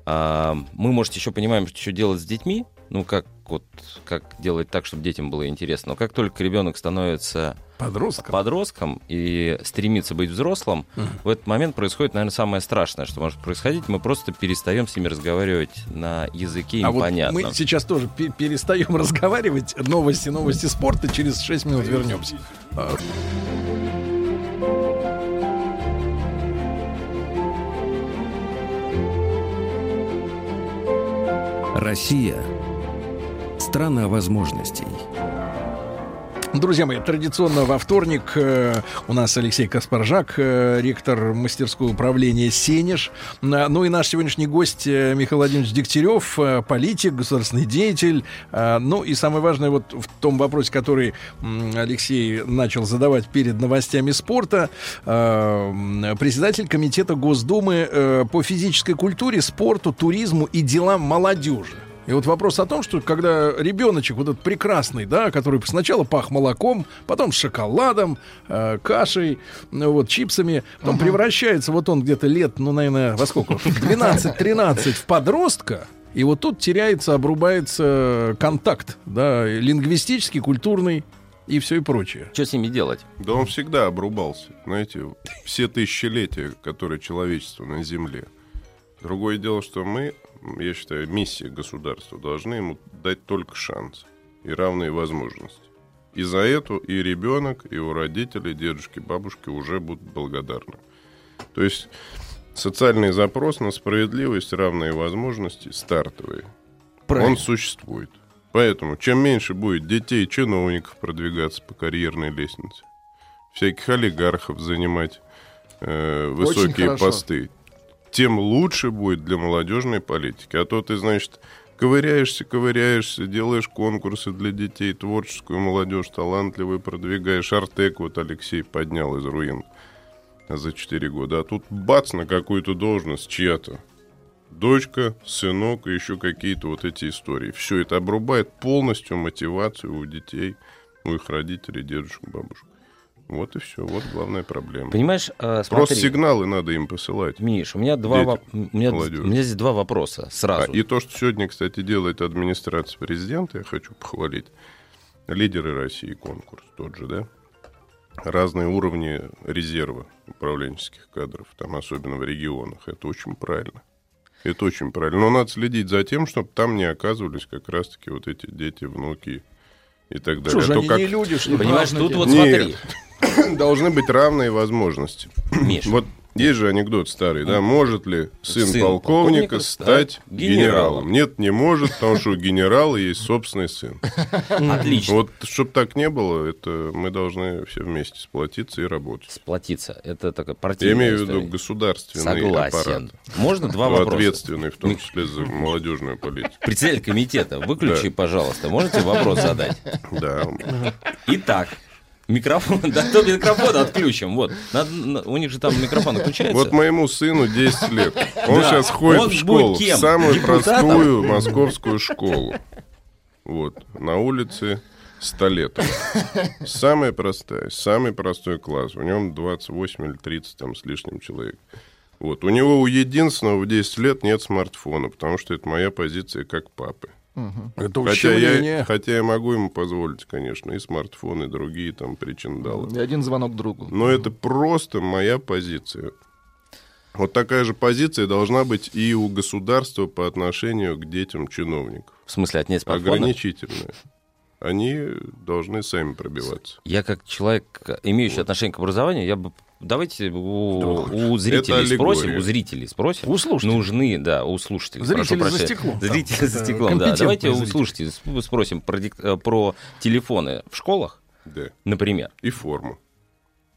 А, мы, может, еще понимаем, что делать с детьми, ну, как вот, как делать так, чтобы детям было интересно. Но как только ребенок становится Подростком. подростком и стремится быть взрослым, в этот момент происходит, наверное, самое страшное, что может происходить. Мы просто перестаем с ними разговаривать на языке А вот понятном. мы сейчас тоже пе- перестаем разговаривать. Новости, новости спорта. Через 6 минут вернемся. Россия – страна возможностей. Друзья мои, традиционно во вторник э, у нас Алексей Каспаржак, э, ректор мастерского управления «Сенеж». А, Ну и наш сегодняшний гость э, Михаил Владимирович Дегтярев, э, политик, государственный деятель. А, Ну и самое важное вот в том вопросе, который Алексей начал задавать перед новостями спорта, э, председатель комитета Госдумы э, по физической культуре, спорту, туризму и делам молодежи. И вот вопрос о том, что когда ребеночек вот этот прекрасный, да, который сначала пах молоком, потом шоколадом, э, кашей, ну, вот чипсами, потом превращается вот он где-то лет, ну, наверное, во сколько? [laughs] 12-13 в подростка, и вот тут теряется, обрубается контакт, да, лингвистический, культурный и все и прочее. Что с ними делать? Да он всегда обрубался. Знаете, все тысячелетия, которые человечество на Земле. Другое дело, что мы, я считаю, миссия государства должны ему дать только шанс и равные возможности. И за эту и ребенок, и его родители, дедушки, бабушки уже будут благодарны. То есть социальный запрос на справедливость, равные возможности, стартовые, Правильно. он существует. Поэтому чем меньше будет детей чиновников продвигаться по карьерной лестнице, всяких олигархов занимать э, высокие посты, тем лучше будет для молодежной политики. А то ты, значит, ковыряешься, ковыряешься, делаешь конкурсы для детей, творческую молодежь, талантливую продвигаешь. Артек вот Алексей поднял из руин за 4 года. А тут бац на какую-то должность чья-то. Дочка, сынок и еще какие-то вот эти истории. Все это обрубает полностью мотивацию у детей, у их родителей, дедушек, бабушек. Вот и все. Вот главная проблема. Понимаешь, э, Просто сигналы надо им посылать. Миш, у меня два, во- у меня, у меня здесь два вопроса сразу. А, и то, что сегодня, кстати, делает администрация президента, я хочу похвалить. Лидеры России конкурс тот же, да? Разные уровни резерва управленческих кадров, там особенно в регионах. Это очень правильно. Это очень правильно. Но надо следить за тем, чтобы там не оказывались как раз-таки вот эти дети, внуки и так далее. Что же А они как- не люди, что? Понимаешь, тут вот Нет. смотри. [coughs] Должны быть равные возможности. Миш. Вот есть же анекдот старый, да? Может ли сын, Сын полковника полковника стать генералом? генералом? Нет, не может, потому что у генерала есть собственный сын. [laughs] Отлично. Вот, чтобы так не было, это мы должны все вместе сплотиться и работать. Сплотиться. Это такая Я партийная имею в виду государственный Согласен. аппарат. Можно два Кто вопроса? Ответственный, в том числе за молодежную политику. Председатель комитета, выключи, пожалуйста. Можете вопрос задать? Да. Итак, микрофон, [laughs] да то микрофон отключим. Вот, Надо- на- у них же там микрофон отключается. Вот моему сыну 10 лет. Он Да. сейчас ходит Он в школу, в самую Депутатом? простую московскую школу. Вот, на улице Столетова. Самая простая, самый простой класс. В нем 28 или 30 там с лишним человек. Вот. У него у единственного в 10 лет нет смартфона, потому что это моя позиция как папы. Это Хотя я, хотя я могу ему позволить, конечно, и смартфон, и другие там причиндалы. И один звонок другу. Но это просто моя позиция. Вот такая же позиция должна быть и у государства по отношению к детям чиновников. В смысле, отнять смартфоны? Ограничительная. Они должны сами пробиваться. Я как человек, имеющий отношение к образованию, я бы давайте у, у зрителей спросим, у зрителей спросим. У слушателей. Нужны, да, у слушателей. Зрители прошу за стеклом. Зрители Там, за стеклом, да. Давайте у слушателей сп- спросим про, э, про телефоны в школах, Да. например. И форму.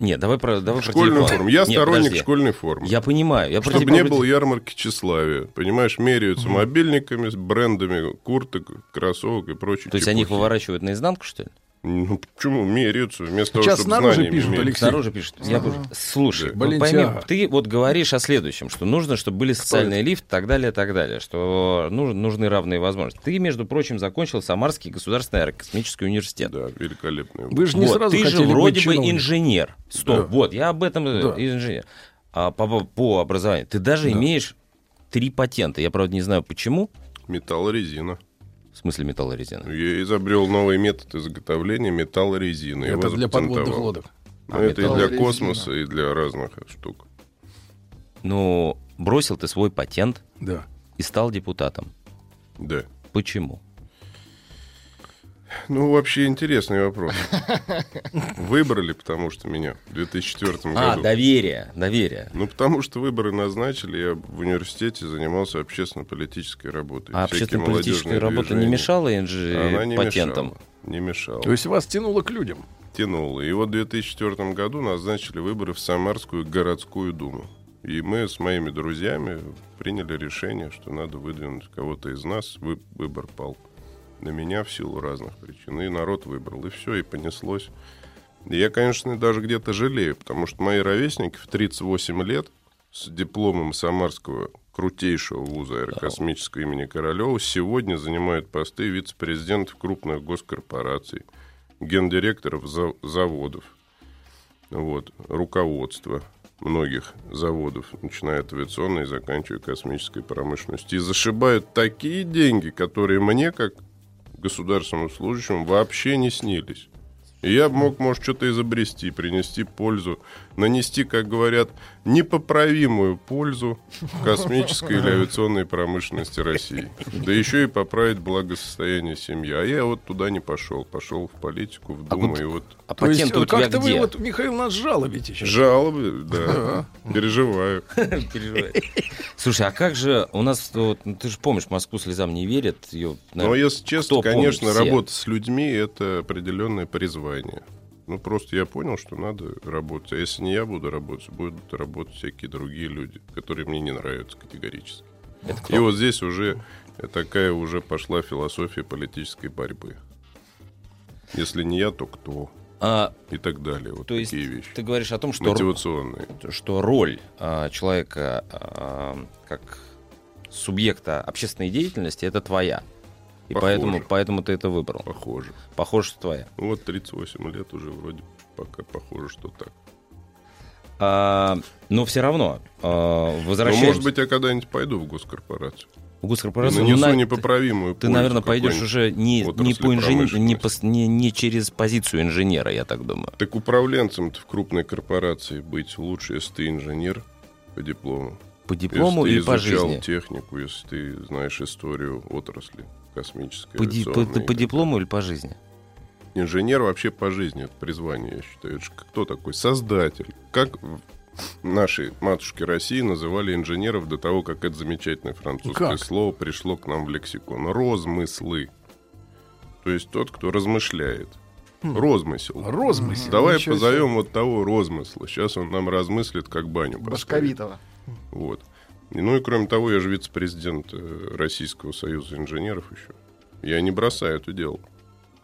Нет, давай про, давай про Школьную телефоны. форму. Я Нет, сторонник подожди. школьной формы. Я понимаю. Я про Чтобы не было ярмарки тщеславия. Понимаешь, меряются мобильниками, с брендами курток, кроссовок и прочее. То есть они их выворачивают наизнанку, что ли? Ну, почему? Меряются вместо Сейчас того, чтобы снаружи пишут, мерить. Алексей. Снаружи пишут. Я бы- Слушай, Да. ну, пойми, ты вот говоришь о следующем, что нужно, чтобы были социальные лифты, так далее, так далее, что ну- нужны равные возможности. Ты, между прочим, закончил Самарский государственный аэрокосмический университет. Да, великолепный. Вы же не Вот, сразу ты же вроде бы инженер. Стоп, Да. вот, я об этом э, Да. инженер. А по, по образованию. Ты даже Да. имеешь три патента. Я, правда, не знаю почему. Металлорезина. В смысле металлорезина? Я изобрел новый метод изготовления металлорезины. Это для подводных лодок. Ну, А, это и для космоса, и для разных штук. Ну, бросил ты свой патент Да. и стал депутатом. Да. Почему? Ну, вообще интересный вопрос. Выбрали, потому что меня в 2004 А, году. доверие, доверие. Ну, потому что выборы назначили, я в университете занимался общественно-политической работой. А общественно-политическая работа не мешала Она не патентам? мешала. Не мешала. То есть вас тянуло к людям. Тянуло. И вот в 2004 году назначили выборы в Самарскую городскую думу. И мы с моими друзьями приняли решение, что надо выдвинуть кого-то из нас. Вы- выбор пал на меня в силу разных причин. И народ выбрал. И все, и понеслось. И я, конечно, даже где-то жалею, потому что мои ровесники в 38 лет с дипломом Самарского крутейшего вуза аэрокосмического имени Королева сегодня занимают посты вице-президентов крупных госкорпораций, гендиректоров за- заводов, вот, руководства многих заводов, начиная от авиационной и заканчивая космической промышленностью. И зашибают такие деньги, которые мне, как государственному служащему, вообще не снились. И я мог, может, что-то изобрести, принести пользу, нанести, как говорят, непоправимую пользу космической или авиационной промышленности России. Да еще и поправить благосостояние семьи. А я вот туда не пошел. Пошел в политику, в Думу, вот- и вот... А То есть патенты у тебя как-то вы вот, Михаил, нас жалобите сейчас. Жалобы, да, переживаю. [laughs] Переживаю. Слушай, а как же у нас, вот, ну, ты же помнишь, Москву слезам не верят. Ее, Но если честно, конечно, Все. работа с людьми это определенное призвание. Ну, просто я понял, что надо работать. А если не я буду работать, будут работать всякие другие люди, которые мне не нравятся категорически. И вот здесь уже такая уже пошла философия политической борьбы. Если не я, то кто? А, И так далее. Вот то есть вещи. ты говоришь о том, что, Мотивационные. что роль а, человека а, как субъекта общественной деятельности это твоя. И Похоже. поэтому, поэтому ты это выбрал. Похоже. Похоже, что твоя. Ну, вот 38 лет уже вроде пока похоже, что так. А, но все равно, а, Но, возвращаемся... может быть, я когда-нибудь пойду в госкорпорацию. в госкорпорацию, И нанесу ну, на- непоправимую Ты, наверное, пойдешь уже не, не, по инжен- не, по не- не через позицию инженера, я так думаю. Так управленцем-то в крупной корпорации быть лучше, если ты инженер по диплому. По диплому если и ты по изучал жизни. технику, если ты знаешь историю отрасли космической, По, ди- по- по диплому или по жизни? Инженер вообще по жизни, это призвание, я считаю. Это кто такой? Создатель. Как наши матушки России называли инженеров до того, как это замечательное французское Как? слово пришло к нам в лексикон. Розмыслы. То есть тот, кто размышляет. Хм. Розмысел. Розмысел, Давай ничего позовем вот того розмысла. Сейчас он нам размыслит, как баню поставит. Башковитова. Вот. Ну и кроме того, я же вице-президент э, Российского союза инженеров еще. Я не бросаю это дело.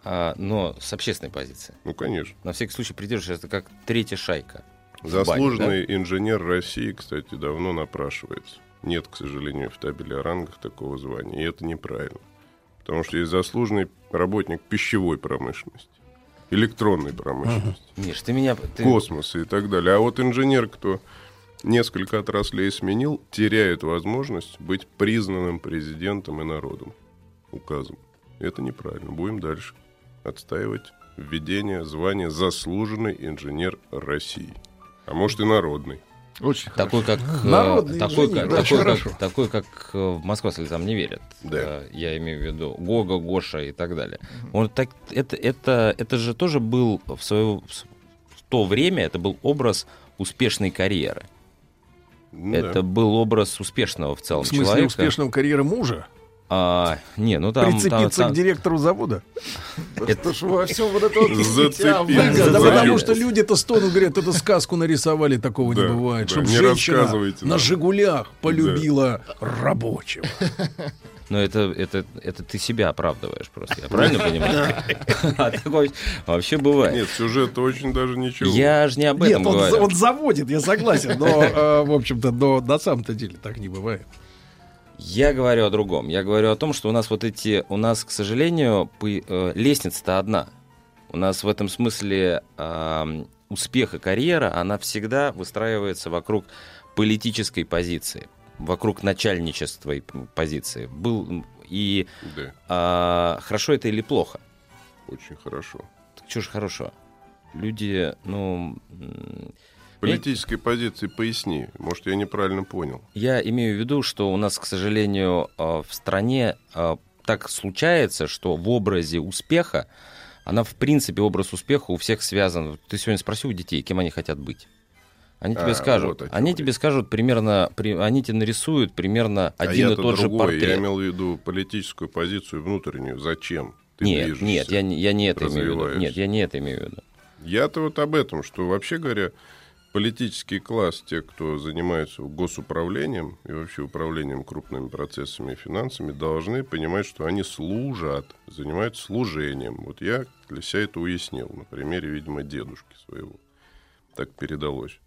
А, но с общественной позиции. Ну, конечно. На всякий случай придерживаешься, это как третья шайка. в бане, Заслуженный инженер России, кстати, давно напрашивается. Нет, к сожалению, в табеле о рангах такого звания. И это неправильно. Потому что есть заслуженный работник пищевой промышленности, электронной промышленности, да? Миш, ты меня... ты- космоса и так далее. А вот инженер, кто несколько отраслей сменил, теряет возможность быть признанным президентом и народом указом. Это неправильно. Будем дальше отстаивать введение звания заслуженный инженер России. А может и народный. Очень такой, как, э, Народный такой, инженер, как, такой, хорошо. как, такой, как э, в Москва слезам не верит. Э, Я имею в виду Гога, Гоша и так далее. Он так, это, это, это же тоже был в, свое, в то время, это был образ успешной карьеры. Ну это да. был образ успешного в целом В смысле человека. успешного карьеры мужа? А, не, ну там... Прицепиться там- к директору завода? Это ж во всем вот это вот. Да потому что люди-то стонут, говорят, это сказку нарисовали, такого не бывает. да, Чтоб не женщина на. «Жигулях» полюбила рабочего. [laughs] Ну, это, это, это ты себя оправдываешь просто, я правильно понимаю? А вообще бывает. Нет, сюжет очень даже ничего. Я же не об этом Нет, он, говорю. он заводит, я согласен, но, э, в общем-то, но на самом-то деле так не бывает. Я говорю о другом. Я говорю о том, что у нас вот эти, у нас, к сожалению, э, лестница-то одна. У нас в этом смысле ам, успех и карьера, она всегда выстраивается вокруг политической позиции, вокруг начальничества и позиции. Был и Да. а, хорошо это или плохо? Очень хорошо. Так что же хорошо? Люди, ну, Политической позиции поясни. Может, я неправильно понял. Я имею в виду, что у нас, к сожалению, э, в стране э, так случается, что в образе успеха, она, в принципе, образ успеха у всех связан. Ты сегодня спросил у детей, кем они хотят быть. Они тебе А, скажут, вот они тебе скажут примерно, при- они тебе нарисуют примерно один а и я-то тот же другое. портрет. Я имел в виду политическую позицию внутреннюю. Зачем ты нет, движешься, нет, я, я не это имею в виду. Нет, я не это имею в виду. Я-то вот об этом, что вообще говоря, политический класс, те, кто занимается госуправлением и вообще управлением крупными процессами и финансами, должны понимать, что они служат, занимаются служением. Вот я для себя это уяснил на примере, видимо, дедушки своего. Так передалось.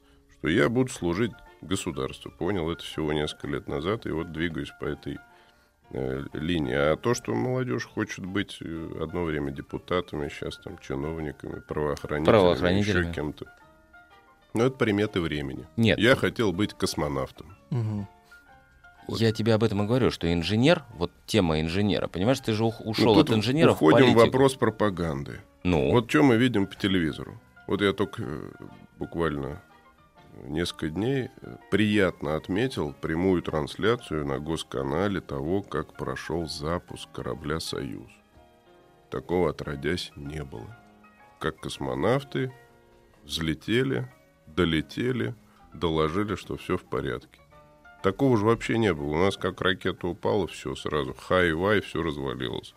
Что я буду служить государству. Понял это всего несколько лет назад, и вот двигаюсь по этой э, линии. А то, что молодежь хочет быть э, одно время депутатами, сейчас там чиновниками, правоохранителями, Правоохранителями. еще кем-то. Ну, это приметы времени. Нет. Я хотел быть космонавтом. Я тебе об этом и говорю, что инженер, вот тема инженера, понимаешь, ты же ушел Ну, от инженера в уходим в политику. вопрос пропаганды. Ну? Вот что мы видим по телевизору. Вот я только э, буквально несколько дней э, приятно отметил прямую трансляцию на госканале того, как прошел запуск корабля «Союз». Такого отродясь не было. Как космонавты взлетели, долетели, доложили, что все в порядке. Такого же вообще не было. У нас как ракета упала, все сразу. Хай-вай, все развалилось.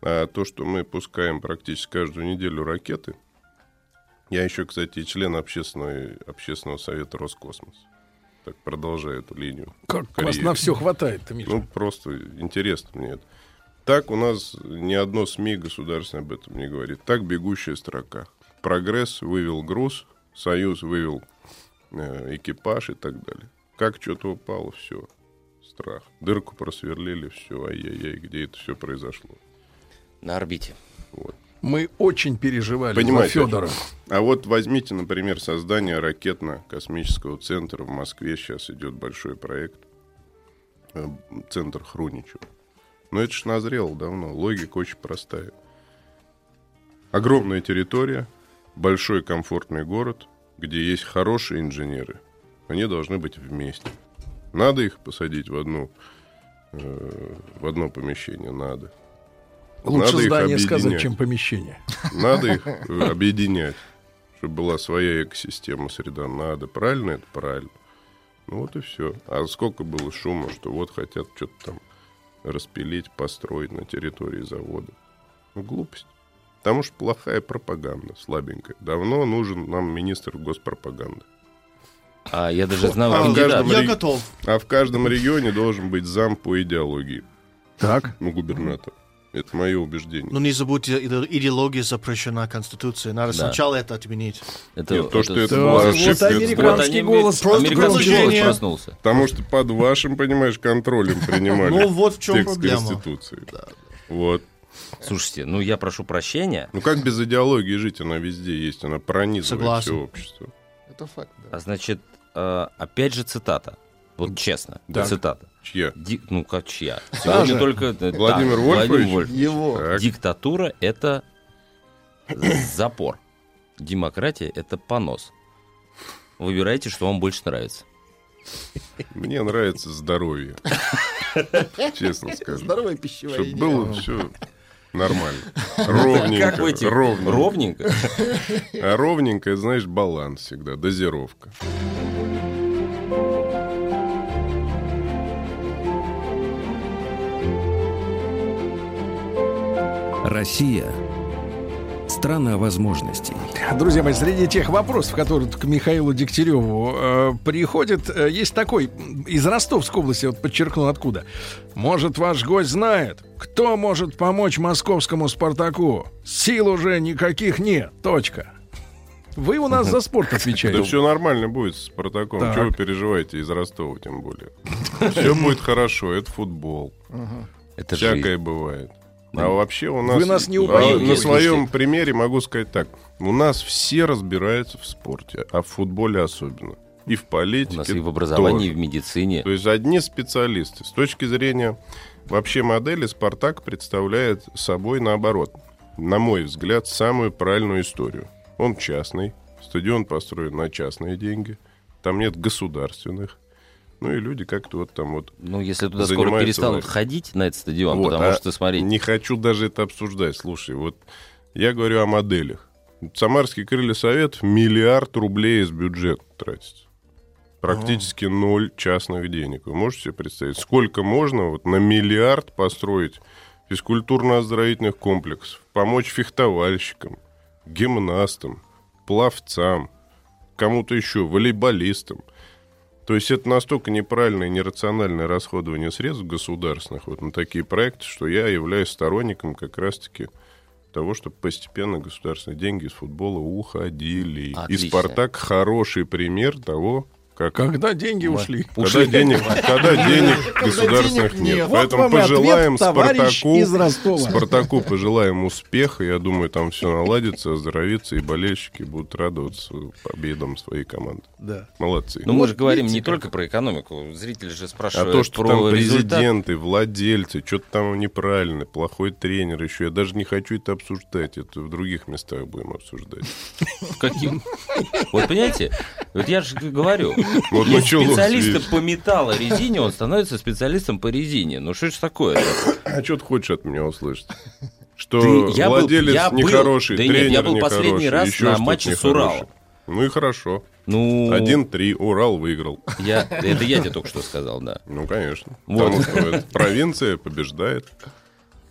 А то, что мы пускаем практически каждую неделю ракеты, я еще, кстати, и член общественного, общественного совета Роскосмос. Так, продолжаю эту линию. Как вас карьеры. на все хватает-то, Миша? Ну, просто интересно мне это. Так у нас ни одно СМИ государственное об этом не говорит. Так бегущая строка. Прогресс вывел груз, Союз вывел э, экипаж и так далее. Как что-то упало, все. Страх. Дырку просверлили, все, ай-яй-яй, где это все произошло. На орбите. Вот. Мы очень переживали Понимаете, за Федора. А вот возьмите, например, создание ракетно-космического центра в Москве. Сейчас идет большой проект. Э, Центр Хруничева. Но это ж назрело давно. Логика очень простая. Огромная территория, большой комфортный город, где есть хорошие инженеры. Они должны быть вместе. Надо их посадить в одну э, в одно помещение, надо. Лучше Надо их здание сказать, объединять. чем помещение. Надо их [laughs] объединять, чтобы была своя экосистема, среда. Надо. Правильно это? Правильно. Ну вот и все. А сколько было шума, что вот хотят что-то там распилить, построить на территории завода. Ну, глупость. Потому что плохая пропаганда, слабенькая. Давно нужен нам министр госпропаганды. А я даже знал А каждом Я ре- готов. А в каждом регионе должен быть зам по идеологии. Так. Ну, губернатор. Это мое убеждение. Но не забудьте, иде- идеология запрещена Конституцией. Надо Да. сначала это отменить. Это, Нет, то, что это Да, была вот ошибка, американский голос. Просто американский голос проснулся. Потому что под вашим, понимаешь, контролем принимали Ну, вот в чем текст проблема. Конституции. Вот. Слушайте, ну я прошу прощения. Ну как без идеологии жить? Она везде есть, она пронизывает Согласен. все общество. Это факт, А значит, э, опять же цитата. Вот честно, Так. цитата. Чья? Ди- ну как чья? Сегодня же. только э, Владимир да, Вольфович? Владимир Вольфович. Его. Так. Диктатура это запор. Демократия это понос. Выбирайте, что вам больше нравится. Мне нравится здоровье. Честно [laughs] скажу. Здоровое пищевое Чтобы было все нормально. [laughs] Как в Ровненько. Ровненько. Ровненько? А ровненько, знаешь, баланс всегда, дозировка. Россия – страна возможностей. Друзья мои, среди тех вопросов, которые к Михаилу Дегтяреву э, приходят, э, есть такой из Ростовской области, вот подчеркну откуда. Может, ваш гость знает, кто может помочь московскому «Спартаку»? Сил уже никаких нет. Точка. Вы у нас за спорт Да отвечаете. все нормально будет с Спартаком. Так. Чего вы переживаете из Ростова, тем более? Все будет хорошо, это футбол. Это Всякое жизнь. бывает. А вообще у нас... Вы нас не А, упоите. На своем примере могу сказать так. У нас все разбираются в спорте, а в футболе особенно. И в политике У нас и в образовании, и тоже. в медицине. То есть одни специалисты. С точки зрения вообще модели «Спартак» представляет собой, наоборот, на мой взгляд, самую правильную историю. Он частный, стадион построен на частные деньги, там нет государственных. Ну и люди как-то вот там вот Ну, если туда скоро перестанут властью. ходить на этот стадион, Вот, потому а что, смотри, Не хочу даже это обсуждать. Слушай, вот я говорю о моделях. Самарский крылья совет миллиард рублей из бюджета тратится. Практически ноль частных денег. Вы можете себе представить, сколько можно вот на миллиард построить физкультурно-оздоровительных комплексов, помочь фехтовальщикам, гимнастам, пловцам, кому-то еще, волейболистам. То есть это настолько неправильное и нерациональное расходование средств государственных вот на такие проекты, что я являюсь сторонником как раз-таки того, чтобы постепенно государственные деньги из футбола уходили. Отлично. И «Спартак» хороший пример того, как... Когда деньги ушли. Когда денег, когда денег государственных денег нет. нет. Вот Поэтому ответ, пожелаем товарищ Спартаку. Спартаку пожелаем успеха. Я думаю, там все наладится, оздоровится, и болельщики будут радоваться победам своей команды. Да. Молодцы. ну мы же говорим не только про экономику. Зрители же А спрашивают то, что про там результат. президенты, владельцы, что-то там неправильно, плохой тренер еще. Я даже не хочу это обсуждать. Это в других местах будем обсуждать. Каким? Вот понимаете, вот я же говорю, [laughs] Вот специалиста по металлорезине, он становится специалистом по резине. Ну что ж такое? А что ты хочешь от меня услышать? [laughs] Что Ты- я был- владелец я был- нехороший, да нет, тренер я был последний нехороший, раз еще на матче с. Уралом. Ну и хорошо. Ну, 1-3, Урал выиграл. я, это я тебе только что сказал, да. Ну, конечно. Вот. Потому что провинция побеждает.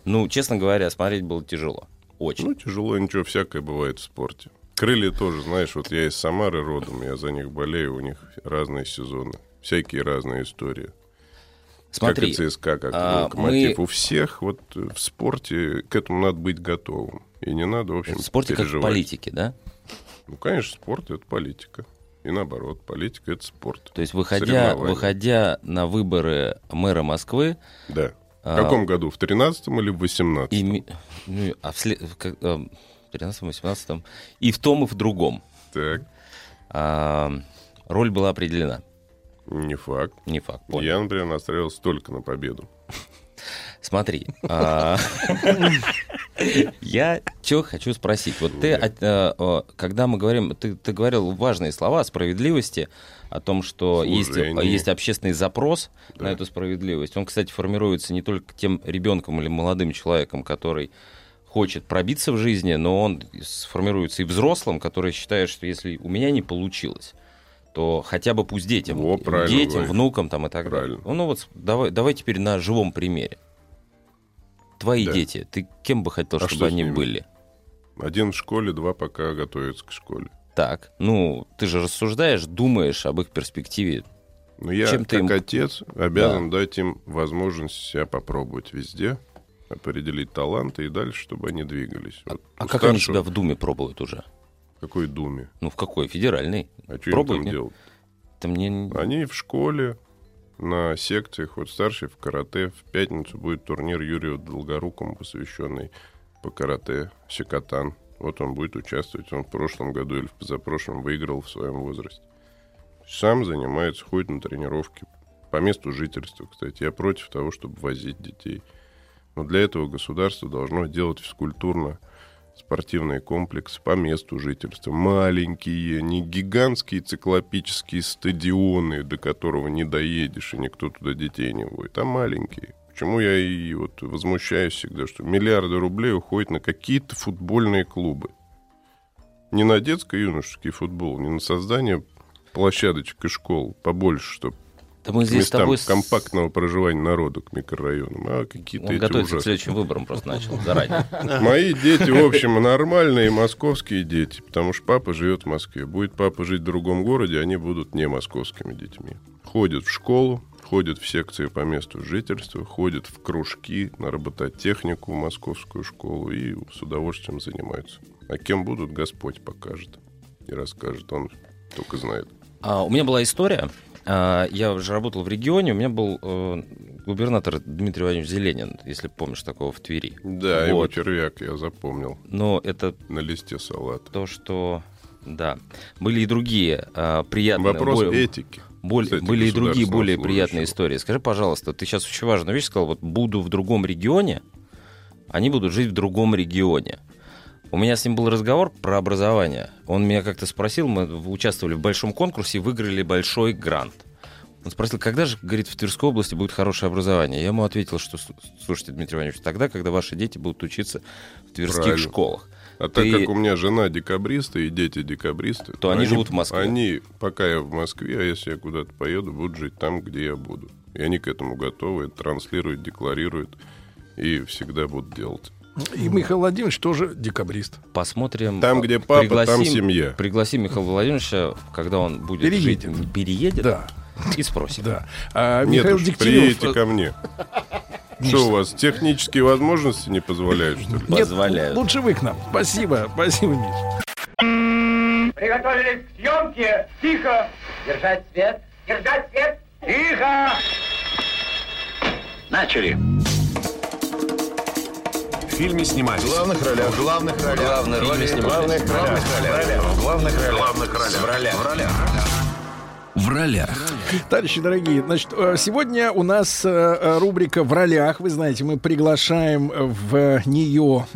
Ну, честно говоря, смотреть было тяжело. Очень. Ну, тяжело, ничего, всякое бывает в спорте. Крылья тоже, знаешь, вот я из Самары родом, я за них болею, у них разные сезоны. Всякие разные истории. Смотри, как и ЦСКА, как а, и Локомотив. мы- У всех вот в спорте к этому надо быть готовым. И не надо, в общем, в спорте как в переживать. политике, да? Ну, конечно, спорт — это политика. И наоборот, политика — это спорт. То есть, выходя, выходя на выборы мэра Москвы... Да. В а, каком году? В 13 или в 18 ими- ну, а в след- а, 13-18 и в том, и в другом Так, а, роль была определена. не факт. Не факт, понял. Я, например, настраивался только на победу. Смотри, а, я что хочу спросить. Вот ты, э, э, когда мы говорим, ты, ты говорил важные слова о справедливости, о том, что есть, общественный запрос на эту справедливость. Он, кстати, формируется не только тем ребенком или молодым человеком, который хочет пробиться в жизни, но он сформируется и взрослым, который считает, что если у меня не получилось, то хотя бы пусть детям, правильно детям, говоришь. внукам там и так далее. Правильно. Ну вот давай, давай теперь на живом примере. Твои Да. дети, ты кем бы хотел, А чтобы они были? Один в школе, два пока готовятся к школе. Так, ну, ты же рассуждаешь, думаешь об их перспективе. Но я, Чем ты как им- отец, обязан дать им возможность себя попробовать везде, определить таланты и дальше, чтобы они двигались. Вот А как они старшего- себя в Думе пробуют уже? В какой думе? Ну, в какой? Федеральной? А что им Пробуют, там нет? делать? Это мне... Они в школе, на секциях, вот старший в карате. В пятницу будет турнир Юрию Долгорукому, посвященный по карате Секатан. Вот он будет участвовать. Он в прошлом году или в позапрошлом выиграл в своем возрасте. Сам занимается, ходит на тренировки. По месту жительства, кстати. Я против того, чтобы возить детей. Но для этого государство должно делать физкультурно спортивные комплексы по месту жительства. Маленькие, не гигантские циклопические стадионы, до которого не доедешь, и никто туда детей не водит, а маленькие. Почему я и вот возмущаюсь всегда, что миллиарды рублей уходят на какие-то футбольные клубы. Не на детско-юношеский футбол, не на создание площадочек и школ побольше, чтобы Да мы здесь с местам тобой с- компактного проживания народа к микрорайонам, а какие-то Он готовится к ужасные. следующим выборам просто начал заранее. [laughs] Мои дети, в общем, нормальные московские дети, потому что папа живет в Москве. Будет папа жить в другом городе, они будут не московскими детьми. Ходят в школу, ходят в секции по месту жительства, ходят в кружки на робототехнику в московскую школу и с удовольствием занимаются. А кем будут, Господь покажет и расскажет. Он только знает. А, у меня была история. А, я уже работал в регионе. У меня был э, губернатор Дмитрий Владимирович Зеленин, если помнишь такого в Твери. Да, его Вот. червяк я запомнил. Но это на листе салата. То, что да, были и другие а, приятные. Вопрос более- этики, более- были и другие более служащего. приятные истории. Скажи, пожалуйста, ты сейчас очень важную вещь сказал. Вот буду в другом регионе, они будут жить в другом регионе. У меня с ним был разговор про образование. Он меня как-то спросил, мы участвовали в большом конкурсе выиграли большой грант. Он спросил, когда же, говорит, в Тверской области будет хорошее образование? Я ему ответил, что, «Слу- слушайте, Дмитрий Иванович, тогда, когда ваши дети будут учиться в тверских Правильно. школах. А Ты- так как у меня жена декабриста и дети декабристы, То они живут в Москве. Они, пока я в Москве, а если я куда-то поеду, будут жить там, где я буду. И они к этому готовы, это транслируют, декларируют и всегда будут делать. И Михаил Владимирович тоже декабрист. Посмотрим. Там, где папа, там семья. Пригласим Михаила Владимировича, когда он будет Переедет. жить, переедет, Да. и спросим. Да. А Нет Михаил уж, Дегтярев... приедете ко мне. [laughs] Что у вас, технические возможности не позволяют, что ли? Нет, лучше вы к нам. Спасибо, спасибо, Миш. Приготовились к съемке. Тихо. Держать свет. Держать свет. Тихо. Начали. В фильме снимались. В главных ролях. В главных ролях. Главные роли главных ролях. В главных ролях. В главных ролях. В ролях. В ролях. В ролях. Товарищи дорогие, значит, э, сегодня у нас э, э, рубрика «В ролях». Вы знаете, мы приглашаем в нее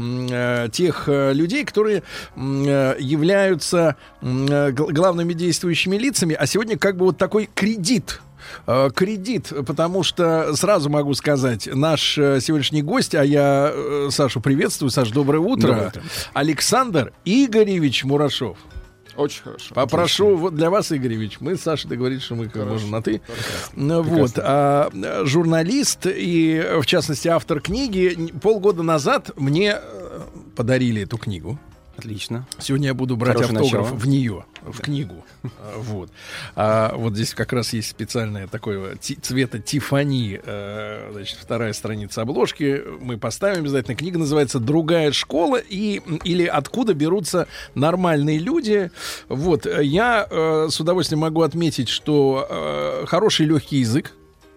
тех людей, которые являются главными действующими лицами. А сегодня как бы вот такой кредит Кредит, потому что сразу могу сказать, наш э, сегодняшний гость, а я э, Сашу приветствую, Саш, доброе утро, Доброе утро. Александр Игоревич Мурашов. Очень хорошо. Попрошу вот для вас, Игоревич, мы с Сашей договорились, что мы как можем на ты. Ну, Вот, а, э, журналист и, в частности, автор книги полгода назад мне э, подарили эту книгу. Отлично. Сегодня я буду брать Хорошее автограф начало. в нее, в книгу. А, Вот. А вот здесь как раз есть специальное такое цвета Тифани, э, значит, вторая страница обложки. Мы поставим обязательно. Книга называется «Другая школа» и, или «Откуда берутся нормальные люди». Вот. Я э, с удовольствием могу отметить, что э, хороший легкий язык.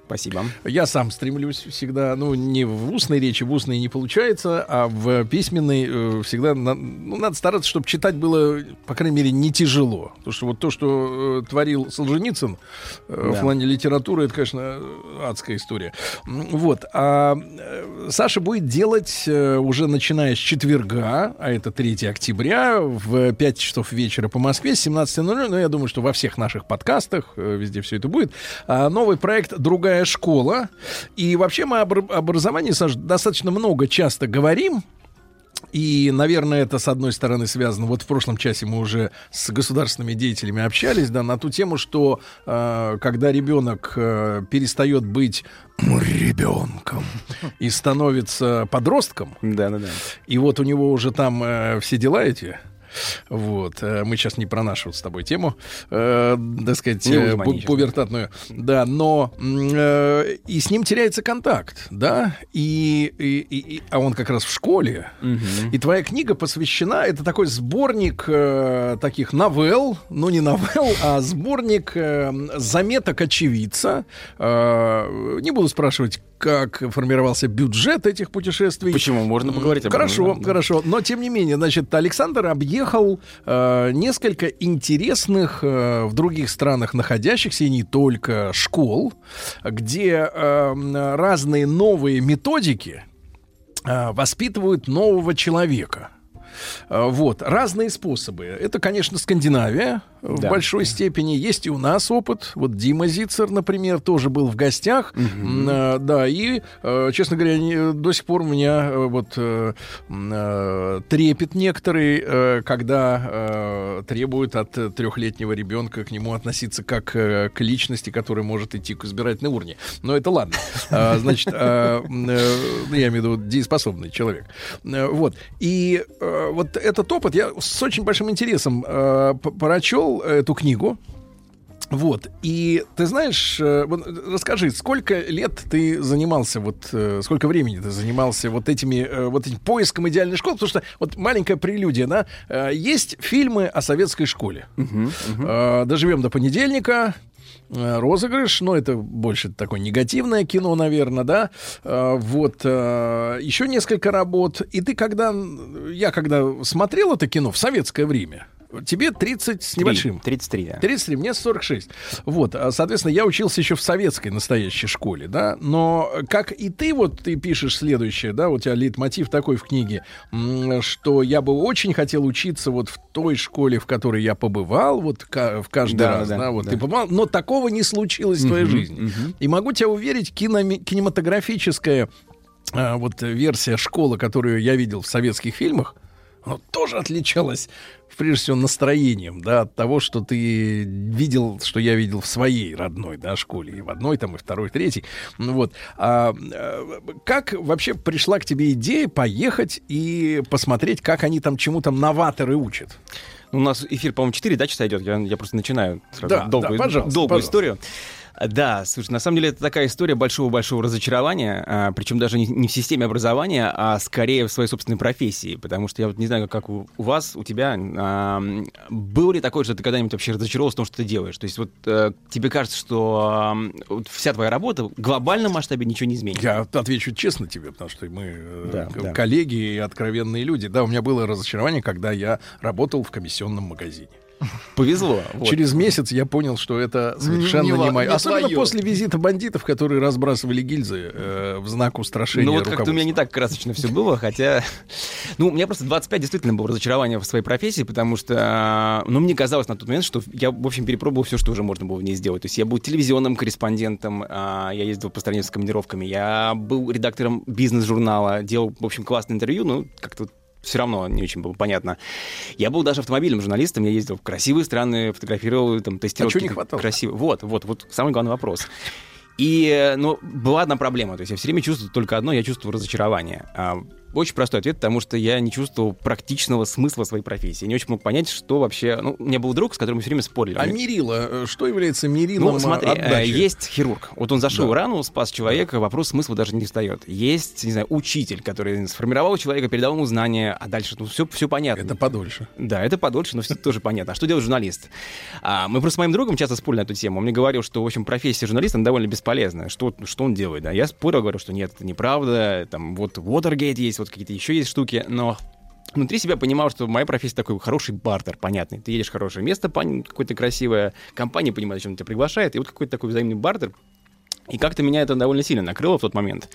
Спасибо. Я сам стремлюсь всегда, ну, не в устной речи, в устной не получается, а в письменной э, всегда на- ну, надо стараться, чтобы читать было, по крайней мере, не тяжело. Потому что вот то, что э, творил Солженицын э, в Да. плане литературы, это, конечно, э, адская история. Вот. А э, Саша будет делать э, уже начиная с четверга, а это 3 октября, в 5 часов вечера по Москве, с 17.00, но я думаю, что во всех наших подкастах, э, везде все это будет, а, новый проект «Другая школа». И вообще мы об образовании, Саш, достаточно много часто говорим, и, наверное, это, с одной стороны, связано. Вот в прошлом часе мы уже с государственными деятелями общались, да, на ту тему, что э, когда ребенок э, перестает быть ребенком и становится подростком, да, да, да. и вот у него уже там э, все дела эти. Вот, э, мы сейчас не про нашу вот с тобой тему, э, так сказать, э, пубертатную, да, но э, и с ним теряется контакт, да, и, и- и- а он как раз в школе, и твоя книга посвящена, это такой сборник э, таких новелл, ну не новелл, а сборник э, заметок очевидца. Э, не буду спрашивать, как формировался бюджет этих путешествий. Почему? Можно поговорить об этом, Хорошо, да, хорошо. Но тем не менее, значит, Александр объехал э, несколько интересных э, в других странах находящихся и не только школ, где э, разные новые методики э, воспитывают нового человека. А, Вот. Разные способы. Это, конечно, Скандинавия в Да. большой степени. Есть и у нас опыт. Вот Дима Зицер, например, тоже был в гостях. А, Да, и, э, честно говоря, до сих пор у меня э, вот э, э, трепет некоторый, э, когда э, требуют от э, трехлетнего ребенка к нему относиться как э, к личности, которая может идти к избирательной урне. Но это ладно. А, Значит, э, я имею в виду дееспособный человек. Э, Вот. И э, вот этот опыт я с очень большим интересом э, прочел эту книгу. Вот. И ты знаешь, э, вот, э, расскажи, сколько лет ты занимался, вот э, сколько времени ты занимался вот этими, вот этим поиском идеальной школы? Потому что вот маленькая прелюдия, да, есть фильмы о советской школе. Э, Доживем до понедельника. Э, Розыгрыш, но это больше такое негативное кино, наверное, да. Э, Вот э, еще несколько работ. И ты когда, я когда смотрел это кино в советское время, тебе 30 с небольшим. 33, да. 33, мне 46. Вот, а, соответственно, я учился еще в советской настоящей школе, да, но как и ты, вот ты пишешь следующее, да, у тебя лейтмотив такой в книге, что я бы очень хотел учиться вот в той школе, в которой я побывал, вот в каждый Да, раз, да, да, вот да. ты побывал, но такого не случилось в твоей жизни. мгм. И могу тебя уверить, киноми- кинематографическая а, вот версия школы, которую я видел в советских фильмах, [laughs] она тоже отличалась, прежде всего, настроением, да, от того, что ты видел, что я видел в своей родной, да, школе, и в одной, там, и второй, и третьей. Ну Вот. А, э, как вообще пришла к тебе идея поехать и посмотреть, как они там чему там новаторы учат? У нас эфир, по-моему, 4 да, часа идет. Я, я просто начинаю сразу Да, долгую, да, пожалуйста, долгую пожалуйста. историю. Да, слушай, на самом деле это такая история большого-большого разочарования, а, причем даже не, не в системе образования, а скорее в своей собственной профессии, потому что я вот не знаю, как у, у вас, у тебя, а, было ли такое, что ты когда-нибудь вообще разочаровался в том, что ты делаешь? То есть вот э, тебе кажется, что а, вот вся твоя работа в глобальном масштабе ничего не изменит? Я отвечу честно тебе, потому что мы э, Да, к- да. коллеги и откровенные люди. Да, у меня было разочарование, когда я работал в комиссионном магазине. Повезло. вот. Через месяц я понял, что это совершенно Не- не, не мое. Особенно твое. после визита бандитов, которые разбрасывали гильзы э, в знак устрашения Ну вот как-то у меня не так красочно все было, хотя... Ну, у меня просто 25 действительно было разочарование в своей профессии, потому что, а, ну, мне казалось на тот момент, что я, в общем, перепробовал все, что уже можно было в ней сделать. То есть я был телевизионным корреспондентом, а, я ездил по стране с командировками, я был редактором бизнес-журнала, делал, в общем, классное интервью, ну, как-то все равно не очень было понятно. Я был даже автомобильным журналистом, я ездил в красивые страны, фотографировал, там, тестировал. А не хватало? Красивые. Вот, вот, вот самый главный вопрос. И, э, ну, была одна проблема. То есть я все время чувствую только одно, я чувствую разочарование. Очень простой ответ, потому что я не чувствовал практичного смысла своей профессии. Не очень мог понять, что вообще... Ну, у меня был друг, с которым мы все время спорили. А мерило, э, что является мерилом ну, смотри, э, э, отдачи? есть хирург. Вот он зашил Да. рану, спас человека, вопрос смысла даже не встает. Есть, не знаю, учитель, который сформировал человека, передал ему знания, а дальше ну, все, все понятно. Это подольше. Да, это подольше, но все тоже понятно. А что делает журналист? А, мы просто с моим другом часто спорили на эту тему. Он мне говорил, что, в общем, профессия журналиста довольно бесполезная. Что, что он делает? Да? Я спорил, говорю, что нет, это неправда. Там вот Watergate есть, вот какие-то еще есть штуки, но внутри себя понимал, что моя профессия такой хороший бартер, понятный. Ты едешь в хорошее место, какое-то красивое, компания понимает, зачем тебя приглашает, и вот какой-то такой взаимный бартер. И как-то меня это довольно сильно накрыло в тот момент.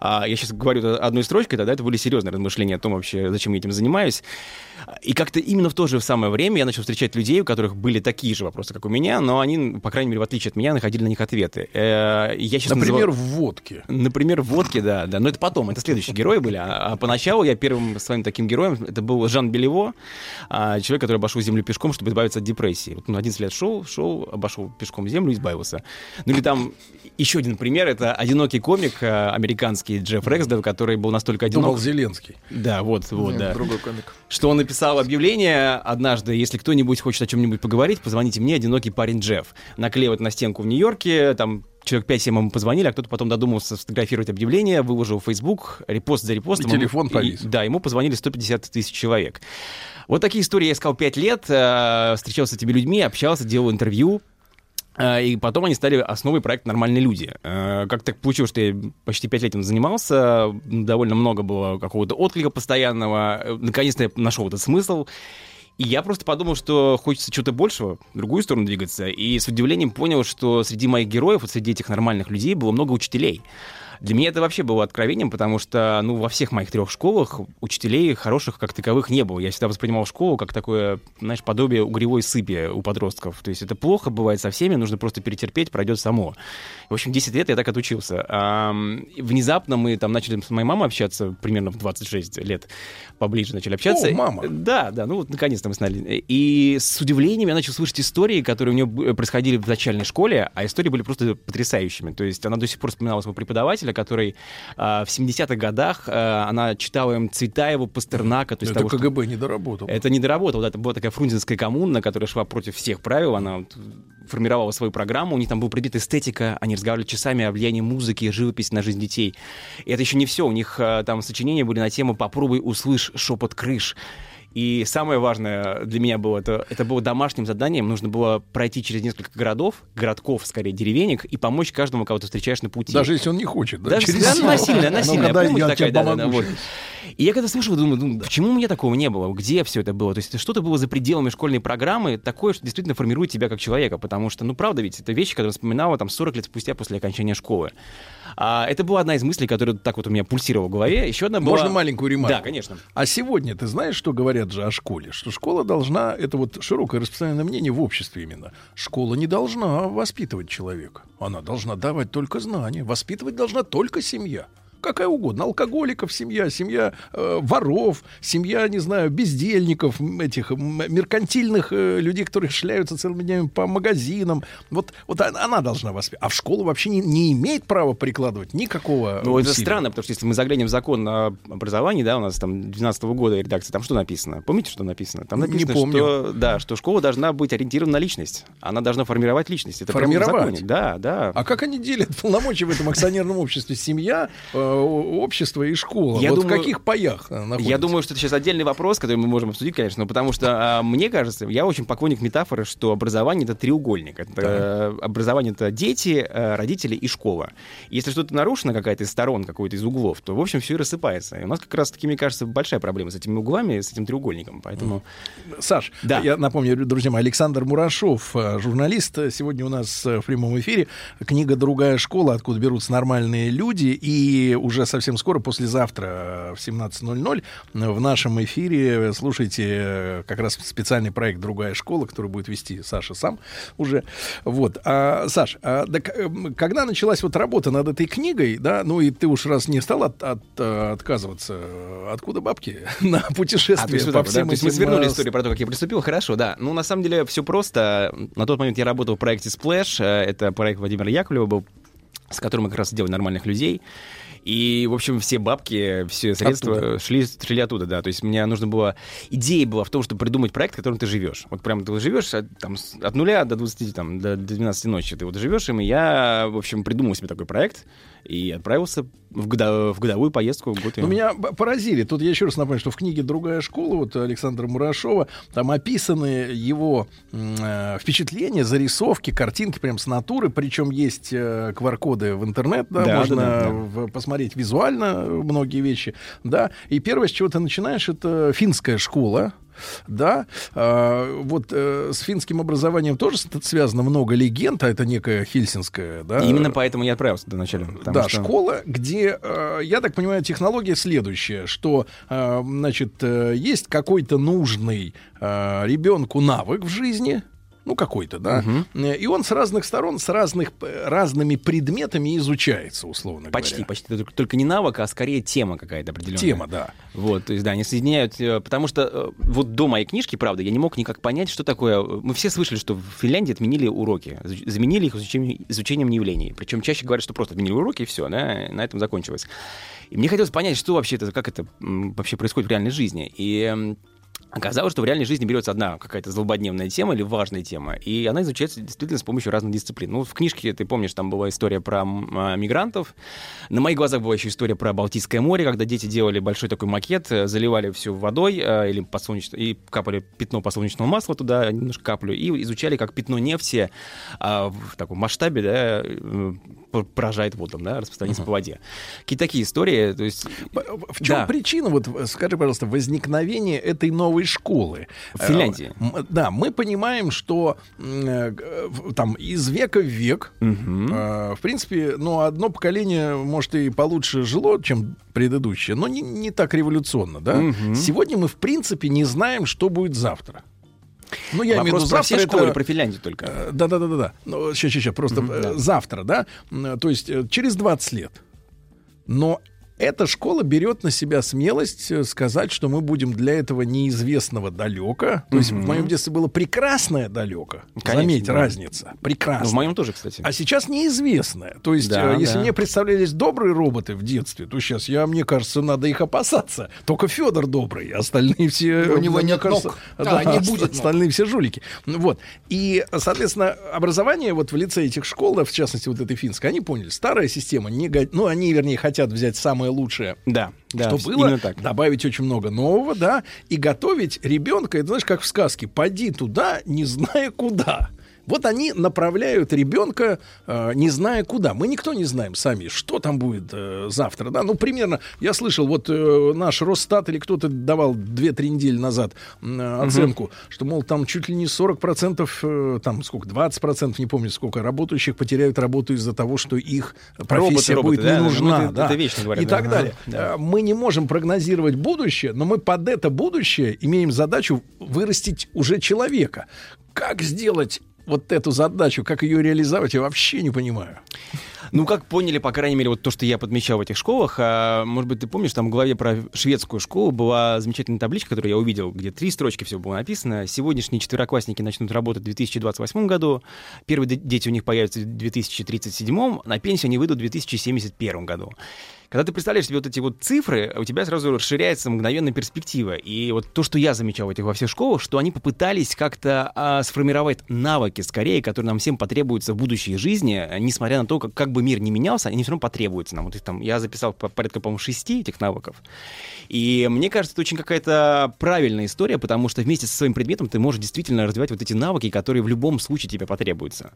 А, я сейчас говорю одной строчкой, тогда это были серьезные размышления о том вообще, зачем я этим занимаюсь. И как-то именно в то же самое время я начал встречать людей, у которых были такие же вопросы, как у меня, но они, по крайней мере, в отличие от меня, находили на них ответы. Э, Я сейчас Например, называл- в водке. Например, в водке, да, да. Но это потом, это следующие герои были. А, а поначалу я первым своим таким героем, это был Жан Белево, а, человек, который обошел землю пешком, чтобы избавиться от депрессии. Вот он 11 лет шел, шел, обошел пешком землю и избавился. Ну или там еще один пример, это одинокий комик а, американский Джефф Рексдел, который был настолько одинок. Думал Зеленский. Да, вот, вот, Нет, да. Другой комик. Что он написал объявление однажды, если кто-нибудь хочет о чем-нибудь поговорить, позвоните мне, одинокий парень Джефф. Наклеил это на стенку в Нью-Йорке, там человек 5-7 ему позвонили, а кто-то потом додумался сфотографировать объявление, выложил в Facebook, репост за репостом. И телефон Ему- повис. да, ему позвонили 150 тысяч человек. Вот такие истории я искал 5 лет, э, встречался с этими людьми, общался, делал интервью. Э, И потом они стали основой проекта «Нормальные люди». Э, Как так получилось, что я почти пять лет этим занимался, довольно много было какого-то отклика постоянного, Э, наконец-то я нашел этот смысл. И я просто подумал, что хочется чего-то большего, в другую сторону двигаться. И с удивлением понял, что среди моих героев, вот среди этих нормальных людей было много учителей. Для меня это вообще было откровением, потому что, ну, во всех моих трех школах учителей хороших как таковых не было. Я всегда воспринимал школу как такое, знаешь, подобие угревой сыпи у подростков. То есть это плохо бывает со всеми, нужно просто перетерпеть, пройдет само. В общем, 10 лет я так отучился. А, внезапно мы там начали с моей мамой общаться, примерно в 26 лет поближе начали общаться. О, мама. Да, да, ну вот наконец-то мы знали. И с удивлением я начал слышать истории, которые у нее б- происходили в начальной школе, а истории были просто потрясающими. То есть она до сих пор вспоминала своего преподавателя, который а, в 70-х годах а, она читала им Цветаева, Пастернака. То есть Это того, что- КГБ не доработал. это не доработало. Да, это была такая фрунзенская коммуна, которая шла против всех правил. Она вот формировала свою программу. У них там был предмет эстетика. Они разговаривали часами о влиянии музыки, живописи на жизнь детей. И это еще не все. У них э, там сочинения были на тему «Попробуй услышь шепот крыш». И самое важное для меня было, это, это было домашним заданием. Нужно было пройти через несколько городов, городков, скорее, деревенек, и помочь каждому, кого ты встречаешь на пути. Даже если он не хочет, да? Даже через да, силу. насильная, Ну, насильная когда помощь я такая, да, да, да, вот. И я когда слушал, думаю, ну, почему у меня такого не было? Где все это было? То есть это что-то было за пределами школьной программы, такое, что действительно формирует тебя как человека, потому что, ну, правда ведь, это вещи, которые вспоминала там 40 лет спустя после окончания школы. А, это была одна из мыслей, которая так вот у меня пульсировала в голове. Еще одна была... Можно маленькую ремарку? Да, конечно. А сегодня ты знаешь, что говорят же о школе? Что школа должна, это вот широкое распространенное мнение в обществе именно, школа не должна воспитывать человека. Она должна давать только знания. Воспитывать должна только семья. Какая угодно. Алкоголиков семья, семья э, воров, семья, не знаю, бездельников, этих меркантильных э, людей, которые шляются целыми днями по магазинам. Вот, вот она, она должна воспитывать. А в школу вообще не, не имеет права прикладывать никакого Ну, это странно, потому что если мы заглянем в закон о образовании, да, у нас там 12 года редакция, там что написано? Помните, что написано? Там Не написано, помню. что, да, что школа должна быть ориентирована на личность. Она должна формировать личность. Это Формировать? Да, да. А как они делят полномочия в этом акционерном обществе? Семья, э, общество и школа. Я вот думаю- в каких паях находятся? Я думаю, что это сейчас отдельный вопрос, который мы можем обсудить, конечно, но потому что а, мне кажется, я очень поклонник метафоры, что образование это треугольник. Это, э, образование это дети, э, родители и школа. Если что-то нарушено, какая-то из сторон, какой-то из углов, то, в общем, все и рассыпается. И у нас как раз таки, мне кажется, большая проблема с этими углами, с этим треугольником. Поэтому... Саш, я напомню, друзья мои, Александр Мурашов, э, журналист, сегодня у нас в прямом эфире. Книга «Другая школа. Откуда берутся нормальные люди». И уже совсем скоро, послезавтра э, в 17.00 э, в нашем эфире слушайте э, как раз специальный проект «Другая школа», который будет вести Саша сам уже. Вот. А, Саш, а, так, эм, когда началась вот работа над этой книгой, да, ну и ты уж раз не стал от- от, отказываться, откуда бабки [laughs] на А, путешествие вот по так да? всем То есть мы этим, свернули историю про то, как я приступил. Хорошо, да. Ну, на самом деле, все просто. На тот момент я работал в проекте Splash. Это проект Владимира Яковлева был, с которым мы как раз делали нормальных людей. И, в общем, все бабки, все средства Оттуда. шли, шли оттуда, да. То есть мне нужно было... Идея была в том, чтобы придумать проект, в котором ты живешь. Вот прям ты живешь от, там, от нуля до 20, там, до 12 ночи. Ты вот живешь им, и я, в общем, придумал себе такой проект и отправился в, годо- в годовую поездку. в год. Ну, меня поразили. Тут я еще раз напомню, что в книге «Другая школа» вот Александра Мурашова, там описаны его э, впечатления, зарисовки, картинки прям с натуры, причем есть э, QR-коды в интернет, да, Да, можно да, да, да. посмотреть визуально многие вещи, да. И первое, с чего ты начинаешь, это финская школа, да, А, вот э, с финским образованием тоже связано много легенд, а это некая хельсинская, да. И именно поэтому я отправился вначале. потому Да, что- школа, где, э, я так понимаю, технология следующая, что, э, значит, э, есть какой-то нужный э, ребенку навык в жизни, ну какой-то, да, Э, и он с разных сторон, с разных, п- разными предметами изучается, условно Почти, говоря. почти. Только, только не навык, а скорее тема какая-то определенная. Тема, да. Вот, то есть, да, они соединяют, э, потому что э, вот до моей книжки, правда, я не мог никак понять, что такое. Мы все слышали, что в Финляндии отменили уроки, заменили их изучением, изучением явлений. Причем чаще говорят, что просто отменили уроки, и все, да, на этом закончилось. И мне хотелось понять, что вообще это, как это вообще происходит в реальной жизни. И Оказалось, что в реальной жизни берется одна какая-то злободневная тема или важная тема, и она изучается действительно с помощью разных дисциплин. Ну, в книжке, ты помнишь, там была история про а, мигрантов. На моих глазах была еще история про Балтийское море, когда дети делали большой такой макет, э, заливали все водой э, или подсолнеч- и капали пятно подсолнечного масла туда, немножко каплю, и изучали, как пятно нефти а, в таком масштабе да, э, поражает воду, да, распространяется по воде. Какие-то такие истории, то есть... В чем Да. причина, вот скажи, пожалуйста, возникновения этой новой новой школы. В Финляндии. Э, Да, мы понимаем, что э, там из века в век, э, в принципе, ну, одно поколение, может, и получше жило, чем предыдущее, но не, не так революционно, да? Мгм. Сегодня мы, в принципе, не знаем, что будет завтра. Ну, я имею в виду завтра все школы это- про Финляндию только? Э, Да, да, да, да, да. Ну, сейчас, сейчас, просто э, завтра, да. То есть э, через 20 лет. Но эта школа берет на себя смелость э, сказать, что мы будем для этого неизвестного далека. То есть в моем детстве было прекрасное далеко. Конечно, Заметь, да. разница. Прекрасно. Ну, в моем тоже, кстати. А сейчас неизвестное. То есть, Да, э, если да. мне представлялись добрые роботы в детстве, то сейчас я, мне кажется, надо их опасаться. Только Федор добрый, остальные все. У него мне нет кажется, ног. Да, не ост- будет ног. Остальные все жулики. Вот. И, соответственно, образование вот в лице этих школ, да, в частности, вот этой финской, они поняли, старая система, не ну, они, вернее, хотят взять самое лучшее Да, да, что было, так. добавить очень много нового, да, и готовить ребенка, это знаешь, как в сказке, поди туда, не зная куда. Вот они направляют ребенка, э, не зная куда. Мы никто не знаем сами, что там будет э, завтра. Да? Ну, примерно, я слышал, вот э, наш Росстат или кто-то давал 2-3 недели назад э, оценку, что, мол, там чуть ли не 40%, э, там сколько, 20%, не помню сколько, работающих потеряют работу из-за того, что их профессия роботы, будет да, не ну, нужна. это- да. это вечно говорят, И да. так Ага, далее. да. Э, Мы не можем прогнозировать будущее, но мы под это будущее имеем задачу вырастить уже человека. Как сделать вот эту задачу, как ее реализовать, я вообще не понимаю. Ну, как поняли, по крайней мере, вот то, что я подмечал в этих школах, а, может быть, ты помнишь, там в главе про шведскую школу была замечательная табличка, которую я увидел, где три строчки всего было написано. Сегодняшние четвероклассники начнут работать в 2028 году, первые дети у них появятся в 2037, на пенсию они выйдут в 2071 году. Когда ты представляешь себе вот эти вот цифры, у тебя сразу расширяется мгновенная перспектива. И вот то, что я замечал в этих во всех школах, что они попытались как-то а, сформировать навыки, скорее, которые нам всем потребуются в будущей жизни, несмотря на то, как, как бы мир не менялся, они все равно потребуются нам. Вот их там, я записал по- порядка, по-моему, шести этих навыков. И мне кажется, это очень какая-то правильная история, потому что вместе со своим предметом ты можешь действительно развивать вот эти навыки, которые в любом случае тебе потребуются.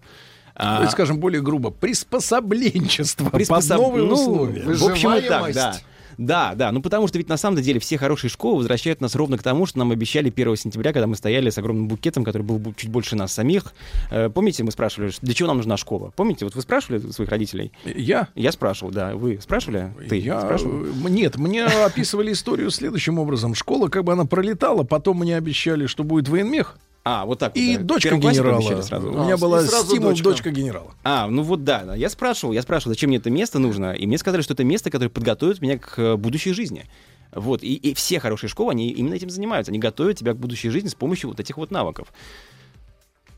А, есть, скажем более грубо, приспособленчество Приспособ- под новые ну, условия. В общем, и так, да. Да, да, ну потому что ведь на самом деле все хорошие школы возвращают нас ровно к тому, что нам обещали 1 сентября, когда мы стояли с огромным букетом, который был чуть больше нас самих. Э, помните, мы спрашивали, для чего нам нужна школа? Помните, вот вы спрашивали своих родителей? Я? Я спрашивал, да. Вы спрашивали? Ты Я, спрашивал? э, Нет, мне описывали историю следующим образом. Школа, как бы она пролетала, потом мне обещали, что будет военмех. А, вот так. И вот, да. дочка генерала. сразу. У меня А, была стимул дочка. дочка генерала. А, ну вот да, да. Я спрашивал, я спрашивал, зачем мне это место нужно, и мне сказали, что это место, которое подготовит меня к э, будущей жизни. Вот, и, и все хорошие школы, они именно этим занимаются. Они готовят тебя к будущей жизни с помощью вот этих вот навыков.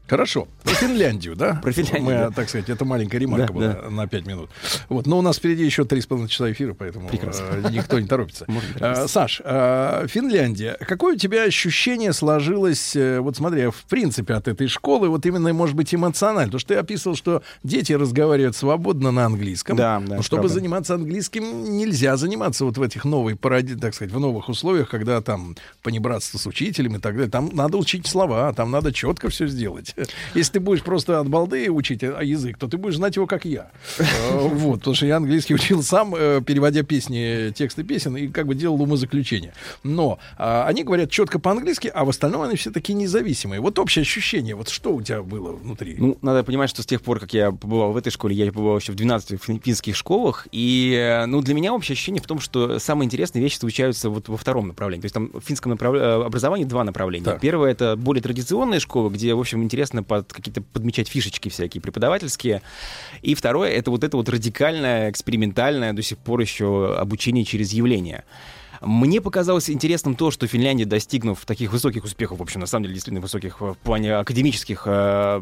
Хорошо. Про Финляндию, да? Про Финляндию, Мы, да. так сказать, это маленькая ремарка Да, была да. на 5 минут. Вот, но у нас впереди еще 3,5 часа эфира, поэтому Прекрасно. э, никто не торопится. [laughs] Торопиться. Саш, э, Финляндия. Какое у тебя ощущение сложилось, э, вот смотри, в принципе, от этой школы, вот именно, может быть, эмоционально? Потому что ты описывал, что дети разговаривают свободно на английском. Да, да, Но чтобы правда. заниматься английским, нельзя заниматься вот в этих паради, так сказать, в новых условиях, когда там понебратство с учителем и так далее. Там надо учить слова, там надо четко все сделать. [laughs] Если ты будешь просто от балды учить а, язык, то ты будешь знать его, как я. Э, Вот, потому что я английский [laughs] учил сам, э, переводя песни, тексты песен, и как бы делал умозаключение. Но а, они говорят четко по-английски, а в остальном они все такие независимые. Вот общее ощущение, вот что у тебя было внутри? Ну, надо понимать, что с тех пор, как я побывал в этой школе, я побывал еще в 12 фин- финских школах, и, э, ну, для меня общее ощущение в том, что самые интересные вещи случаются вот во втором направлении. То есть там в финском направ- образовании два направления. Так. Первое — это более традиционные школы, где, в общем, интересно под какие-то подмечать фишечки всякие преподавательские. И второе — это вот это вот радикальное, экспериментальное до сих пор еще обучение через явление. Мне показалось интересным то, что Финляндия, достигнув таких высоких успехов, в общем, на самом деле, действительно высоких в плане академических э,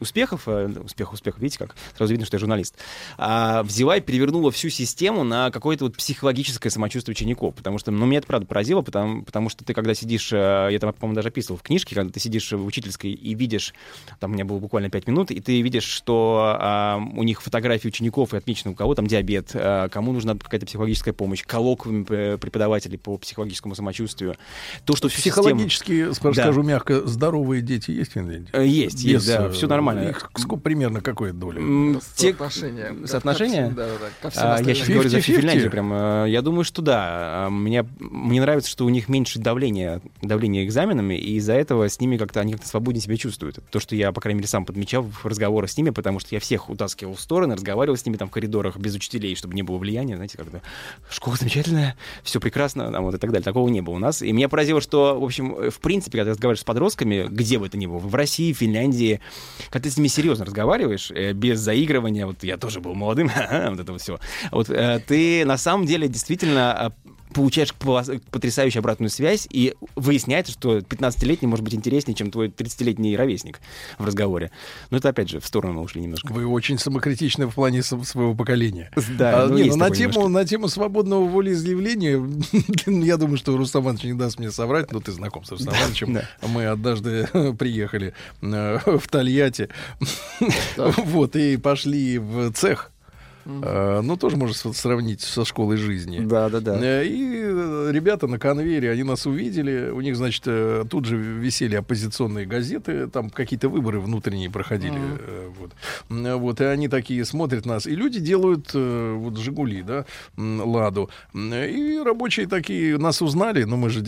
успехов, э, успех, успех, видите как, сразу видно, что я журналист, а, взяла и перевернула всю систему на какое-то вот психологическое самочувствие учеников, потому что, ну, меня это правда поразило, потому, потому что ты, когда сидишь, э, я там, по-моему, даже описывал в книжке, когда ты сидишь в учительской и видишь, там у меня было буквально 5 минут, и ты видишь, что а, у них фотографии учеников и отмечено, у кого там диабет, а, кому нужна какая-то психологическая помощь, коллоквиум э, преподаватель преподавателей по психологическому самочувствию. То, что всю систему- Психологически, Да. скажу мягко, здоровые дети есть в Финляндии? Э, есть, есть, да, э, всё нормально. Их сколько, примерно какая доля? Те- Соотношение. Соотношение? Да, да, да, А, я сейчас говорю за 50-50? Финляндию прям. э, Я думаю, что да. А, Меня, мне нравится, что у них меньше давления, давления экзаменами, и из-за этого с ними как-то они как-то свободнее себя чувствуют. Это То, что я, по крайней мере, сам подмечал в разговорах с ними, потому что я всех утаскивал в стороны, разговаривал с ними там в коридорах без учителей, чтобы не было влияния, знаете, когда школа замечательная, все прекрасно, там, вот и так далее. Такого не было у нас. И меня поразило, что, в общем, э, в принципе, когда ты разговариваешь с подростками, где бы то ни было, в России, Финляндии, когда ты с ними серьезно разговариваешь, э, без заигрывания, вот я тоже был молодым, [laughs] вот это вот все, вот э, ты на самом деле действительно э, получаешь потрясающую обратную связь, и выясняется, что 15-летний может быть интереснее, чем твой 30-летний ровесник в разговоре. Но это, опять же, в сторону мы ушли немножко. Вы очень самокритичны в плане своего поколения. Да, А, ну, не, есть ну, на, тему, немножко. на тему свободного волеизъявления, [laughs] я думаю, что Рустам Иванович не даст мне соврать, но ты знаком с Рустам Ивановичем. Да. Мы однажды [laughs] приехали э, [laughs] в Тольятти, вот, и пошли в цех. Э, Ну, тоже можно сравнить со школой жизни. Да, да, да. Э, И э, ребята на конвейере, они нас увидели. У них, значит, тут же висели оппозиционные газеты, там какие-то выборы внутренние проходили. Вот. Вот, и они такие смотрят нас. И люди делают вот «Жигули», да, «Ладу». И рабочие такие нас узнали, но мы же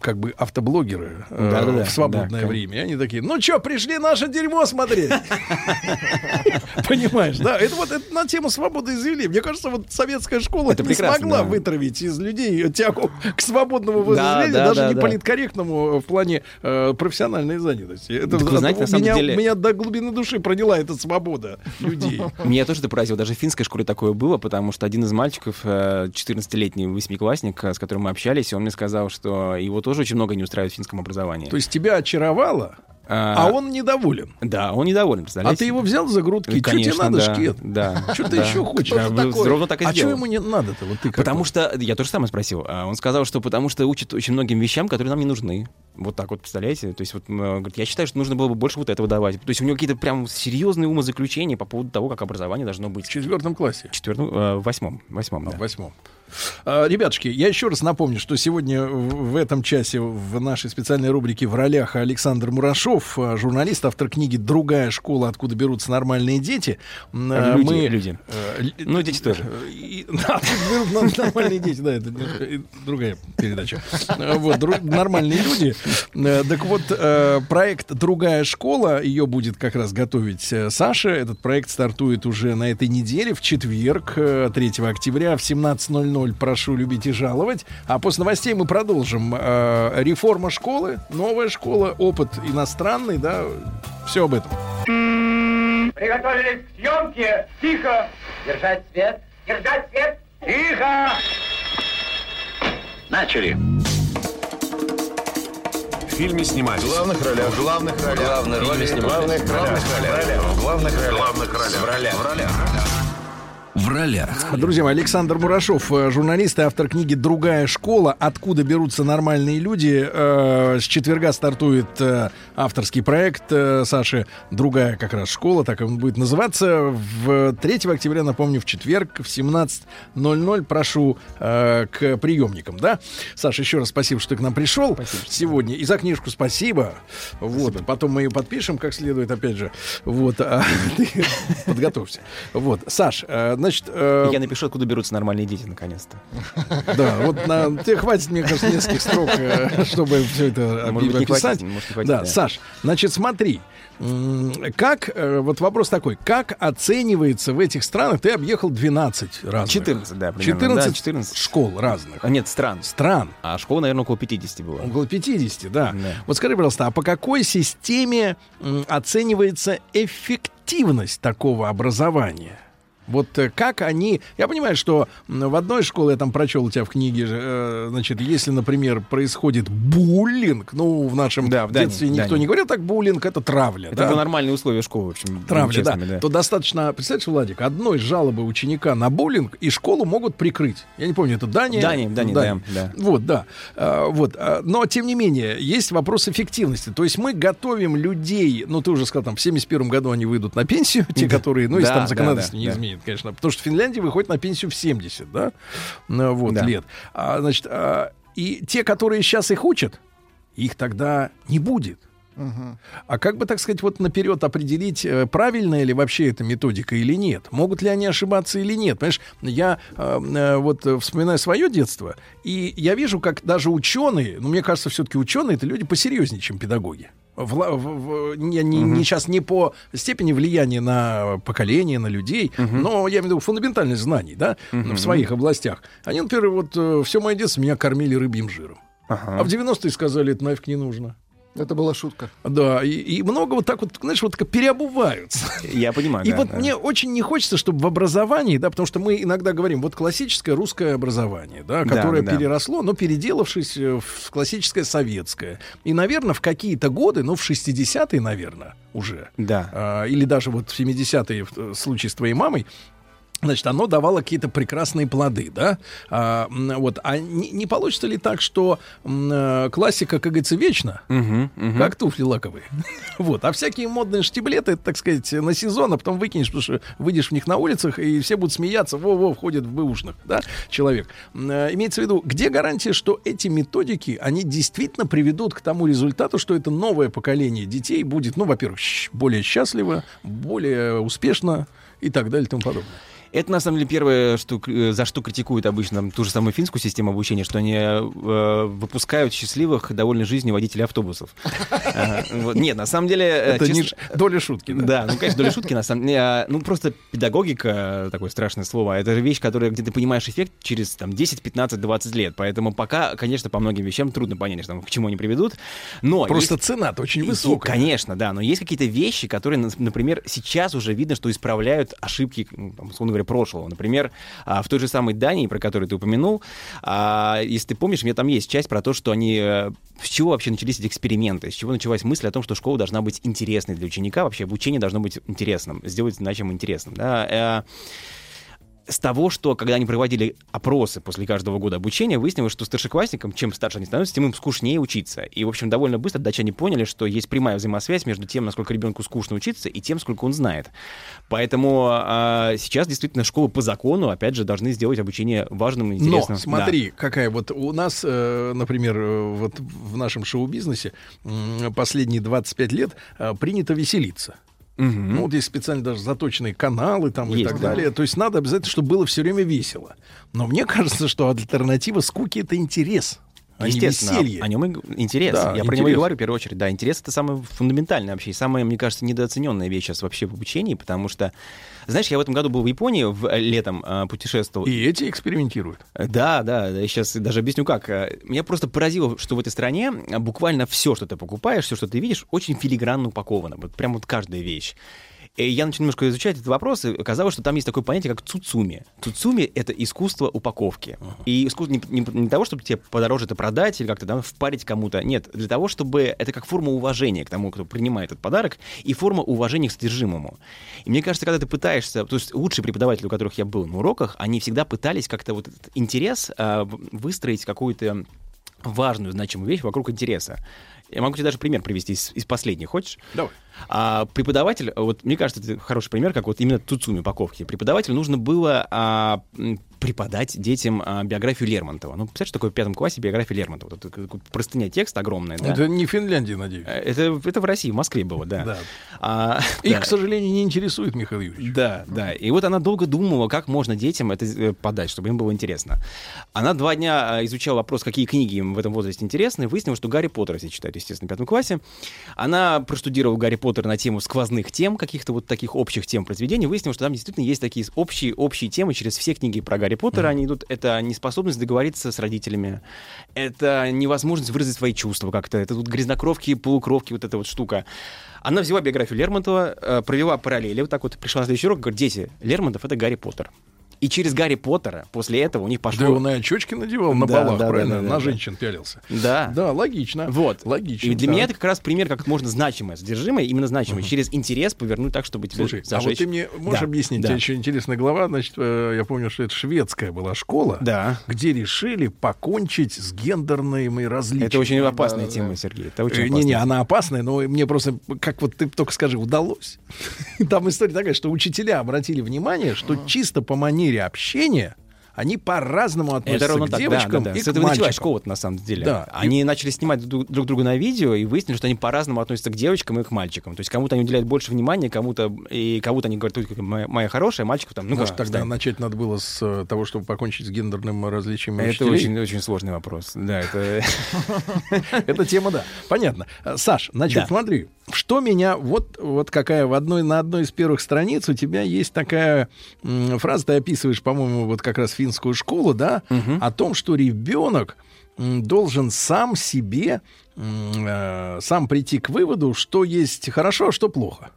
как бы автоблогеры э, Да-да-да, в свободное да, время. И они такие, ну что, пришли наше дерьмо смотреть? [laughs] Понимаешь, да? Это вот на тему свободы изъявления. Мне кажется, вот советская школа Это не смогла да. вытравить из людей тягу к свободному Да, волеизъявлению, да, даже да, не да. политкорректному в плане э, профессиональной занятости. Это Так вы знаете, на самом меня, деле- меня до глубины души проняла эта свобода людей. [laughs] Меня тоже это поразило. Даже в финской школе такое было, потому что один из мальчиков, э, 14-летний восьмиклассник, э, с которым мы общались, он мне сказал, что его тоже очень много не устраивает в финском образовании. То есть тебя очаровало, а он недоволен. Да, он недоволен, А представляете? ты его взял за грудки? Ну, Что тебе конечно, надо, да, шкет? Да. Что ты да. еще хочешь? Да, ровно так и а что сделал. ему не надо-то? Вот ты Потому что, я тоже самое спросил, а он сказал, что потому что учат очень многим вещам, которые нам не нужны. Вот так вот, представляете? То есть вот, говорит, я считаю, что нужно было бы больше вот этого давать. То есть у него какие-то прям серьезные умозаключения по поводу того, как образование должно быть. В четвертом классе? В четвертом, э, восьмом. Восьмом, да. В восьмом. А, Ребятушки, я еще раз напомню, что сегодня в этом часе в нашей специальной рубрике в ролях Александр Мурашов, а, журналист, автор книги «Другая школа. Откуда берутся нормальные дети». А, Люди, мы- люди. э, Ну, дети тоже. на- [laughs] нормальные дети, да, это э, другая передача. Э, Вот, нормальные люди. Э, Так вот, э, проект «Другая школа», ее будет как раз готовить э, Саша. Этот проект стартует уже на этой неделе, в четверг, э, 3 октября, в 17.00. Прошу любить и жаловать. А после новостей мы продолжим. Э, Реформа школы, новая школа, опыт иностранный, да, все об этом. Приготовились к съемке. Тихо. Держать свет. Держать свет. Тихо. Начали. В фильме снимались. В главных ролях. В главных ролях. Главные роли снимались. Главных главных ролях. В главных ролях. Главных ролях. В ролях. В ролях. В ролях. Друзья Александр Мурашов, э, журналист и автор книги «Другая школа. Откуда берутся нормальные люди». Э, С четверга стартует э, авторский проект э, Саши «Другая как раз школа», так он будет называться. В 3 октября, напомню, в четверг в 17.00 прошу э, к приемникам, да? Саша, еще раз спасибо, что ты к нам пришел сегодня. И за книжку спасибо. Вот, потом мы ее подпишем как следует, опять же. Вот, а [laughs] ты подготовься. Вот, Саш, э, значит... э, Я напишу, откуда берутся нормальные дети, наконец-то. да, вот на, тебе хватит, мне кажется, нескольких строк, э, чтобы все это Может описать. хватит, может, не хватит, да, да. Саш, значит, смотри, как, э, вот вопрос такой, как оценивается в этих странах, ты объехал 12 разных. 14, да, примерно. 14, Да, 14. школ разных. А, нет, стран. Стран. А школа, наверное, около 50 было. Около 50, да. Да. Вот скажи, пожалуйста, а по какой системе оценивается эффективность такого образования? Вот э, как они... Я понимаю, что в одной школе, я там прочел у тебя в книге, э, значит, если, например, происходит буллинг, ну, в нашем Да, в Дании, детстве никто Дании. не говорил так, буллинг — это травля. Это да? нормальные условия школы, в общем. Травля, да. честными, То достаточно, представляешь, Владик, одной жалобы ученика на буллинг, и школу могут прикрыть. Я не помню, это Дания? Дания, Дания, да, да. Вот, да. А, вот. а, Но, тем не менее, есть вопрос эффективности. То есть мы готовим людей, ну, ты уже сказал, там, в 71 году они выйдут на пенсию, [laughs] те, Да. которые, ну, если Да, там да, законодательство да, не да. изменит. Конечно, потому что Финляндия выходит на пенсию в 70, да, вот, Да. лет. А, значит, а, и те, которые сейчас их учат, их тогда не будет. А как бы, так сказать, вот наперед определить, э, правильная ли вообще эта методика или нет? Могут ли они ошибаться или нет? Понимаешь, я э, э, вот вспоминаю свое детство, и я вижу, как даже ученые, ну, мне кажется, все-таки ученые это люди посерьезнее, чем педагоги. Вла- в- в- не, не- не сейчас не по степени влияния на поколение, на людей, но я имею в виду фундаментальных знаний, да, в своих областях. Они, например, вот все мое детство меня кормили рыбьим жиром. А в 90-е сказали, это нафиг не нужно. Это была шутка. Да, и, и много вот так вот, знаешь, вот так переобуваются. Я понимаю. И да, вот да. мне очень не хочется, чтобы в образовании, да, потому что мы иногда говорим, вот классическое русское образование, да, Да, которое да. переросло, но переделавшись э, в классическое советское. И, наверное, в какие-то годы, ну, в 60-е, наверное, уже, Да. а, или даже вот в 70-е в э, случае с твоей мамой, Значит, оно давало какие-то прекрасные плоды, да? А, вот, а не, не получится ли так, что м, э, классика, как говорится, вечна, Мгм, мгм. как туфли лаковые. [laughs] Вот. А всякие модные штиблеты, это, так сказать, на сезон, а потом выкинешь, потому что выйдешь в них на улицах, и все будут смеяться, во-во, входит в бэушных, да, человек. Э, Имеется в виду, где гарантия, что эти методики, они действительно приведут к тому результату, что это новое поколение детей будет, ну, во-первых, более счастливо, более успешно и так далее и тому подобное. Это, на самом деле, первое, что, э, за что критикуют обычно ту же самую финскую систему обучения, что они э, выпускают счастливых, довольной жизнью водителей автобусов. [laughs] Нет, на самом деле... э, Это не доля шутки, да? Ну, конечно, доля шутки, на самом деле. а, Ну, просто педагогика, такое страшное слово, это же вещь, которая, где ты понимаешь эффект через там, 10, 15, 20 лет. Поэтому пока, конечно, по многим вещам трудно понять, что, там, к чему они приведут. Но Просто есть- цена-то очень и- высокая. Конечно, да, но есть какие-то вещи, которые, на- например, сейчас уже видно, что исправляют ошибки, там, условно говоря, прошлого. Например, а, в той же самой Дании, про которую ты упомянул, а, если ты помнишь, у меня там есть часть про то, что они... э, С чего вообще начались эти эксперименты? С чего началась мысль о том, что школа должна быть интересной для ученика, вообще обучение должно быть интересным, сделать начем интересным. Да? С того, что когда они проводили опросы после каждого года обучения, выяснилось, что старшеклассникам, чем старше они становятся, тем им скучнее учиться. И, в общем, довольно быстро датчане поняли, что есть прямая взаимосвязь между тем, насколько ребенку скучно учиться, и тем, сколько он знает. Поэтому а, сейчас действительно школы по закону, опять же, должны сделать обучение важным и интересным. Но смотри, какая вот у нас, э, например, э, вот в нашем шоу-бизнесе последние 25 лет э, принято веселиться. Мгм. Ну, вот есть специально даже заточенные каналы там и Есть, так да. далее. То есть надо обязательно, чтобы было все время весело. Но мне [laughs] кажется, что альтернатива скуки это интерес. А не Естественно, веселье. о нем и интерес. Да, Я про него и интерес. говорю в первую очередь. Да, интерес это самое фундаментальное вообще, и самая, мне кажется, недооцененная вещь сейчас вообще в обучении, потому что, знаешь, я в этом году был в Японии в, э, летом э, путешествовал. И эти экспериментируют. Э, Да, да, я сейчас даже объясню как. Э, Меня просто поразило, что в этой стране буквально все, что ты покупаешь, все, что ты видишь, очень филигранно упаковано. Вот прям вот каждая вещь. И я начал немножко изучать этот вопрос, и оказалось, что там есть такое понятие, как цуцуми. Цуцуми — это искусство упаковки. И искусство не, не- не того, чтобы тебе подороже это продать или как-то да, впарить кому-то. Нет, для того, чтобы... Это как форма уважения к тому, кто принимает этот подарок, и форма уважения к содержимому. И мне кажется, когда ты пытаешься... То есть лучшие преподаватели, у которых я был на уроках, они всегда пытались как-то вот этот интерес в- выстроить какую-то важную, значимую вещь вокруг интереса. Я могу тебе даже пример привести из, из последних. Хочешь? Давай. А, преподаватель, вот мне кажется, это хороший пример, как вот именно Цуцуми упаковки. Преподавателю нужно было а, преподать детям а, биографию Лермонтова. Ну, представляешь, что такое в пятом классе биография Лермонтова? Как простыня текст огромная, да? Это не Финляндия, надеюсь. Э, Это, это в России, в Москве было, да. Да. А, [laughs] Их, да. к сожалению, не интересует Михаил Юрьевич. Да, да. И вот она долго думала, как можно детям это э, подать, чтобы им было интересно. Она два дня а, изучала вопрос, какие книги им в этом возрасте интересны, и выяснила, что Гарри Поттера все читают, естественно, в пятом классе. Она проштудировала Гарри Поттера на тему сквозных тем, каких-то вот таких общих тем произведений, выяснила, что там действительно есть такие общие, общие темы через все книги про Гарри Поттера, они идут. Это неспособность договориться с родителями, это невозможность выразить свои чувства как-то, это тут грязнокровки, полукровки, вот эта вот штука. Она взяла биографию Лермонтова, э, провела параллели, вот так вот пришла на следующий урок, говорит, дети, Лермонтов — это Гарри Поттер. И через Гарри Поттера после этого у них пошло... Да он и очечки надевал на Да, балах, да, правильно? да, да, на да. женщин пялился. Да. Да, логично. Вот. Логично. И для да. меня это как раз пример, как можно значимое содержимое, именно значимое, через интерес повернуть так, чтобы тебе Слушай, а зажечь. вот ты мне можешь Да, объяснить, да. у тебя еще интересная глава, значит, э, я помню, что это шведская была школа, Да. где решили покончить с гендерными различиями. Это очень опасная тема, Сергей. Это очень Э, опасная Не-не, она опасная, но мне просто, как вот ты только скажи, удалось. [laughs] Там история такая, что учителя обратили внимание, что чисто по манере общения они по-разному относятся Это ровно к так, да, девочкам да, да. и С к этого началась мальчикам. школа на самом деле. Да. Они начали снимать друг, друг друга на видео и выяснили, что они по-разному относятся к девочкам и к мальчикам. То есть кому-то они уделяют больше внимания, кому-то и кому-то они говорят, только моя, моя хорошая, мальчику там, ну Может, да, тогда встань. начать надо было с э, того, чтобы покончить с гендерным различием Это учителей? очень, очень сложный вопрос. Да, это... [laughs] Эта тема, да. Понятно. Саш, значит, Да. смотри, что меня, вот, вот какая в одной, на одной из первых страниц у тебя есть такая м, фраза, ты описываешь, по-моему, вот как раз финскую школу, да, о том, что ребенок должен сам себе, э, сам прийти к выводу, что есть хорошо, а что плохо.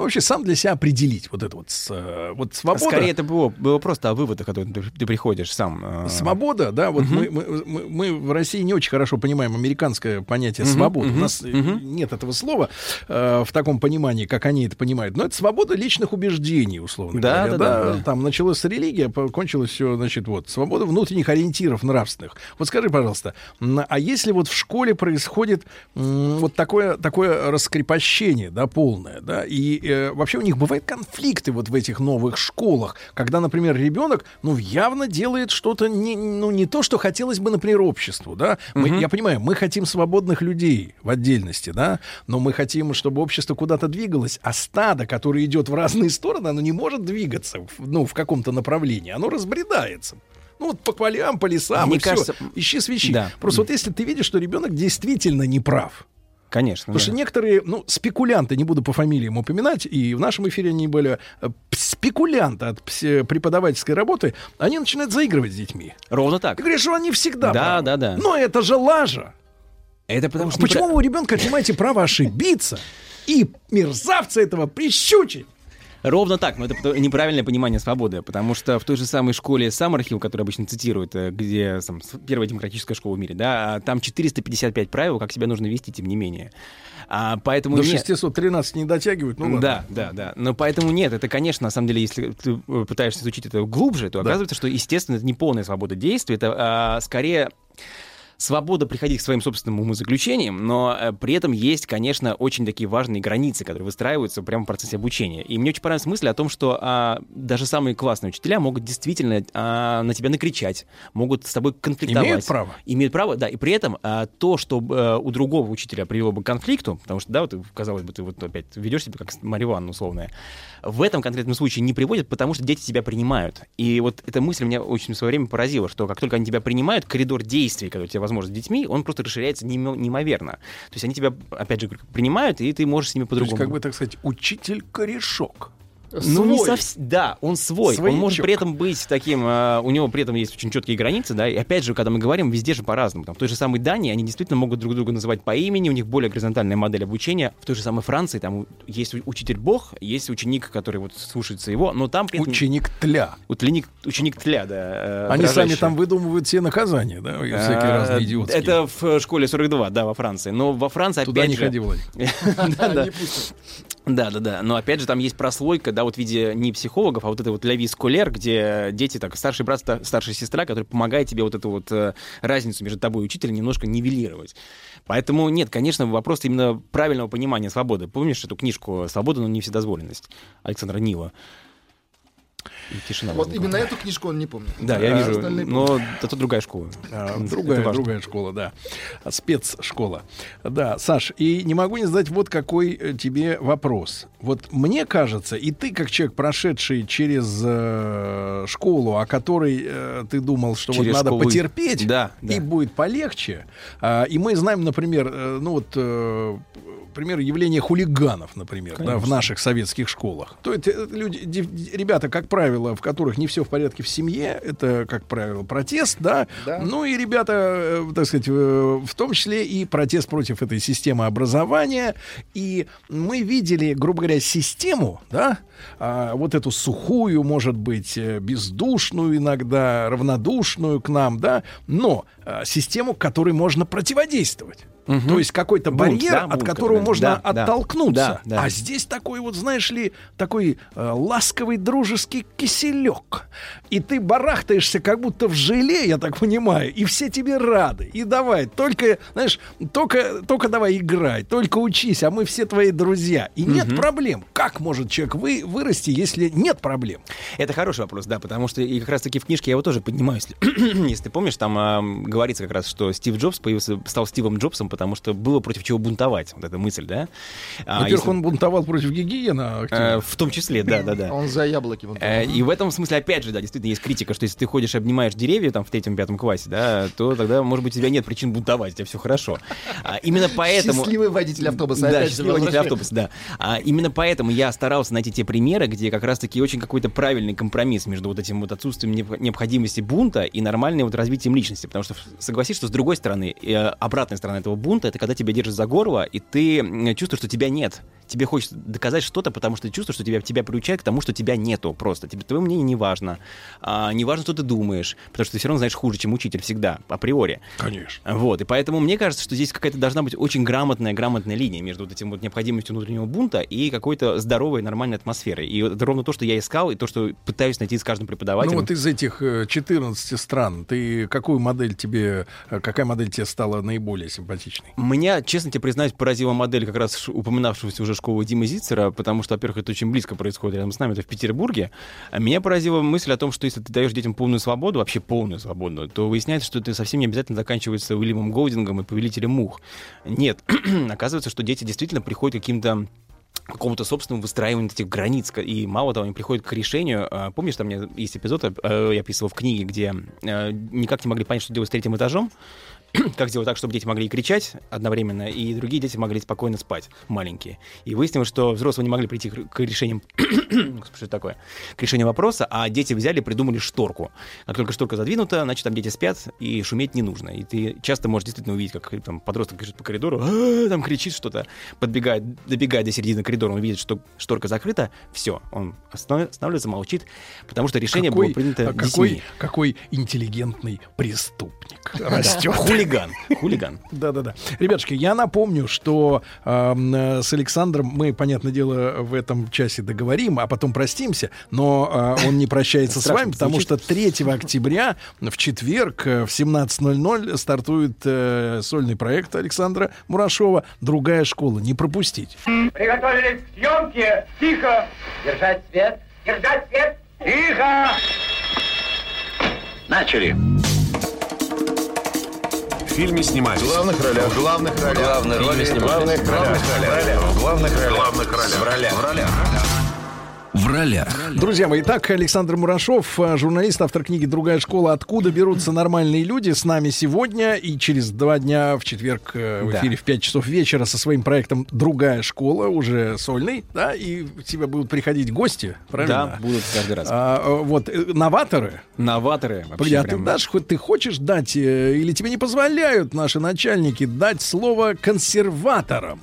Ну, вообще сам для себя определить вот это вот, э, вот свобода. Скорее это было, было просто о выводах, которые ты, ты приходишь сам. э, Свобода, да, вот Мгм. мы, мы, мы, мы в России не очень хорошо понимаем американское понятие Мгм, свободы. У мгм, нас мгм. нет этого слова э, в таком понимании, как они это понимают. Но это свобода личных убеждений, условно Да, говоря. да, да, да. Там началась с религии, а кончилось все, значит, вот, свобода внутренних ориентиров нравственных. Вот скажи, пожалуйста, а если вот в школе происходит м, вот такое, такое раскрепощение, да, полное, да, и э, вообще у них бывают конфликты вот в этих новых школах, когда, например, ребенок, ну, явно делает что-то не, ну, не то, что хотелось бы, например, обществу, да. Мы, Мгм. Я понимаю, мы хотим свободных людей в отдельности, да, но мы хотим, чтобы общество куда-то двигалось, а стадо, которое идет в разные стороны, оно не может двигаться, ну, в каком-то направлении, оно разбредается. Ну, вот по полям, по лесам, Мне и кажется, ищи свечи. да. Просто вот если ты видишь, что ребенок действительно не прав, Конечно. Потому да. что некоторые, ну, спекулянты, не буду по фамилиям упоминать, и в нашем эфире они были, э, спекулянты от пс- преподавательской работы, они начинают заигрывать с детьми. Ровно так. Ты говоришь, что они всегда Да, правы. да, да. Но это же лажа. Это потому что... Почему вы у ребенка отнимаете право ошибиться и мерзавца этого прищучить? Ровно так, но это неправильное понимание свободы, потому что в той же самой школе Саммерхилл, которую обычно цитируют, э, где там, первая демократическая школа в мире, да, а там 455 правил, как себя нужно вести, тем не менее. А, поэтому До нет- 613 не дотягивают, ну ладно. да, да, да. Но поэтому нет, это, конечно, на самом деле, если ты э, пытаешься изучить это глубже, то оказывается, что, естественно, это не полная свобода действий, это а, скорее свобода приходить к своим собственным умозаключениям, но э, при этом есть, конечно, очень такие важные границы, которые выстраиваются прямо в процессе обучения. И мне очень понравилась мысль о том, что а, даже самые классные учителя могут действительно а, на тебя накричать, могут с тобой конфликтовать. Имеют право. Имеют право, да. И при этом а, то, что э, у другого учителя привело бы к конфликту, потому что, да, вот, казалось бы, ты вот опять ведешь себя как Марья Ивановна условная, в этом конкретном случае не приводит, потому что дети тебя принимают. И вот эта мысль меня очень в свое время поразила, что как только они тебя принимают, коридор действий, который у тебя возможно с детьми, он просто расширяется неимо- неимоверно. То есть они тебя, опять же, принимают, и ты можешь с ними То есть, по-другому. как бы, так сказать, учитель-корешок. Ну, не Свой. совсем. Да, он свой. Своячок. Он может при этом быть таким. э, у него при этом есть очень четкие границы, да. И опять же, когда мы говорим, везде же по-разному. Там, в той же самой Дании они действительно могут друг друга называть по имени, у них более горизонтальная модель обучения. В той же самой Франции там есть учитель Бог, есть ученик, который вот слушается его, но там этом... Ученик тля. Ученик, ученик тля, да. э, Они сами дрожащий. там выдумывают все наказания, да, и всякие А, разные идиотские. Это в школе 42, да, во Франции. Но во Франции Туда опять не же... ходи, Владик. [laughs] Да, [laughs] да. Не пустят. Да, да, да. Но опять же, там есть прослойка, да, вот в виде не психологов, а вот это вот Леви Скулер, где дети, так, старший брат, ста- старшая сестра, который помогает тебе вот эту вот э, разницу между тобой и учителем немножко нивелировать. Поэтому нет, конечно, вопрос именно правильного понимания свободы. Помнишь эту книжку «Свобода, но не вседозволенность» Александра Нила? И тишина. Вот возникла. именно эту книжку он не помнит. Да, я А вижу, остальные но это другая школа. А, Другая, другая школа, да. Спецшкола. Да, Саш, и не могу не задать вот какой э, тебе вопрос. Вот мне кажется, и ты, как человек, прошедший через э, школу, о которой э, ты думал, что Через вот надо школу- потерпеть, Да, да. и будет полегче. А, и мы знаем, например, э, ну вот э, пример явления хулиганов, например, да, в наших советских школах. То есть э, люди, дев- ребята, как правило, в которых не все в порядке в семье. Это, как правило, протест, да. Ну и ребята, э, так сказать, э, в том числе и протест против этой системы образования. И мы видели, грубо говоря, систему, да, а, вот эту сухую, может быть, э, бездушную иногда, равнодушную к нам, да, но а, систему, которой можно противодействовать. Мгм. То есть какой-то барьер, да, от которого можно Да, оттолкнуться. Да, да. А здесь такой вот, знаешь ли, такой э, ласковый дружеский киселек. И ты барахтаешься как будто в желе, я так понимаю, и все тебе рады. И давай, только, знаешь, только, только давай играй, только учись, а мы все твои друзья. И нет Мгм. проблем. Как может человек вы, вырасти, если нет проблем? Это хороший вопрос, да, потому что и как раз-таки в книжке я его тоже поднимаю. [clears throat] Если, если ты помнишь, там а, говорится как раз, что Стив Джобс появился, стал Стивом Джобсом, потому что было против чего бунтовать. Вот эта мысль, да? А, Во-первых, если- он бунтовал против гигиена. Э, в том числе, да, да, да. Он за яблоки. Э, И в этом смысле, опять же, да, действительно есть критика, что если ты ходишь и обнимаешь деревья там в третьем-пятом классе, да, то тогда, может быть, у тебя нет причин бунтовать, у тебя все хорошо. А именно поэтому... Счастливый водитель автобуса. Да, счастливый водитель автобуса, да. А, именно поэтому я старался найти те примеры, где как раз-таки очень какой-то правильный компромисс между вот этим вот отсутствием необ- необходимости бунта и нормальным вот развитием личности. Потому что согласись, что с другой стороны, э, обратная сторона этого бунта, это когда тебя держат за горло, и ты чувствуешь, что тебя нет. Тебе хочется доказать что-то, потому что ты чувствуешь, что тебя, тебя приучают к тому, что тебя нету просто. Тебе твое мнение не важно. А, не важно, что ты думаешь, потому что ты все равно знаешь хуже, чем учитель всегда, априори. Конечно. Вот, и поэтому мне кажется, что здесь какая-то должна быть очень грамотная, грамотная линия между вот этим вот необходимостью внутреннего бунта и какой-то здоровой, нормальной атмосферой. И это ровно то, что я искал, и то, что пытаюсь найти с каждым преподавателем. Ну вот из этих э, 14 стран, ты какую модель тебе, э, какая модель тебе стала наиболее симпатичной? Меня, честно тебе признаюсь, поразила модель как раз упоминавшегося уже школы Димы Зицера, потому что, во-первых, это очень близко происходит рядом с нами, это в Петербурге. А меня поразила мысль о том, что если ты даешь детям полную свободу, вообще полную свободу, то выясняется, что это совсем не обязательно заканчивается Уильямом Голдингом и Повелителем мух. Нет, [clears throat] оказывается, что дети действительно приходят к каким-то какому-то собственному выстраиванию этих границ. И мало того, они приходят к решению. а, Помнишь, там у меня есть эпизод, э, я описывал в книге, где э, никак не могли понять, что делать с третьим этажом, [clears throat] как сделать так, чтобы дети могли и кричать одновременно, и другие дети могли спокойно спать, маленькие. И выяснилось, что взрослые не могли прийти к, решениям, [clears throat] что это такое, к решению вопроса, а дети взяли придумали шторку. Как только шторка задвинута, значит, там дети спят, и шуметь не нужно. И ты часто можешь действительно увидеть, как там подросток бежит по коридору, «А-а-а», там кричит что-то, подбегает, добегает до середины коридора, он видит, что шторка закрыта, все, он останавливается, молчит, потому что решение было принято а какой, детьми. какой интеллигентный преступник растет. Хулиган, хулиган. Да-да-да. Ребятушки, я напомню, что э, с Александром мы, понятное дело, в этом часе договорим, а потом простимся, но э, он не прощается с вами, потому что 3 октября в четверг э, в 17.00 стартует э, сольный проект Александра Мурашова «Другая школа». Не пропустить. Приготовились к съемке. Тихо. Держать свет. Держать свет. Тихо. Начали. В фильме снимались. В главных ролях. В главных ролях. Главные роли снимались. Главных ролях. В главных ролях. В главных ролях. В ролях. В ролях. В ролях. Друзья мои, итак, Александр Мурашов, э, журналист, автор книги «Другая школа. Откуда берутся нормальные люди» с нами сегодня и через два дня в четверг э, в Да. эфире в 5 часов вечера со своим проектом «Другая школа», уже сольный, да, и к тебе будут приходить гости, правильно? Да, будут каждый раз. А, э, вот, новаторы. Новаторы. вообще а ты прям- дашь, хоть ты хочешь дать, или тебе не позволяют наши начальники дать слово консерваторам?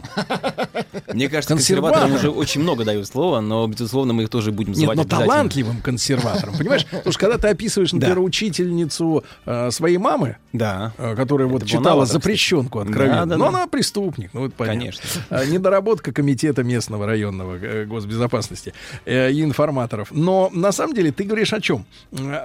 Мне кажется, Консерватор. консерваторам уже очень много дают слова, но, безусловно, мы их тоже будем Нет, называть но талантливым консерватором, понимаешь? [laughs] Потому что когда ты описываешь, например, учительницу э, своей мамы, э, которая вот читала запрещенку откровенно, но она преступник, ну это понятно. Конечно. Э, Недоработка комитета местного районного госбезопасности и информаторов. Но на самом деле ты говоришь о чем?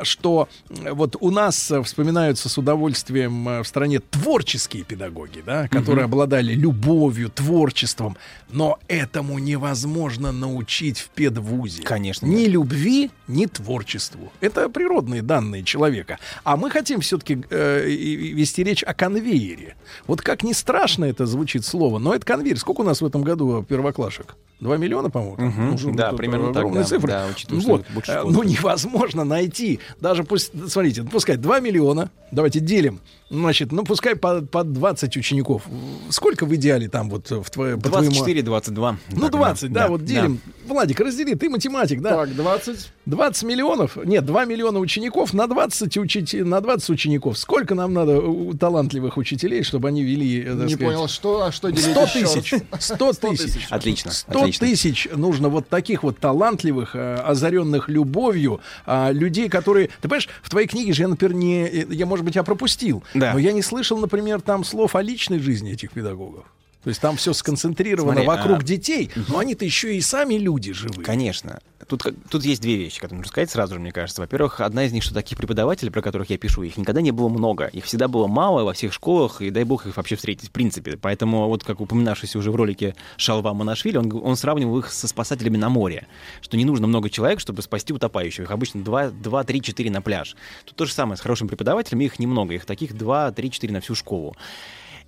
Что вот у нас вспоминаются с удовольствием в стране творческие педагоги, да, которые обладали любовью, творчеством, но этому невозможно научить в педвузе. Конечно. Ни любви, ни творчеству. Это природные данные человека. А мы хотим все-таки вести речь о конвейере. Вот как ни страшно это звучит слово, но это конвейер. Сколько у нас в этом году первоклашек? Два миллиона, по-моему? Ну, уже Да, вот примерно так, да. цифры. Да, учитывая, что вот. больше Э. Ну, невозможно найти. Даже пусть, смотрите, пускай 2 миллиона. Давайте делим. Значит, ну, пускай по, по 20 учеников. Сколько в идеале там вот в твоем... по твоему- 24, 22. Ну, Так, 20, да, вот да. делим. Владик, раздели, ты математик, да? Так, 20. 20 миллионов, нет, 2 миллиона учеников на 20, учити, на 20 учеников. Сколько нам надо у талантливых учителей, чтобы они вели, э, так Не сказать, понял, что, а что делить 100 еще раз? тысяч. 100 тысяч. Отлично, 100 отлично. тысяч нужно вот таких вот талантливых, э, озаренных любовью, а, людей, которые... Ты понимаешь, в твоей книге же я, например, не... Я, может быть, я пропустил, Да. но я не слышал, например, там слов о личной жизни этих педагогов. То есть там все сконцентрировано Смотри, вокруг а- детей, но они-то еще и сами люди живые. Конечно. Тут, тут есть две вещи, которые нужно сказать сразу же, мне кажется. Во-первых, одна из них, что таких преподавателей, про которых я пишу, их никогда не было много. Их всегда было мало во всех школах, и дай бог их вообще встретить, в принципе. Поэтому, вот как упоминавшийся уже в ролике Шалва Монашвили, он, он сравнивал их со спасателями на море. Что не нужно много человек, чтобы спасти утопающих. Их обычно 2, 2 3, 4 на пляж. Тут то же самое с хорошими преподавателями, их немного. Их таких 2, 3, 4 на всю школу.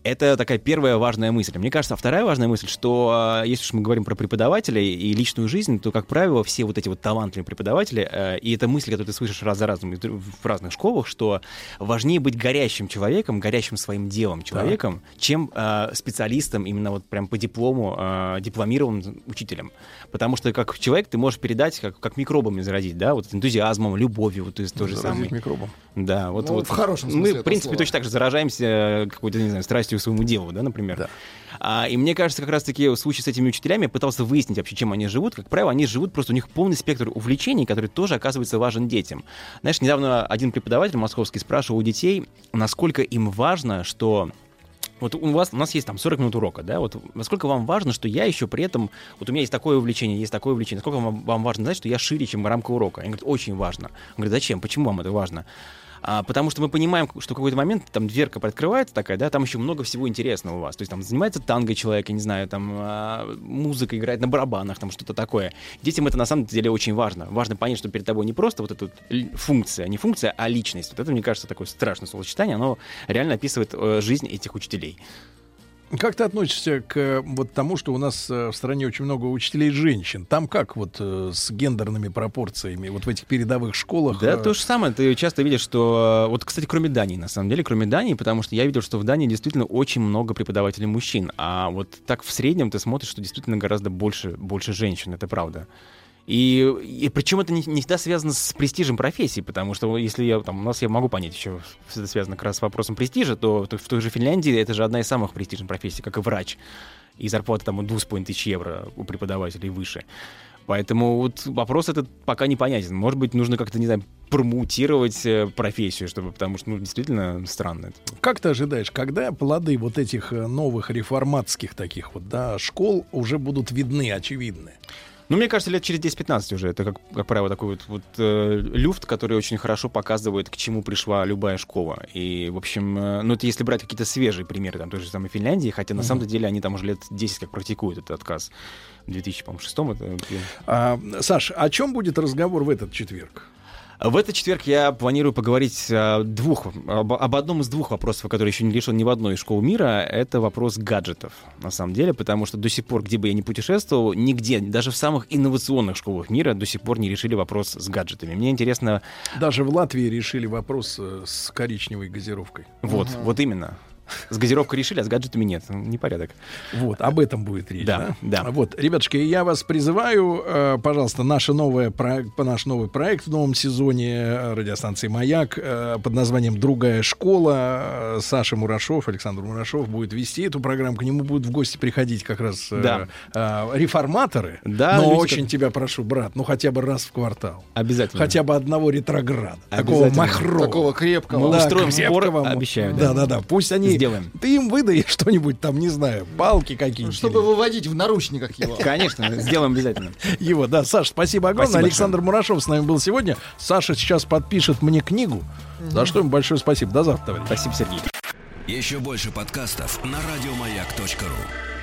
Это такая первая важная мысль. Мне кажется, а вторая важная мысль, что э, если уж мы говорим про преподавателей и личную жизнь, то, как правило, все вот эти вот талантливые преподаватели, э, и это мысль, которую ты слышишь раз за разом в разных школах, что важнее быть горящим человеком, горящим своим делом человеком, чем э, специалистом именно вот прям по диплому, э, дипломированным учителем. Потому что как человек ты можешь передать, как, как микробами заразить, да, вот энтузиазмом, любовью, вот то есть тоже Заразить самое. микробом. Да, вот, Ну, вот в хорошем смысле Мы, в принципе, слова. точно так же заражаемся э, какой-то, не знаю, страстью к своему делу, да, например. А, и мне кажется, как раз-таки в случае с этими учителями я пытался выяснить вообще, чем они живут. Как правило, они живут, просто у них полный спектр увлечений, который тоже оказывается важен детям. Знаешь, недавно один преподаватель московский спрашивал у детей, насколько им важно, что вот у вас у нас есть там 40 минут урока, да, вот насколько вам важно, что я еще при этом, вот у меня есть такое увлечение, есть такое увлечение, насколько вам, вам важно знать, что я шире, чем рамка урока? Они говорят, очень важно. Он говорит, зачем, почему вам это важно? А, потому что мы понимаем, что в какой-то момент там дверка приоткрывается такая, да, там еще много всего интересного у вас. То есть там занимается танго человек, я не знаю, там а, музыка играет на барабанах, там что-то такое. Детям это на самом деле очень важно. Важно понять, что перед тобой не просто вот эта функция, не функция, а личность. Вот это, мне кажется, такое страшное словосочетание, оно реально описывает э, жизнь этих учителей. Как ты относишься к э, вот тому, что у нас э, в стране очень много учителей женщин? Там как вот э, с гендерными пропорциями вот в этих передовых школах? Да, то же самое. Ты часто видишь, что... Вот, кстати, кроме Дании, на самом деле, кроме Дании, потому что я видел, что в Дании действительно очень много преподавателей мужчин. А вот так в среднем ты смотришь, что действительно гораздо больше, больше женщин, это правда. И, и причем это не, не всегда связано с престижем профессии, потому что если я там, у нас я могу понять еще, это связано как раз с вопросом престижа, то, то в той же Финляндии это же одна из самых престижных профессий, как и врач. И зарплата там 2,5 тысяч евро у преподавателей выше. Поэтому вот вопрос этот пока непонятен. Может быть, нужно как-то, не знаю, промутировать э, профессию, чтобы, потому что, ну, действительно странно это. Как ты ожидаешь, когда плоды вот этих э, новых реформатских таких вот, да, школ уже будут видны, очевидны? Ну, мне кажется, лет через 10-15 уже. Это, как, как правило, такой вот, вот э, люфт, который очень хорошо показывает, к чему пришла любая школа. И, в общем, э, ну, это если брать какие-то свежие примеры, там, той же самой Финляндии, хотя на Мгм. самом деле они там уже лет 10 как практикуют этот отказ. В 2006 это... А, Саш, о чем будет разговор в этот четверг? В этот четверг я планирую поговорить о двух, об, об одном из двух вопросов, который еще не решен ни в одной из школ мира. Это вопрос гаджетов, на самом деле, потому что до сих пор, где бы я ни путешествовал, нигде, даже в самых инновационных школах мира, до сих пор не решили вопрос с гаджетами. Мне интересно... Даже в Латвии решили вопрос э, с коричневой газировкой. Вот, вот именно. С газировкой решили, а с гаджетами нет. Ну, Непорядок. Вот, об этом будет речь, да? Да, да. Вот, ребятушки, я вас призываю, э, пожалуйста, наше новое наш новый проект в новом сезоне э, радиостанции «Маяк» э, под названием «Другая школа». Саша Мурашов, Александр Мурашов будет вести эту программу. К нему будут в гости приходить как раз э, Да. э, реформаторы. Да, Но люди, очень тебя прошу, брат, ну хотя бы раз в квартал. Обязательно. Хотя бы одного ретрограда. Такого махрового. Такого крепкого. Мы устроим спор, крепкого. обещаю, Да, да. да, да. Пусть они... Сделаем. Ты им выдай [laughs] что-нибудь там, не знаю, палки какие-нибудь. Чтобы выводить в наручниках его. Конечно, сделаем обязательно. [laughs] Его, да. Саш, спасибо огромное. Спасибо Александр Мурашов с нами был сегодня. Саша сейчас подпишет мне книгу. За что ему большое спасибо. До завтра, товарищ. Спасибо, Сергей. Еще больше подкастов на радиомаяк.ру.